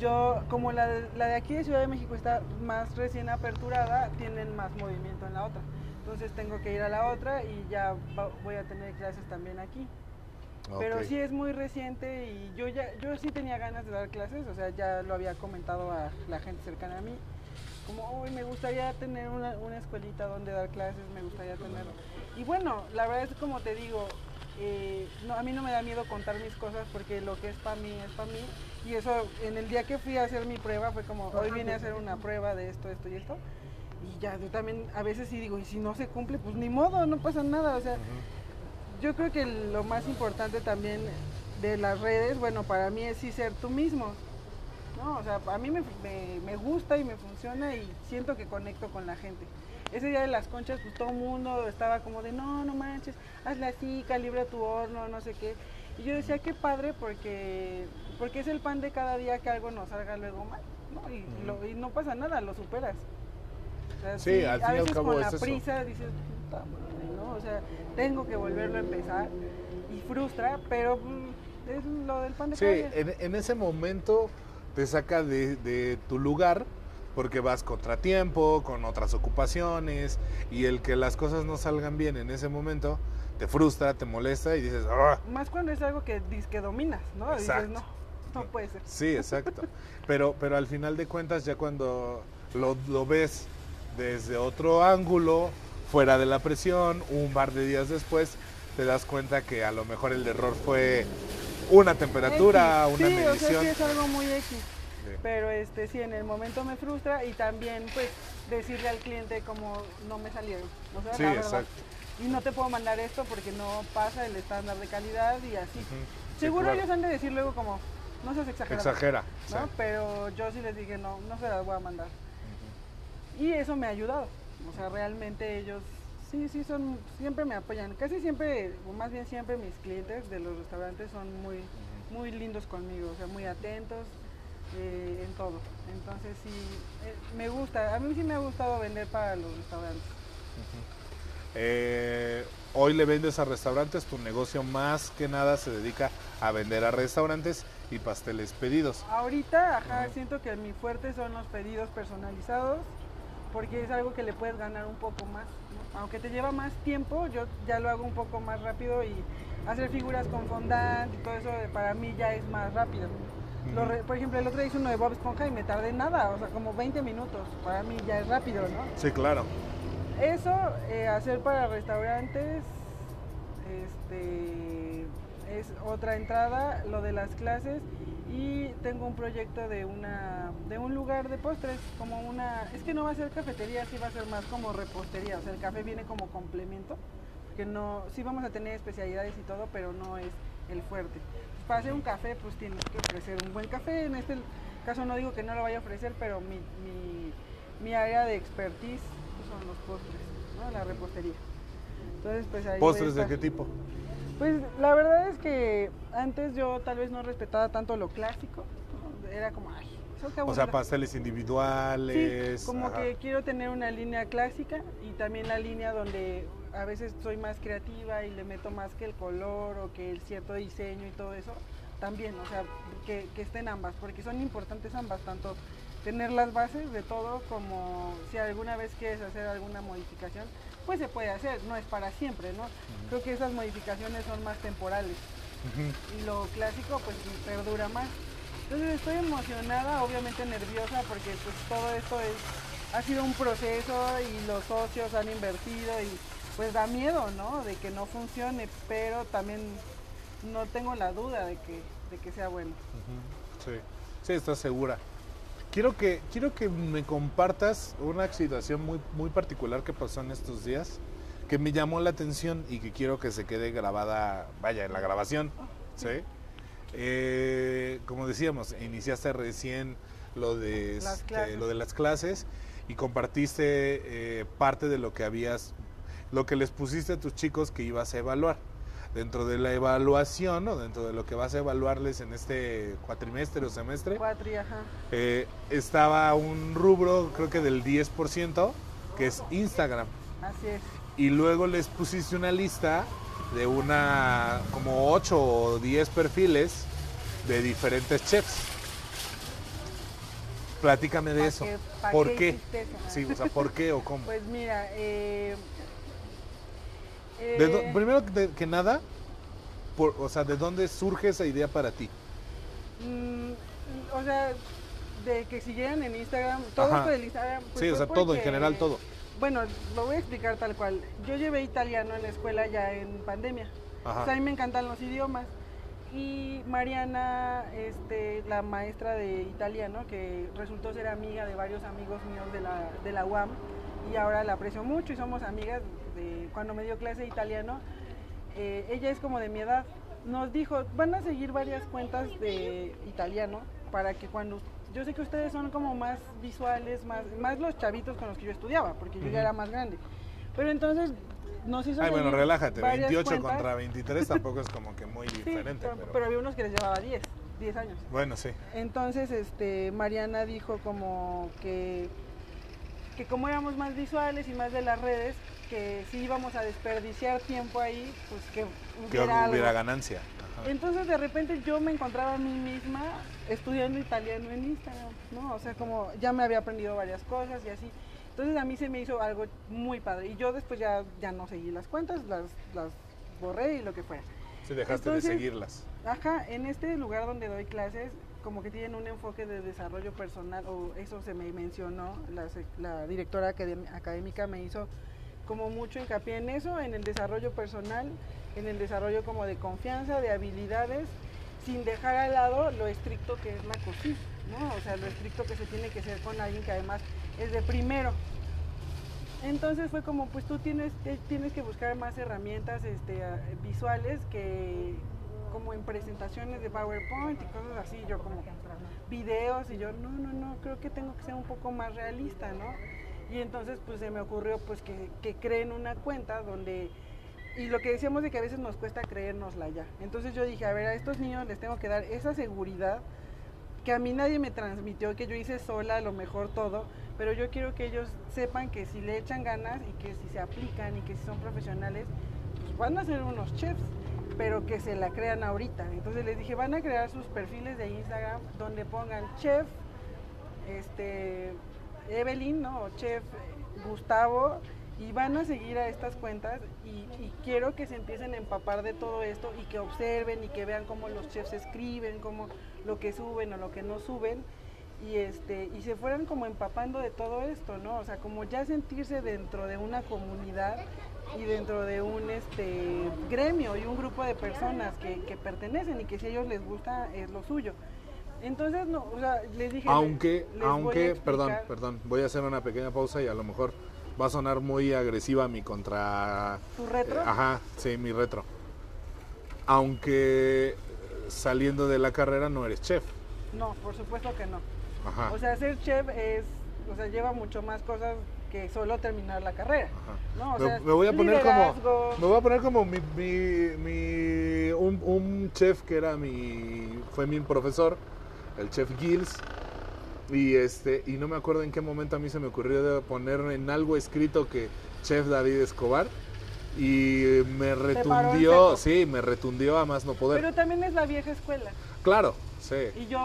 Yo, como la de, la de aquí de Ciudad de México está más recién aperturada, tienen más movimiento en la otra. Entonces tengo que ir a la otra y ya voy a tener clases también aquí. Pero sí es muy reciente y yo ya yo sí tenía ganas de dar clases, o sea, ya lo había comentado a la gente cercana a mí. Como, uy, me gustaría tener una, una escuelita donde dar clases, me gustaría tener... Y bueno, la verdad es como te digo, eh, no, a mí no me da miedo contar mis cosas porque lo que es para mí es para mí. Y eso, en el día que fui a hacer mi prueba, fue como, hoy vine a hacer una prueba de esto, esto y esto. Y ya, yo también a veces sí digo, y si no se cumple, pues ni modo, no pasa nada. O sea, yo creo que lo más importante también de las redes, bueno, para mí es sí ser tú mismo. ¿no? O sea, a mí me, me- me gusta y me funciona y siento que conecto con la gente. Ese día de las conchas, pues todo el mundo estaba como de, no, no manches, hazla así, calibra tu horno, no sé qué. Y yo decía, qué padre, porque, porque es el pan de cada día que algo nos salga luego mal, ¿no? Y, lo- y no pasa nada, lo superas. O sea, Sí, al a fin y al veces cabo con es la eso. prisa dices, puta madre, ¿no? O sea, tengo que volverlo a empezar y frustra, pero mm, es lo del pan de Sí, cada día. en, en ese momento te saca de, de tu lugar porque vas contratiempo, con otras ocupaciones y el que las cosas no salgan bien en ese momento te frustra, te molesta y dices, "Ah". Más cuando es algo que, que dominas, ¿no? Exacto. Dices, no, no puede ser. Sí, exacto. Pero, pero al final de cuentas, ya cuando lo, lo ves desde otro ángulo, fuera de la presión, un par de días después, te das cuenta que a lo mejor el error fue una temperatura, X. una sí, medición. o sea, sí es algo muy X. Sí. Pero este, sí, en el momento me frustra y también, pues, decirle al cliente como no me salieron. O sea, Sí, la exacto. Y no te puedo mandar esto porque no pasa el estándar de calidad y así. Sí, Seguro claro. ellos han de decir luego como, no seas exagerado. Exagera. ¿no? sí. Pero yo sí les dije, no, no se las voy a mandar. Y eso me ha ayudado. O sea, realmente ellos sí, sí son, siempre me apoyan. Casi siempre, o más bien siempre mis clientes de los restaurantes son muy, muy lindos conmigo, o sea, muy atentos eh, en todo. Entonces sí, eh, me gusta, a mí sí me ha gustado vender para los restaurantes. Eh, hoy le vendes a restaurantes, tu negocio más que nada se dedica a vender a restaurantes y pasteles pedidos. Ahorita, ajá, siento que mi fuerte son los pedidos personalizados, porque es algo que le puedes ganar un poco más. ¿no? Aunque te lleva más tiempo, yo ya lo hago un poco más rápido y hacer figuras con fondant y todo eso eh, para mí ya es más rápido. Lo re- por ejemplo, el otro día hice uno de Bob Esponja y me tardé nada, o sea, como 20 minutos. Para mí ya es rápido, ¿no? Sí, claro. Eso, eh, hacer para restaurantes, este, es otra entrada, lo de las clases y tengo un proyecto de una, de un lugar de postres, como una, es que no va a ser cafetería, sí va a ser más como repostería, o sea, el café viene como complemento, que no, sí vamos a tener especialidades y todo, pero no es el fuerte. Pues para hacer un café, pues tienes que ofrecer un buen café, en este caso no digo que no lo vaya a ofrecer, pero mi, mi, mi área de expertise pues, son los postres, ¿no? La repostería. Entonces, pues ahí ¿Postres de qué tipo? Pues la verdad es que antes yo tal vez no respetaba tanto lo clásico. Era como, ay, O sea, pasteles individuales. Sí, como ajá. que quiero tener una línea clásica y también la línea donde a veces soy más creativa y le meto más que el color o que el cierto diseño y todo eso. También, o sea, que, que estén ambas, porque son importantes ambas, tanto tener las bases de todo como si alguna vez quieres hacer alguna modificación, pues se puede hacer, no es para siempre, ¿no? Creo que esas modificaciones son más temporales y lo clásico pues perdura más. Entonces estoy emocionada, obviamente nerviosa porque pues todo esto es, ha sido un proceso y los socios han invertido y pues da miedo, ¿no? De que no funcione, pero también no tengo la duda de que, de que sea bueno. Sí, sí, estás segura. Quiero que, quiero que me compartas una situación muy, muy particular que pasó en estos días, que me llamó la atención y que quiero que se quede grabada, vaya, en la grabación. ¿sí? Eh, como decíamos, iniciaste recién lo de, este, lo de las clases y compartiste eh, parte de lo que habías, lo que les pusiste a tus chicos que ibas a evaluar. Dentro de la evaluación o dentro de lo que vas a evaluarles en este cuatrimestre o semestre, Cuatri, ajá. eh, estaba un rubro, creo que del 10%, que es Instagram. Así es. Y luego les pusiste una lista de una, como 8 o 10 perfiles de diferentes chefs. Platícame de ¿Pa eso. ¿Por qué qué? Sí, o sea, ¿por qué o cómo? Pues mira, eh, De eh, primero que, que nada, por- o sea, ¿de dónde surge esa idea para ti? Mm, o sea, de que siguieran en Instagram, todo Ajá. esto del Instagram. pues, Sí, o sea, todo, en general todo. Bueno, lo voy a explicar tal cual. Yo llevé italiano en la escuela ya en pandemia. Ajá. O sea, a mí me encantan los idiomas. Y Mariana, este, la maestra de italiano, que resultó ser amiga de varios amigos míos de la, de la UAM, y ahora la aprecio mucho y somos amigas de cuando me dio clase de italiano, eh, ella es como de mi edad. Nos dijo, van a seguir varias cuentas de italiano para que cuando... Yo sé que ustedes son como más visuales, más, más los chavitos con los que yo estudiaba, porque yo ya era más grande. Pero entonces nos hizo Ay, bueno, relájate, varias 28 cuentas. contra 23 tampoco es como que muy Sí, diferente. pero, pero- pero había unos que les llevaba 10, 10 años. Bueno, sí. Entonces, este, Mariana dijo como que, que como éramos más visuales y más de las redes, que si íbamos a desperdiciar tiempo ahí, pues que Que hubiera, ganancia. Ajá. Entonces de repente yo me encontraba a mí misma estudiando italiano en Instagram, ¿no? O sea, como ya me había aprendido varias cosas y así. Entonces a mí se me hizo algo muy padre. Y yo después ya, ya no seguí las cuentas, las, las borré y lo que fuera. Sí, dejaste de seguirlas. Ajá, en este lugar donde doy clases, como que tienen un enfoque de desarrollo personal, o eso se me mencionó, la, la directora académica me hizo como mucho hincapié en eso, en el desarrollo personal, en el desarrollo como de confianza, de habilidades, sin dejar al lado lo estricto que es la cocina, ¿no? O sea, lo estricto que se tiene que ser con alguien que además es de primero. Entonces fue como, pues tú tienes que, tienes que buscar más herramientas este, ah, visuales que como en presentaciones de PowerPoint y cosas así, yo como videos y yo, no, no, no, creo que tengo que ser un poco más realista, ¿no? Y entonces pues se me ocurrió pues que, que creen una cuenta donde, y lo que decíamos de que a veces nos cuesta creérnosla ya. Entonces yo dije, a ver, a estos niños les tengo que dar esa seguridad que a mí nadie me transmitió, que yo hice sola a lo mejor todo, pero yo quiero que ellos sepan que si le echan ganas y que si se aplican y que si son profesionales, pues van a ser unos chefs, pero que se la crean ahorita. Entonces les dije, van a crear sus perfiles de Instagram donde pongan chef, este, Evelyn, ¿no? O chef eh, Gustavo, y van a seguir a estas cuentas y, quiero que se empiecen a empapar de todo esto y que observen y que vean cómo los chefs escriben, cómo lo que suben o lo que no suben y este y se fueran como empapando de todo esto, ¿no? O sea, como ya sentirse dentro de una comunidad y dentro de un este gremio y un grupo de personas que, que pertenecen y que si a ellos les gusta es lo suyo. Entonces, no, o sea, les dije... Aunque, les aunque, perdón, perdón, voy a hacer una pequeña pausa y a lo mejor va a sonar muy agresiva mi contra... ¿Tu retro? Eh, ajá, sí, mi retro. Aunque saliendo de la carrera no eres chef. No, por supuesto que no. Ajá. O sea, ser chef es, o sea, lleva mucho más cosas que solo terminar la carrera. Ajá. No, o me, sea, me voy a poner como me voy a poner como mi, mi- mi- un, un chef que era mi fue mi profesor el chef Gills Y este y no me acuerdo en qué momento a mí se me ocurrió de poner en algo escrito que Chef David Escobar y me retundió, sí, me retundió a más no poder. Pero también es la vieja escuela. Claro, sí. Y yo,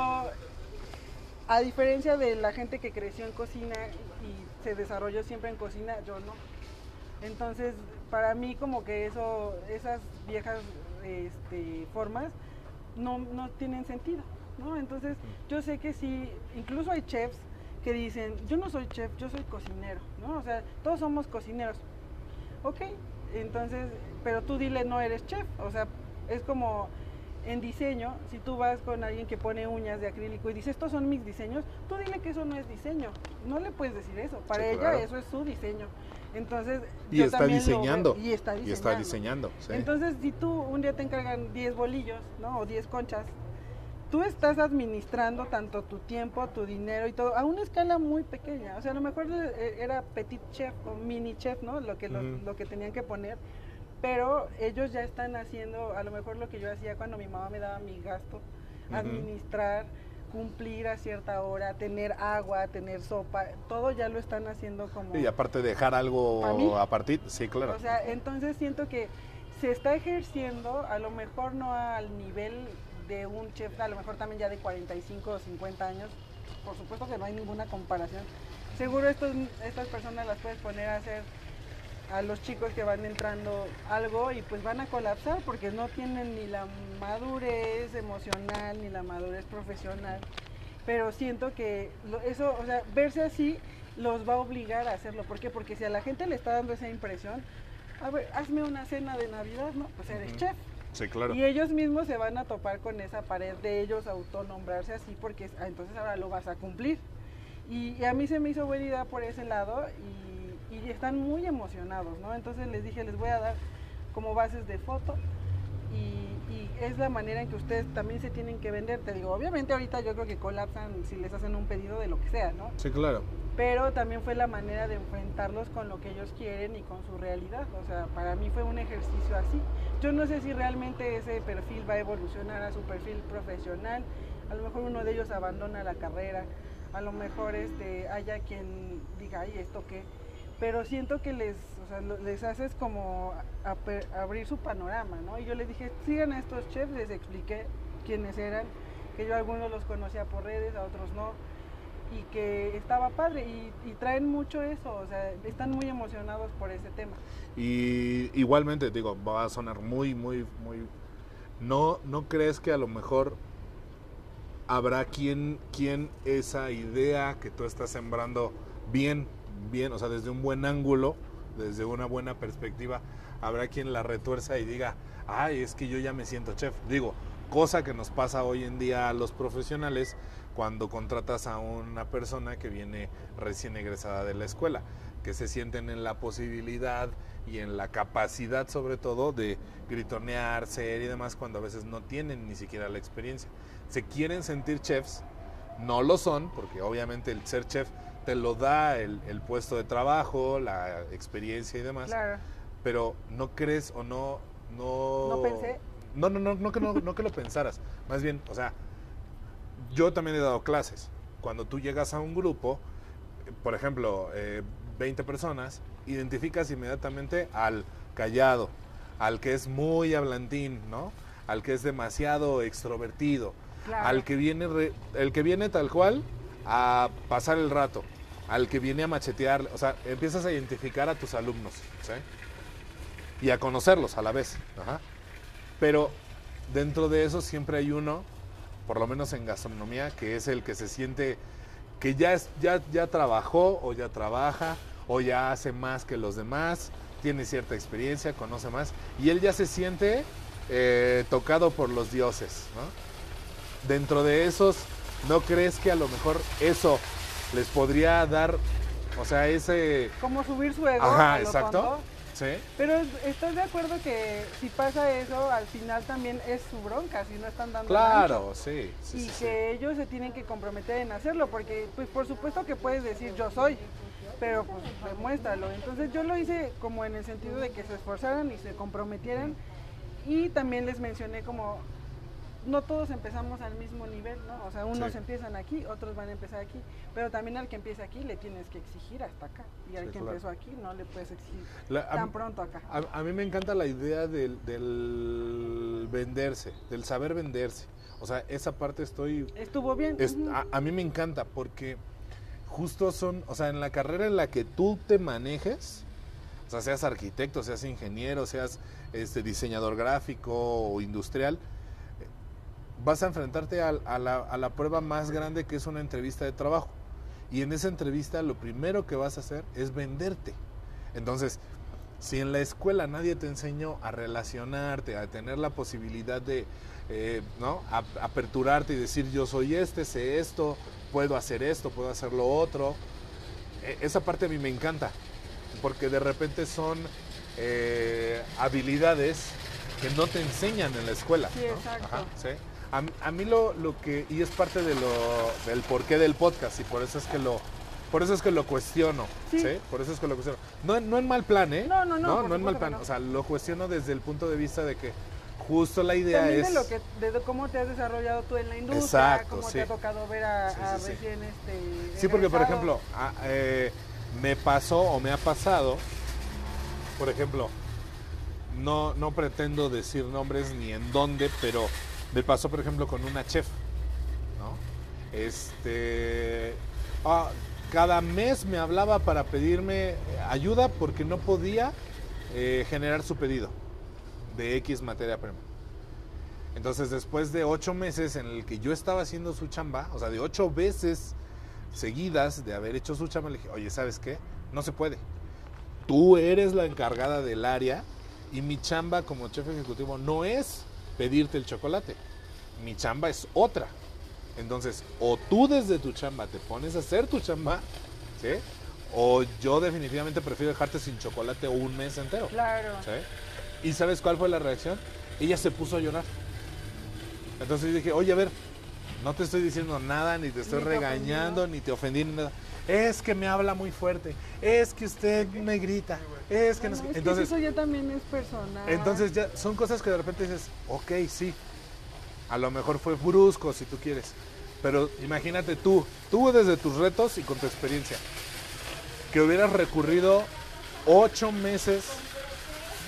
a diferencia de la gente que creció en cocina y se desarrolló siempre en cocina, yo no. Entonces, para mí como que eso, esas viejas este, formas no, no tienen sentido, ¿no? Entonces, yo sé que sí, incluso hay chefs que dicen, yo no soy chef, yo soy cocinero, ¿no? O sea, todos somos cocineros. Ok, entonces, pero tú dile no eres chef, o sea, es como en diseño, si tú vas con alguien que pone uñas de acrílico y dice estos son mis diseños, tú dile que eso no es diseño, no le puedes decir eso, para ella eso es su diseño. Entonces, y, está diseñando, y está diseñando. Y está diseñando. Entonces, si tú un día te encargan 10 bolillos, ¿no? O 10 conchas, tú estás administrando tanto tu tiempo, tu dinero y todo a una escala muy pequeña. O sea, a lo mejor eh, era petit chef o mini chef, ¿no? Lo que, lo, que tenían que poner. Pero ellos ya están haciendo a lo mejor lo que yo hacía cuando mi mamá me daba mi gasto, administrar, cumplir a cierta hora, tener agua, tener sopa, todo ya lo están haciendo como... Y aparte dejar algo a partir, sí, claro. O sea, entonces siento que se está ejerciendo, a lo mejor no al nivel de un chef a lo mejor también ya de 45 o 50 años, por supuesto que no hay ninguna comparación. Seguro estos, estas personas las puedes poner a hacer a los chicos que van entrando algo y pues van a colapsar porque no tienen ni la madurez emocional ni la madurez profesional. Pero siento que eso, o sea, verse así los va a obligar a hacerlo. ¿Por qué? Porque si a la gente le está dando esa impresión, a ver, hazme una cena de Navidad, ¿no? Pues eres chef. Claro. Y ellos mismos se van a topar con esa pared de ellos autonombrarse así porque ah, entonces ahora lo vas a cumplir. Y, a mí se me hizo buena idea por ese lado y, están muy emocionados, ¿no? Entonces les dije, les voy a dar como bases de foto y, y, es la manera en que ustedes también se tienen que vender. Te digo, obviamente ahorita yo creo que colapsan si les hacen un pedido de lo que sea, ¿no? Sí, claro pero también fue la manera de enfrentarlos con lo que ellos quieren y con su realidad. O sea, para mí fue un ejercicio así. Yo no sé si realmente ese perfil va a evolucionar a su perfil profesional. A lo mejor uno de ellos abandona la carrera, a lo mejor este, haya quien diga, ay, ¿esto qué? Pero siento que les, o sea, les haces como abrir su panorama, ¿no? Y yo les dije, sigan a estos chefs, les expliqué quiénes eran, que yo a algunos los conocía por redes, a otros no y que estaba padre y, traen mucho eso, o sea, están muy emocionados por ese tema. Y igualmente, digo, va a sonar muy, muy, muy... ¿No, no crees que a lo mejor habrá quien, quien esa idea que tú estás sembrando bien, bien, o sea, desde un buen ángulo, desde una buena perspectiva, habrá quien la retuerza y diga, ay, es que yo ya me siento chef. Digo, cosa que nos pasa hoy en día a los profesionales cuando contratas a una persona que viene recién egresada de la escuela, que se sienten en la posibilidad y en la capacidad sobre todo de gritonear, ser y demás cuando a veces no tienen ni siquiera la experiencia. Se quieren sentir chefs, no lo son, porque obviamente el ser chef te lo da el, puesto de trabajo, la experiencia y demás. Pero no crees o no... No, no pensé. No, no, no, no que no, no que lo pensaras. Más bien, o sea, yo también he dado clases. Cuando tú llegas a un grupo, por ejemplo, 20 eh, personas, identificas inmediatamente al callado, al que es muy hablantín, ¿no? Al que es demasiado extrovertido, al que viene el que viene tal cual a pasar el rato, al que viene a machetear, o sea, empiezas a identificar a tus alumnos, ¿sí? Y a conocerlos a la vez, Pero dentro de eso siempre hay uno por lo menos en gastronomía, que es el que se siente que ya, es, ya, ya trabajó o ya trabaja o ya hace más que los demás, tiene cierta experiencia, conoce más, y él ya se siente eh, tocado por los dioses. Dentro de esos, ¿no crees que a lo mejor eso les podría dar, o sea, ese... Como subir su ego. Ajá, exacto. Pero ¿estás de acuerdo que si pasa eso, al final también es su bronca, si no están dando Claro, sí, Y que ellos se tienen que comprometer en hacerlo, porque pues por supuesto que puedes decir yo soy, pero pues demuéstralo. Entonces yo lo hice como en el sentido de que se esforzaran y se comprometieran. Y también les mencioné como no todos empezamos al mismo nivel, ¿no? O sea, unos Sí. empiezan aquí, otros van a empezar aquí, pero también al que empieza aquí le tienes que exigir hasta acá. Y al Sí, que claro. empezó aquí no le puedes exigir La- a tan mí- pronto acá. A, a mí me encanta la idea del, del venderse, del saber venderse. O sea, esa parte estoy... Estuvo bien. es- a, a mí me encanta porque justo son, o sea, en la carrera en la que tú te manejes, o sea, seas arquitecto, seas ingeniero, seas este, diseñador gráfico o industrial, vas a enfrentarte al- a, la, a la prueba más grande que es una entrevista de trabajo. Y en esa entrevista lo primero que vas a hacer es venderte. Entonces, si en la escuela nadie te enseñó a relacionarte, a tener la posibilidad de, eh, ¿no? A- aperturarte y decir yo soy este, sé esto, puedo hacer esto, puedo hacer lo otro, e- esa parte a mí me encanta, porque de repente son eh, habilidades que no te enseñan en la escuela. Sí, ¿no? exacto. sí. A, mí- a mí lo, lo que, y es parte de lo, del porqué del podcast, y por eso es que lo, por eso es que lo cuestiono, Sí. ¿sí? Por eso es que lo cuestiono. No, en- no en mal plan, ¿eh? No, no, no, por No, en mal plan. no. O sea, lo cuestiono desde el punto de vista de que justo la idea También es... de lo que, de cómo te has desarrollado tú en la industria, Exacto, cómo sí. te ha tocado ver a, Sí, a recién este. Sí, porque por ejemplo, a- eh, me pasó o me ha pasado, por ejemplo, no, no pretendo decir nombres ni en dónde, pero me pasó, por ejemplo, con una chef. Este, ah, cada mes me hablaba para pedirme ayuda porque no podía eh, generar su pedido de X materia prima. Entonces, después de ocho meses en el que yo estaba haciendo su chamba, o sea, de ocho veces seguidas de haber hecho su chamba, le dije, oye, ¿sabes qué? No se puede. Tú eres la encargada del área y mi chamba como chef ejecutivo no es pedirte el chocolate. Mi chamba es otra. Entonces, o tú desde tu chamba te pones a hacer tu chamba, ¿sí? O yo definitivamente prefiero dejarte sin chocolate un mes entero. Claro. ¿sí? ¿Y sabes cuál fue la reacción? Ella se puso a llorar. Entonces yo dije, oye, a ver, no te estoy diciendo nada, ni te estoy Ni regañando, ni te ofendí, ni nada. Es que me habla muy fuerte, es que usted me grita, es que no sé Bueno, qué". es que Entonces, eso ya también es personal. entonces ya son cosas que de repente dices, ok, sí, a lo mejor fue brusco si tú quieres, pero imagínate tú, tú desde tus retos y con tu experiencia, que hubieras recurrido ocho meses,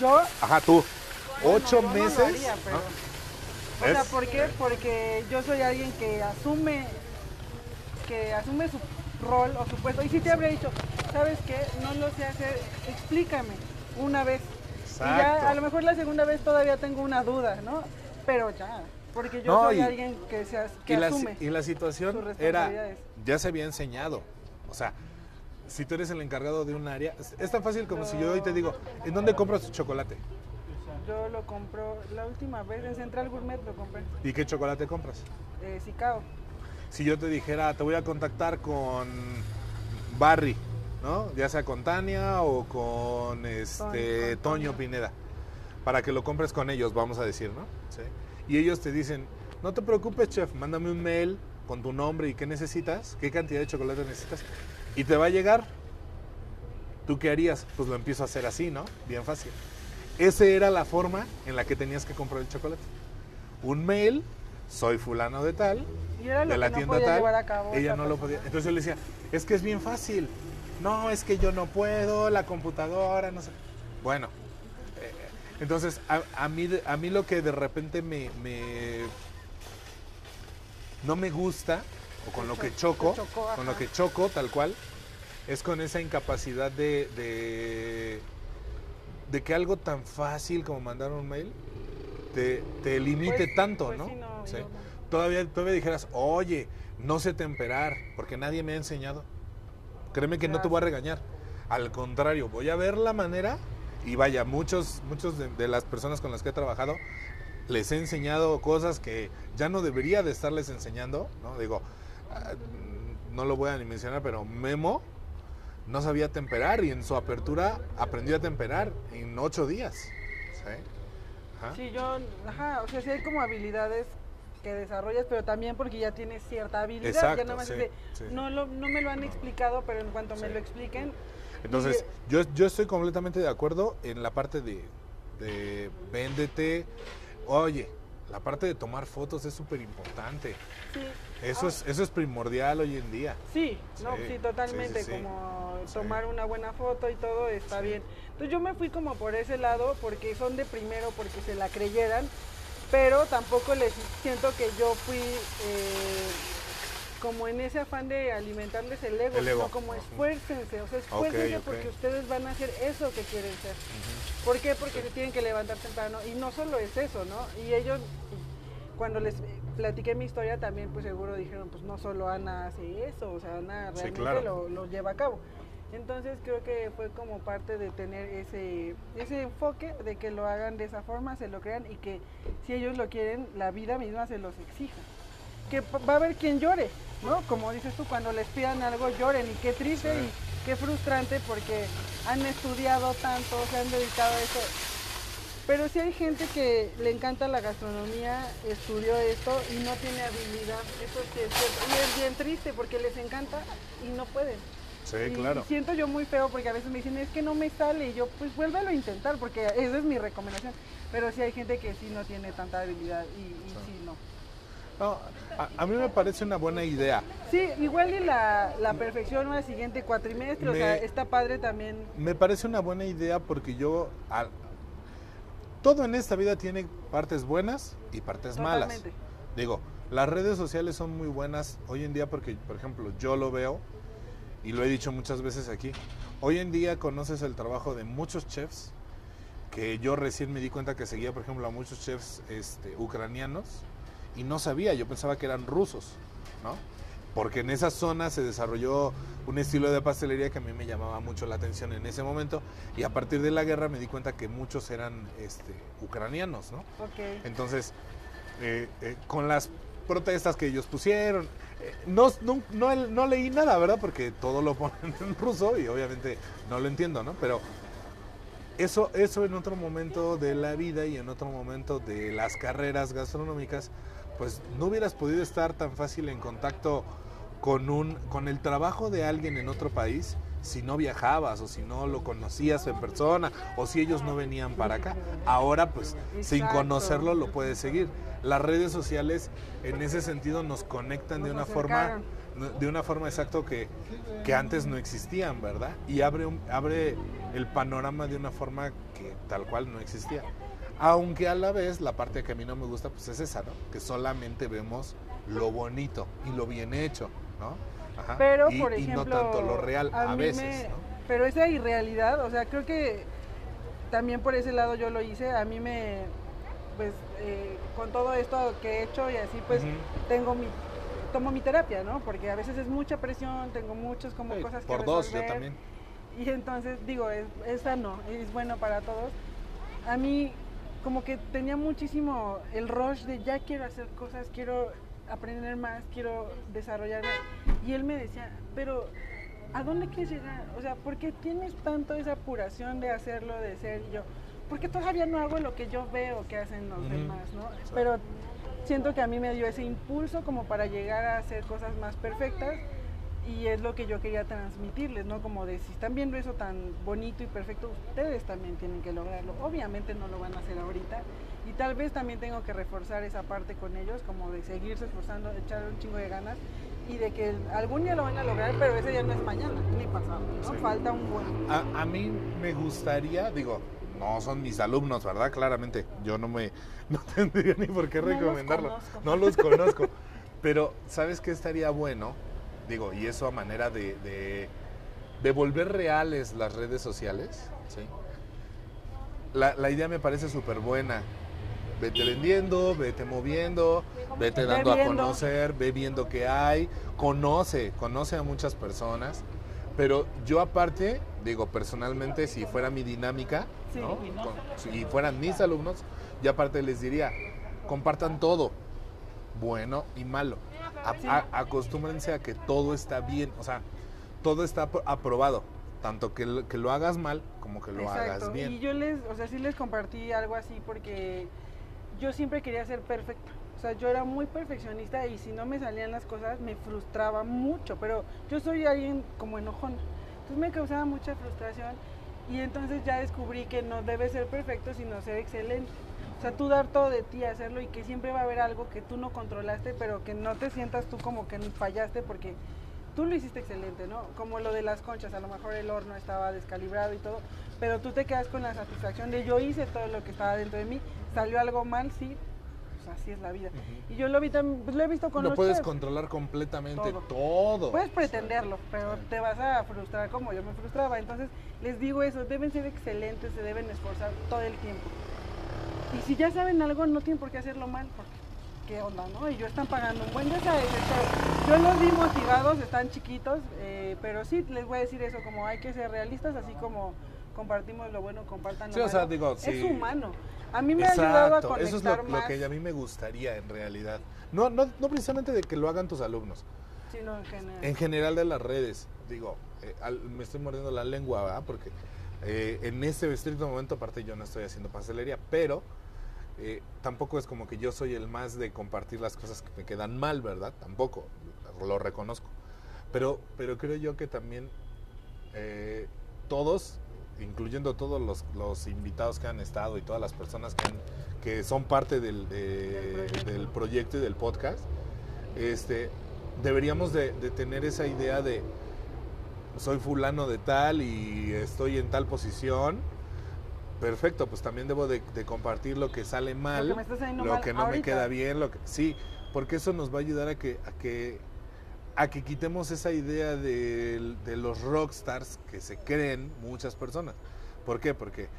Yo, ajá, tú, bueno, ocho yo no lo meses, haría, pero- ¿no? O sea. ¿por qué? Porque yo soy alguien que asume que asume su rol o su puesto. Y si te habría dicho, ¿sabes qué? No lo sé hacer, explícame una vez. Y ya a lo mejor la segunda vez todavía tengo una duda, ¿no? Pero ya, porque yo No, soy y- alguien que, se, que y, la, asume. y la situación era, ya se había enseñado. O sea, si tú eres el encargado de un área, es, es tan fácil como si yo hoy te digo, ¿en dónde compras tu chocolate? Yo lo compro la última vez en Central Gourmet lo compré, ¿Y qué chocolate compras? eh, Sicao. Si yo te dijera, te voy a contactar con Barry, ¿no? Ya sea con Tania o con este Toño Toño. Pineda, para que lo compres con ellos, vamos a decir, ¿no? Sí. Y ellos te dicen, no te preocupes, chef, mándame un mail con tu nombre y qué necesitas, qué cantidad de chocolate necesitas, y te va a llegar. ¿Tú qué harías? Pues lo empiezo a hacer así, ¿no? Bien fácil. Esa era la forma en la que tenías que comprar el chocolate. Un mail, soy fulano de tal, Y era lo de la no tienda podía tal, llevar a cabo ella no lo podía. Entonces yo le decía, es que es bien fácil. No, es que yo no puedo, la computadora, no sé. Bueno, eh, entonces a, a mí, a mí lo que de repente me, me- no me gusta, o con lo que choco, chocó, con lo que choco tal cual, es con esa incapacidad de, de, de que algo tan fácil como mandar un mail te, te limite Pues- tanto, pues ¿no? sí, no, Sí. Todavía, todavía dijeras, oye, no sé temperar, porque nadie me ha enseñado. Créeme que no te voy a regañar. Al contrario, voy a ver la manera y vaya, muchos, muchos de, de las personas con las que he trabajado les he enseñado cosas que ya no debería de estarles enseñando, ¿no? Digo, ah, no lo voy a ni mencionar, pero Memo no sabía temperar y en su apertura aprendió a temperar en ocho días. ¿sí? Ajá. Sí, yo, ajá, o sea, sí hay como habilidades que desarrollas, pero también porque ya tienes cierta habilidad. Exacto, ya nada más sí, de, sí. no, lo, no me lo han explicado, pero en cuanto me Sí. lo expliquen, Entonces, yo, yo estoy completamente de acuerdo en la parte de, de véndete. Oye, la parte de tomar fotos es súper importante. Sí. Eso, Ah, es, eso es primordial hoy en día. Sí, no, Sí, sí, totalmente, sí, sí, sí. como Sí. tomar una buena foto y todo está Sí. bien. Entonces yo me fui como por ese lado porque son de primero, porque se la creyeran, pero tampoco les siento que yo fui eh, como en ese afán de alimentarles el ego, El ego. sino como esfuércense, o sea, esfuércense porque ustedes van a hacer eso que quieren ser. ¿Por qué? Porque se tienen que levantar temprano. Y no solo es eso, ¿no? Y ellos, cuando les platiqué mi historia, también pues seguro dijeron, pues no solo Ana hace eso, o sea, Ana Sí, realmente claro. lo, lo lleva a cabo. Entonces creo que fue como parte de tener ese, ese enfoque de que lo hagan de esa forma, se lo crean y que si ellos lo quieren, la vida misma se los exija. Que va a haber quien llore, ¿no? Como dices tú, cuando les pidan algo lloren y qué triste Sí. y qué frustrante porque han estudiado tanto, se han dedicado a eso. Pero si hay gente que le encanta la gastronomía, estudió esto y no tiene habilidad, eso sí es cierto. Y es bien triste porque les encanta y no pueden. Sí, Y- claro. y siento yo muy feo porque a veces me dicen, es que no me sale. Y yo, pues vuélvelo a intentar porque esa es mi recomendación. Pero sí hay gente que sí no tiene tanta habilidad y, y Sí. sí no. No, a, a mí me parece una buena idea. Sí, igual y la, la perfección al siguiente cuatrimestre, o sea, está padre también. Me parece una buena idea porque yo... todo en esta vida tiene partes buenas y partes malas. Totalmente. Digo, las redes sociales son muy buenas hoy en día porque, por ejemplo, yo lo veo y lo he dicho muchas veces aquí. Hoy en día conoces el trabajo de muchos chefs que yo recién me di cuenta que seguía, por ejemplo, a muchos chefs este, ucranianos y no sabía, yo pensaba que eran rusos, ¿no? Porque en esa zona se desarrolló un estilo de pastelería que a mí me llamaba mucho la atención en ese momento y a partir de la guerra me di cuenta que muchos eran este, ucranianos, ¿no? Ok. Entonces, eh, eh, con las protestas que ellos pusieron, no, no, no, leí nada, ¿verdad? Porque todo lo ponen en ruso y obviamente no lo entiendo, ¿no? Pero eso, eso en otro momento de la vida y en otro momento de las carreras gastronómicas, pues no hubieras podido estar tan fácil en contacto con, un, con el trabajo de alguien en otro país si no viajabas o si no lo conocías en persona o si ellos no venían para acá. Ahora pues sin conocerlo lo puedes seguir. Las redes sociales en ese sentido nos conectan de una forma de una forma exacto que, que antes no existían, ¿verdad? Y abre, un- abre el panorama de una forma que tal cual no existía. Aunque a la vez la parte que a mí no me gusta pues es esa, ¿no? Que solamente vemos lo bonito y lo bien hecho, ¿no? Ajá. Pero, y, por y ejemplo, no tanto lo real a, mí veces, me- ¿no? Pero esa irrealidad, o sea, creo que también por ese lado yo lo hice. A mí me, pues, eh, con todo esto que he hecho y así, pues, tengo mi, tomo mi terapia, ¿no? Porque a veces es mucha presión, tengo muchas como Sí, cosas que por dos, yo resolver. también. Y entonces, digo, es, es sano, es bueno para todos. A mí, como que tenía muchísimo el rush de ya quiero hacer cosas, quiero aprender más, quiero desarrollarme. Y él me decía, pero ¿a dónde quieres llegar? O sea, ¿por qué tienes tanto esa apuración de hacerlo, de ser? Yo, porque todavía no hago lo que yo veo que hacen los demás, ¿no? Pero siento que a mí me dio ese impulso como para llegar a hacer cosas más perfectas y es lo que yo quería transmitirles, ¿no? Como de si están viendo eso tan bonito y perfecto, ustedes también tienen que lograrlo. Obviamente no lo van a hacer ahorita y tal vez también tengo que reforzar esa parte con ellos, como de seguirse esforzando, echar un chingo de ganas y de que algún día lo van a lograr, pero ese día no es mañana ni pasado, ¿no? Sí. Falta un buen. A, a mí me gustaría, digo, no son mis alumnos, ¿verdad? Claramente, yo no me no tendría ni por qué No los recomendarlo. conozco. No los conozco. Pero, ¿sabes qué estaría bueno? Digo, y eso a manera de, de, de volver reales las redes sociales, ¿sí? La, la idea me parece súper buena. Vete vendiendo, vete moviendo, vete Ve dando a conocer, ve viendo qué hay, conoce, conoce a muchas personas. Pero yo aparte, digo, personalmente, si fuera mi dinámica, Sí. ¿no? Con- si fueran mis alumnos, yo aparte les diría, compartan todo, bueno y malo. A- a- acostúmbrense a que todo está bien, o sea, todo está apro- aprobado, tanto que, lo- que lo hagas mal como que lo hagas bien. Y yo les, o sea, sí les compartí algo así porque yo siempre quería ser perfecta. O sea, yo era muy perfeccionista y si no me salían las cosas me frustraba mucho, pero yo soy alguien como enojón. Entonces me causaba mucha frustración y entonces ya descubrí que no debe ser perfecto, sino ser excelente. O sea, tú dar todo de ti, hacerlo y que siempre va a haber algo que tú no controlaste, pero que no te sientas tú como que fallaste porque tú lo hiciste excelente, ¿no? Como lo de las conchas, a lo mejor el horno estaba descalibrado y todo, pero tú te quedas con la satisfacción de yo hice todo lo que estaba dentro de mí, salió algo mal, sí, pues así es la vida. Y yo lo, vi pues lo he visto con no los puedes chefs. controlar completamente Todo. todo. Puedes pretenderlo, pero te vas a frustrar como yo me frustraba. Entonces, les digo eso, deben ser excelentes, se deben esforzar todo el tiempo. Y si ya saben algo, no tienen por qué hacerlo mal, porque qué onda, ¿no? Y yo están pagando un buen día Yo los vi motivados, están chiquitos, eh, pero sí les voy a decir eso, como hay que ser realistas, así como compartimos lo bueno, compartan lo Sí, o sea, malo. digo, Es sí. humano. A mí me ha ayudado a Exacto, conectar eso es lo, que a mí me gustaría en realidad. No, no, no precisamente de que lo hagan tus alumnos, sino en general. en general de las redes. Digo, eh, al- me estoy mordiendo la lengua, ¿verdad? Porque eh, en este estricto momento, aparte yo no estoy haciendo pastelería, pero eh, tampoco es como que yo soy el más de compartir las cosas que me quedan mal, ¿verdad? Tampoco, lo reconozco. Pero, pero creo yo que también eh, todos, incluyendo todos los, los invitados que han estado y todas las personas que, han- que son parte del, de- Del proyecto. y del podcast, este, deberíamos de, de tener esa idea de soy fulano de tal y estoy en tal posición. Perfecto, pues también debo de, de compartir lo que sale mal, Lo que me está saliendo lo mal que no me queda bien, lo que sí, porque eso nos va a ayudar a que a que a que quitemos esa idea de, de los rockstars que se creen muchas personas. ¿Por qué? Porque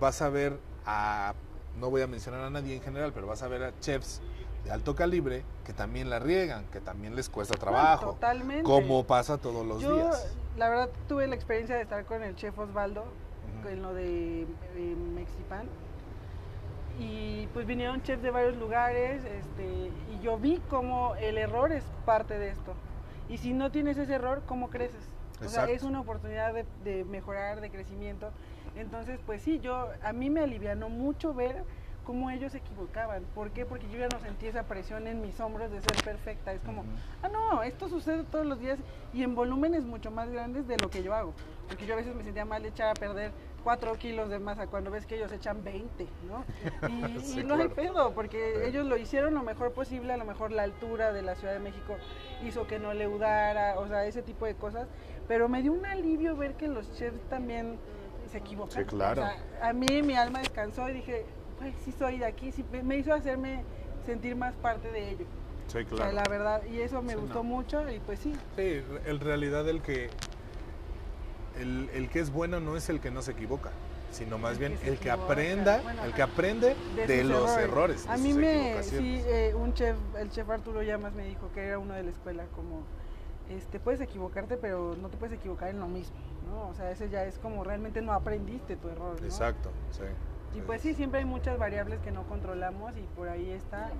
vas a ver a no voy a mencionar a nadie en general, pero vas a ver a chefs de alto calibre que también la riegan, que también les cuesta trabajo, Totalmente. como pasa todos los Yo, días. la verdad, tuve la experiencia de estar con el chef Osvaldo en lo de eh, Mexipan. Y pues vinieron chefs de varios lugares este, y yo vi cómo el error es parte de esto. Y si no tienes ese error, ¿cómo creces? O sea, es una oportunidad de, de mejorar, de crecimiento. Entonces, pues sí, yo a mí me alivianó mucho ver cómo ellos se equivocaban. ¿Por qué? Porque yo ya no sentí esa presión en mis hombros de ser perfecta. Es como, ah, no, esto sucede todos los días y en volúmenes mucho más grandes de lo que yo hago. Porque yo a veces me sentía mal de echar a perder 4 kilos de masa cuando ves que ellos echan 20, ¿no? Y, Sí, y no hay claro. pedo, porque Sí. ellos lo hicieron lo mejor posible, a lo mejor la altura de la Ciudad de México hizo que no leudara, o sea, ese tipo de cosas. Pero me dio un alivio ver que los chefs también se equivocan. Sí, claro. O sea, a mí mi alma descansó y dije, pues sí soy de aquí, sí, me- hizo hacerme sentir más parte de ello. Sí, O sea, claro. la verdad, y eso me Sí, gustó no. mucho y pues sí, Sí, en realidad el que el, el que es bueno no es el que no se equivoca, sino más El bien que el que equivoca. aprenda, Bueno, el que aprende de, los errores. de A mí me, sí, eh, un chef, el chef Arturo Llamas me dijo que era uno de la escuela, como, este, puedes equivocarte, pero no te puedes equivocar en lo mismo, ¿no? O sea, ese ya es como realmente no aprendiste tu error, ¿no? Exacto, sí. Y pues sí, siempre hay muchas variables que no controlamos y por ahí está.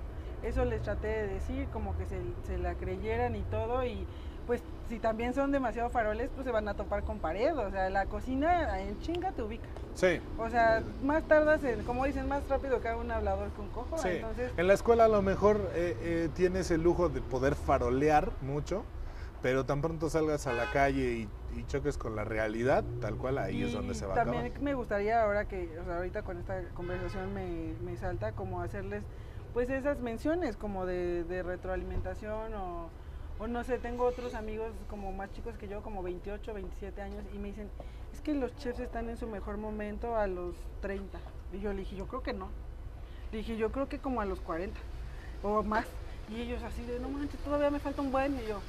Eso les traté de decir, como que se, se la creyeran y todo. Y pues si también son demasiado faroles, pues se van a topar con pared. O sea, la cocina en chinga te ubica. Sí, O sea, más tardas en, como dicen, más rápido que un hablador con cojo. sí. Entonces, En la escuela a lo mejor eh, eh, tienes el lujo de poder farolear mucho, pero tan pronto salgas a la calle y, y choques con la realidad, tal cual ahí es donde se va a también acabar. me gustaría ahora que, o sea, ahorita con esta conversación me, me salta como hacerles pues esas menciones como de, de retroalimentación o, o no sé, tengo otros amigos como más chicos que yo, como 28, 27 años y me dicen, es que los chefs están en su mejor momento a los 30. Y yo le dije, yo creo que no. Le dije, yo creo que como a los 40 o más. Y ellos así de, no manches, todavía me falta un buen. Y yo,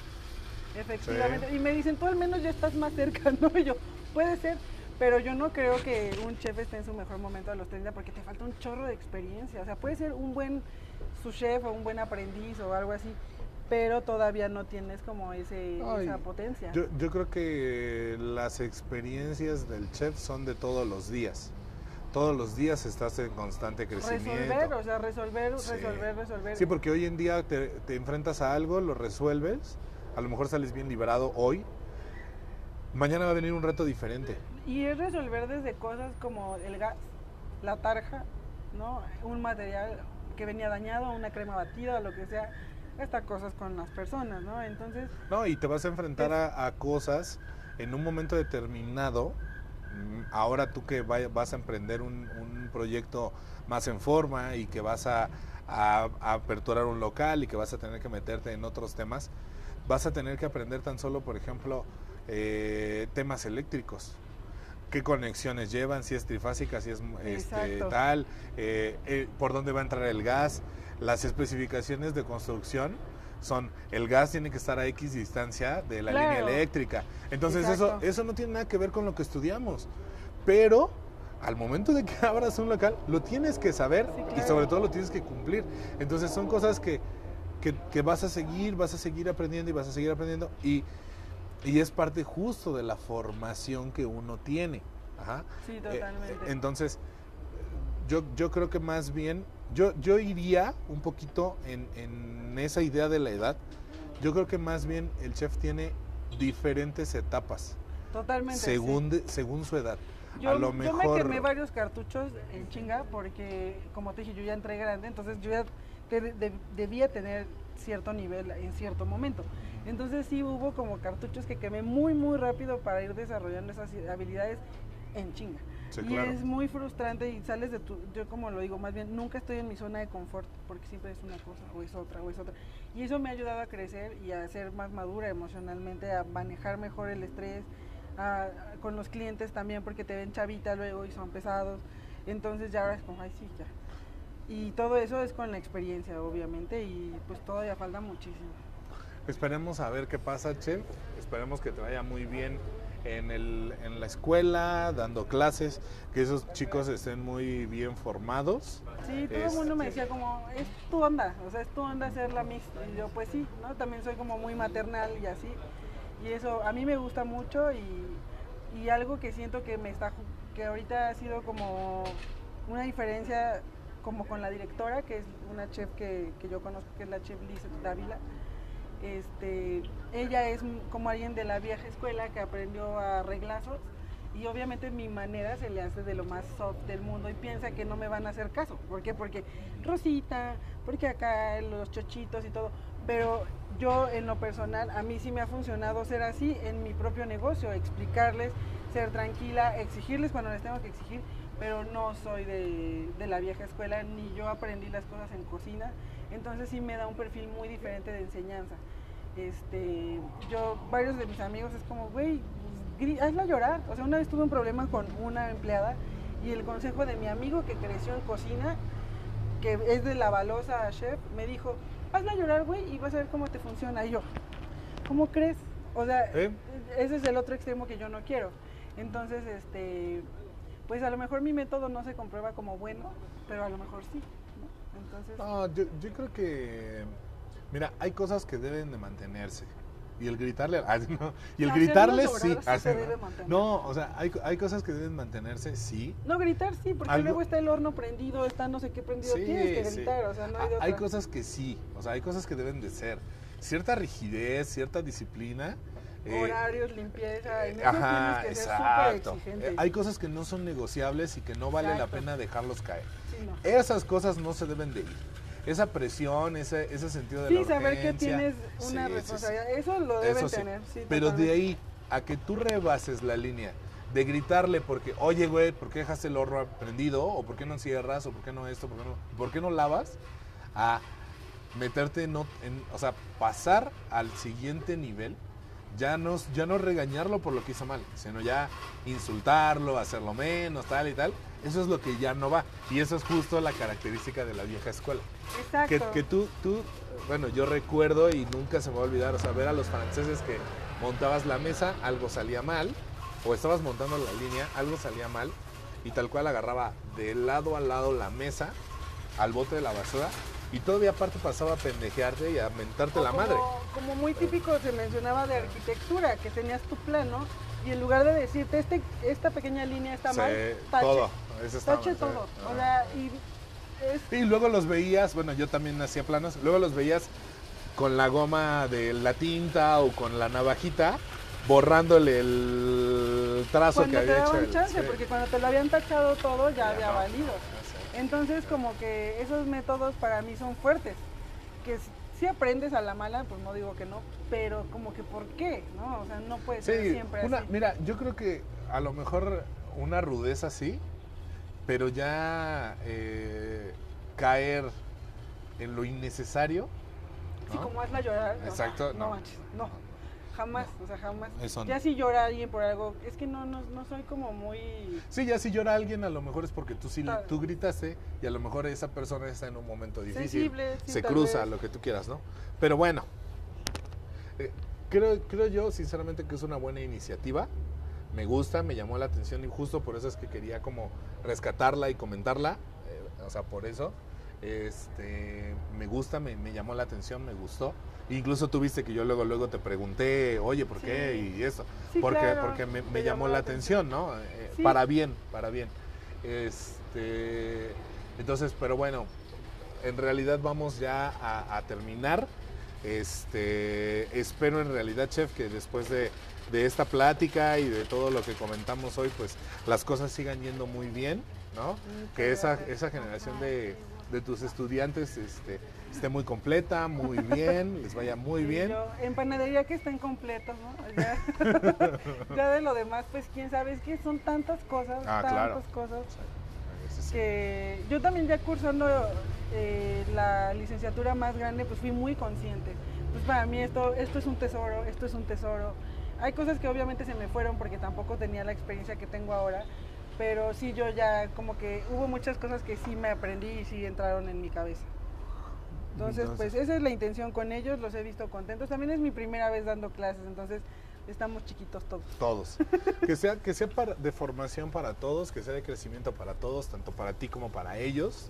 efectivamente. Y me dicen, tú al menos ya estás más cerca, ¿no? Y yo, puede ser. Pero yo no creo que un chef esté en su mejor momento a los 30 porque te falta un chorro de experiencia. O sea, puede ser un buen su chef o un buen aprendiz o algo así, pero todavía no tienes como ese, Ay, esa potencia. Yo, yo creo que las experiencias del chef son de todos los días. Todos los días estás en constante crecimiento. resolver, o sea, resolver, Sí. resolver, resolver. Sí, porque hoy en día te, te enfrentas a algo, lo resuelves, a lo mejor sales bien librado hoy, mañana va a venir un reto diferente. Y es resolver desde cosas como el gas, la tarja, ¿no? Un material que venía dañado, una crema batida, lo que sea, hasta cosas con las personas, ¿no? Entonces, No, y te vas a enfrentar a, a cosas en un momento determinado mm, ahora tú que vas a emprender un, un proyecto más en forma y que vas a, a- a aperturar un local y que vas a tener que meterte en otros temas, vas a tener que aprender tan solo, por ejemplo, eh, temas eléctricos. ¿Qué conexiones llevan? Si es trifásica, si es este, tal, eh, eh, por dónde va a entrar el gas. Las especificaciones de construcción son el gas tiene que estar a X distancia de la línea eléctrica. Entonces eso, Exacto. eso no tiene nada que ver con lo que estudiamos. Pero al momento de que abras un local, lo tienes que saber Sí, y sobre todo lo tienes que cumplir. Entonces son cosas que, que, que vas a seguir, vas a seguir aprendiendo y vas a seguir aprendiendo. Y, y es parte justo de la formación que uno tiene. Ajá. Sí, Eh, totalmente. entonces, yo, yo creo que más bien, yo, yo iría un poquito en, en esa idea de la edad. Yo creo que más bien el chef tiene diferentes etapas totalmente. sí. según, de- según su edad. Yo, a lo yo me mejor. quemé varios cartuchos en chinga porque, como te dije, yo ya entré grande, entonces yo ya te- de- debía tener cierto nivel en cierto momento. Entonces sí hubo como cartuchos que quemé muy, muy rápido para ir desarrollando esas habilidades en chinga. Sí, y claro. es muy frustrante y sales de tu, yo como lo digo, más bien nunca estoy en mi zona de confort porque siempre es una cosa o es otra o es otra. Y eso me ha ayudado a crecer y a ser más madura emocionalmente, a manejar mejor el estrés, a- con los clientes también porque te ven chavita luego y son pesados. Entonces ya ahora es como, ay sí, ya. Y todo eso es con la experiencia, obviamente, y pues todavía falta muchísimo. Esperemos a ver qué pasa, chef. Esperemos que te vaya muy bien en, el, en la escuela, dando clases, que esos chicos estén muy bien formados. Sí, todo el mundo me Este- decía como, es tu onda, o sea, es tu onda ser la Miss. Y yo, pues sí, ¿no? También soy como muy maternal y así. Y eso a mí me gusta mucho y, y algo que siento que me está, que ahorita ha sido como una diferencia como con la directora, que es una chef que, que yo conozco, que es la chef Liz Dávila. Este, ella es como alguien de la vieja escuela que aprendió a reglazos y obviamente mi manera se le hace de lo más soft del mundo y piensa que no me van a hacer caso. ¿Por qué? Porque Rosita, porque acá los chochitos y todo. Pero yo en lo personal, a mí sí me ha funcionado ser así en mi propio negocio, explicarles, ser tranquila, exigirles cuando les tengo que exigir, pero no soy de, de la vieja escuela, ni yo aprendí las cosas en cocina, entonces sí me da un perfil muy diferente de enseñanza. Este, yo, varios de mis amigos es como, güey, pues, hazla llorar. O sea, una vez tuve un problema con una empleada y el consejo de mi amigo que creció en cocina, que es de la balosa chef, me dijo, hazla llorar, güey, y vas a ver cómo te funciona. Y yo, ¿cómo crees? O sea, ¿Eh? ese es el otro extremo que yo no quiero. Entonces, este, pues a lo mejor mi método no se comprueba como bueno, pero a lo mejor sí. Entonces, No, yo, yo creo que. Mira, hay cosas que deben de mantenerse. Y el gritarle. ah, no, y el gritarle sí. sí se ¿no? debe mantener. No, o sea, hay, hay cosas que deben mantenerse, sí. no gritar sí, porque Algo- luego está el horno prendido, está no sé qué prendido, Sí, tienes que sí. gritar, o sea, no hay de Ah, Hay otra. cosas que sí, o sea, hay cosas que deben de ser. Cierta rigidez, cierta disciplina. Eh, Horarios, limpieza, en eso Ajá, tienes que ser súper exacto. exigente. Eh, hay cosas que no son negociables y que no vale la Exacto. pena dejarlos caer. Sí, no. Esas cosas no se deben de ir. Esa presión, ese, ese sentido de Sí, la saber que urgencia. tienes una Sí, sí, sí. responsabilidad, eso lo deben Eso sí. tener. sí, Pero de totalmente. ahí a que tú rebases la línea de gritarle porque, oye, güey, ¿por qué dejaste el horno prendido? ¿O por qué no cierras? ¿O por qué no esto? ¿Por qué no, por qué no lavas? A meterte en, en- o sea, pasar al siguiente nivel, ya no, ya no regañarlo por lo que hizo mal, sino ya insultarlo, hacerlo menos, tal y tal. Eso es lo que ya no va. Y eso es justo la característica de la vieja escuela. Que, Exacto. que tú, tú, bueno, yo recuerdo y nunca se me va a olvidar, o sea, ver a los franceses que montabas la mesa, algo salía mal, o estabas montando la línea, algo salía mal, y tal cual agarraba de lado a lado la mesa al bote de la basura, y todavía aparte pasaba a pendejearte y a mentarte O la como, madre. Como muy típico se mencionaba de arquitectura, que tenías tu plano y en lugar de decirte este, esta pequeña línea está Sí, mal, tache, todo. Eso estaba tache mal, todo. sí. O sea, y es Y luego los veías, bueno, yo también hacía planos, luego los veías con la goma de la tinta o con la navajita, borrándole el trazo cuando que había hecho. daban chance, porque cuando te lo habían tachado todo ya Ya había no. valido. Entonces como que esos métodos para mí son fuertes, que si aprendes a la mala, pues no digo que no, pero como que ¿por qué? ¿No? O sea, no puede ser Sí, siempre una- así. mira, yo creo que a lo mejor una rudeza sí, pero ya eh, caer en lo innecesario. Sí, ¿no? como hazla llorar. Exacto, No, no. manches, no. Jamás, o sea, jamás. Eso no. Ya si llora alguien por algo, es que no, no, no soy como muy... Sí, ya si llora alguien, a lo mejor es porque tú sí le- Claro. tú gritaste y a lo mejor esa persona está en un momento difícil. Sensible, sí, se tal cruza, vez. lo que tú quieras, ¿no? Pero bueno, eh, creo, creo yo sinceramente que es una buena iniciativa. Me gusta, me llamó la atención y justo por eso es que quería como rescatarla y comentarla. eh, o sea, por eso. Este, me gusta, me, me llamó la atención, me gustó. Incluso tuviste que yo luego luego te pregunté, oye, ¿por qué? Sí. Y eso. Sí, porque claro, porque me, llamó la atención, ¿no? Eh, Sí. Para bien, para bien. Este, entonces, pero bueno, en realidad vamos ya a, a terminar. Este, espero en realidad, chef, que después de, de esta plática y de todo lo que comentamos hoy, pues las cosas sigan yendo muy bien, ¿no? Que esa, esa generación de, de tus estudiantes este, esté muy completa, muy bien, les vaya muy Sí, bien. en panadería que estén completos, ¿no? Ya, ya de lo demás, pues quién sabe, es que son tantas cosas, Ah, tantas claro. cosas, sí. que yo también ya cursando eh, la licenciatura más grande, pues fui muy consciente. Pues para mí esto, esto es un tesoro, esto es un tesoro. Hay cosas que obviamente se me fueron porque tampoco tenía la experiencia que tengo ahora, pero sí yo ya como que hubo muchas cosas que sí me aprendí y sí entraron en mi cabeza. Entonces, Entonces- pues esa es la intención con ellos, los he visto contentos. También es mi primera vez dando clases, entonces estamos chiquitos todos. Todos. Que sea, que sea para- de formación para todos, que sea de crecimiento para todos, tanto para ti como para ellos.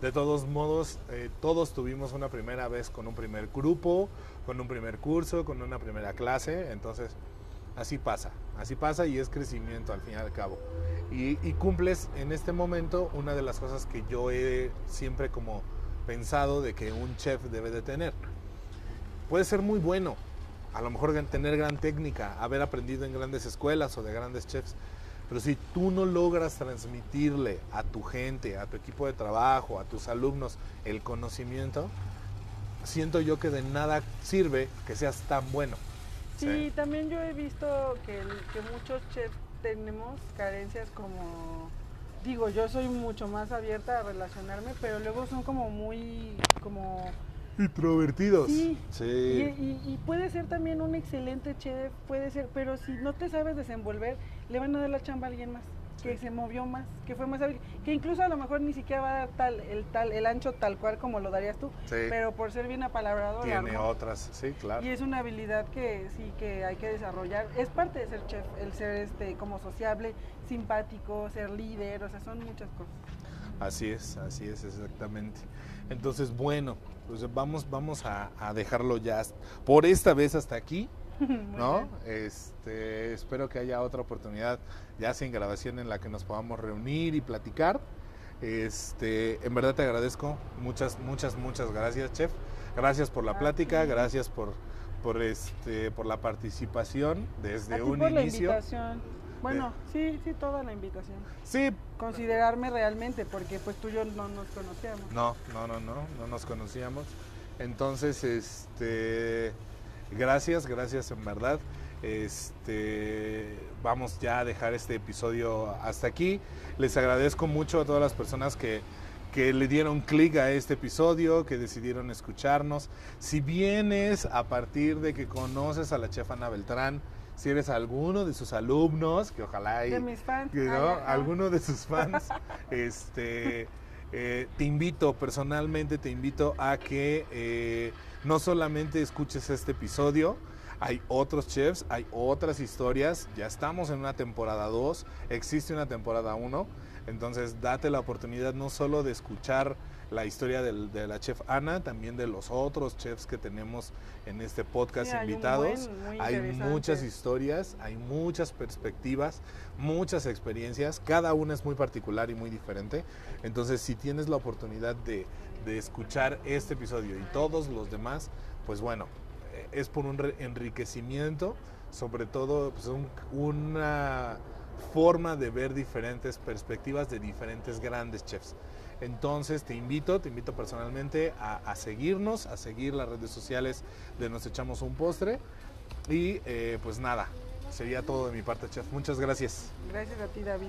De todos modos, eh, todos tuvimos una primera vez con un primer grupo, con un primer curso, con una primera clase. Entonces, así pasa. Así pasa y es crecimiento al fin y al cabo. Y, cumples en este momento una de las cosas que yo he siempre como pensado de que un chef debe de tener. Puede ser muy bueno, a lo mejor tener gran técnica, haber aprendido en grandes escuelas o de grandes chefs, pero si tú no logras transmitirle a tu gente, a tu equipo de trabajo, a tus alumnos el conocimiento, siento yo que de nada sirve que seas tan bueno. Sí, también yo he visto que, el- que muchos chefs tenemos carencias como, digo, yo soy mucho más abierta a relacionarme, pero luego son como muy, como, Introvertidos. Sí. Sí. y, y- y puede ser también un excelente chef, puede ser, pero si no te sabes desenvolver, le van a dar la chamba a alguien más, que se movió más, que fue más hábil, que incluso a lo mejor ni siquiera va a dar tal, el tal, el ancho tal cual como lo darías tú, pero por ser bien apalabrado, la Tiene otras, sí, claro. Y es una habilidad que sí que hay que desarrollar. Es parte de ser chef, el ser este como sociable, simpático, ser líder, o sea, son muchas cosas. Así es, así es, exactamente. Entonces, bueno, pues vamos, vamos a, a dejarlo ya por esta vez hasta aquí, ¿no? Este, espero que haya otra oportunidad ya sin grabación en la que nos podamos reunir y platicar. Este, en verdad te agradezco, muchas, muchas, muchas gracias, chef. Gracias por la plática, ti. gracias por, por este, por la participación desde un por la inicio. invitación. Bueno, sí, sí, toda la invitación. Sí, Considerarme realmente, porque pues tú y yo no nos conocíamos. No, no, no, no, no nos conocíamos. Entonces, este, gracias, gracias en verdad. Este, vamos ya a dejar este episodio hasta aquí. Les agradezco mucho a todas las personas que, que le dieron clic a este episodio, que decidieron escucharnos. Si vienes a partir de que conoces a la chef Ana Beltrán, si eres alguno de sus alumnos, que ojalá y, De mis fans. ajá. alguno de sus fans, este, eh, te invito, personalmente te invito a que eh, no solamente escuches este episodio, hay otros chefs, hay otras historias, ya estamos en una temporada 2, existe una temporada 1, entonces date la oportunidad no solo de escuchar la historia del- de la chef Ana, también de los otros chefs que tenemos en este podcast Sí, invitados. buen, hay muchas historias, hay muchas perspectivas, muchas experiencias, cada una es muy particular y muy diferente. Entonces, si tienes la oportunidad de, de escuchar este episodio y todos los demás, pues bueno, eh, es por un enriquecimiento, sobre todo pues, un- una forma de ver diferentes perspectivas de diferentes grandes chefs. Entonces te invito, te invito personalmente a, a seguirnos, a seguir las redes sociales de Nos Echamos un Postre. Y eh, pues nada, sería todo de mi parte, chef. Muchas gracias. Gracias a ti, David.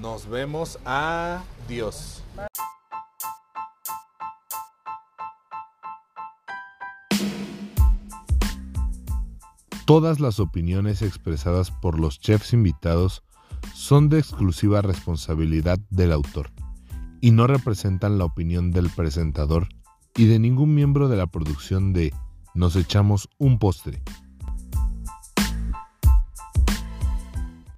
Nos vemos. Adiós. Todas las opiniones expresadas por los chefs invitados son de exclusiva responsabilidad del autor y no representan la opinión del presentador y de ningún miembro de la producción de Nos echamos un postre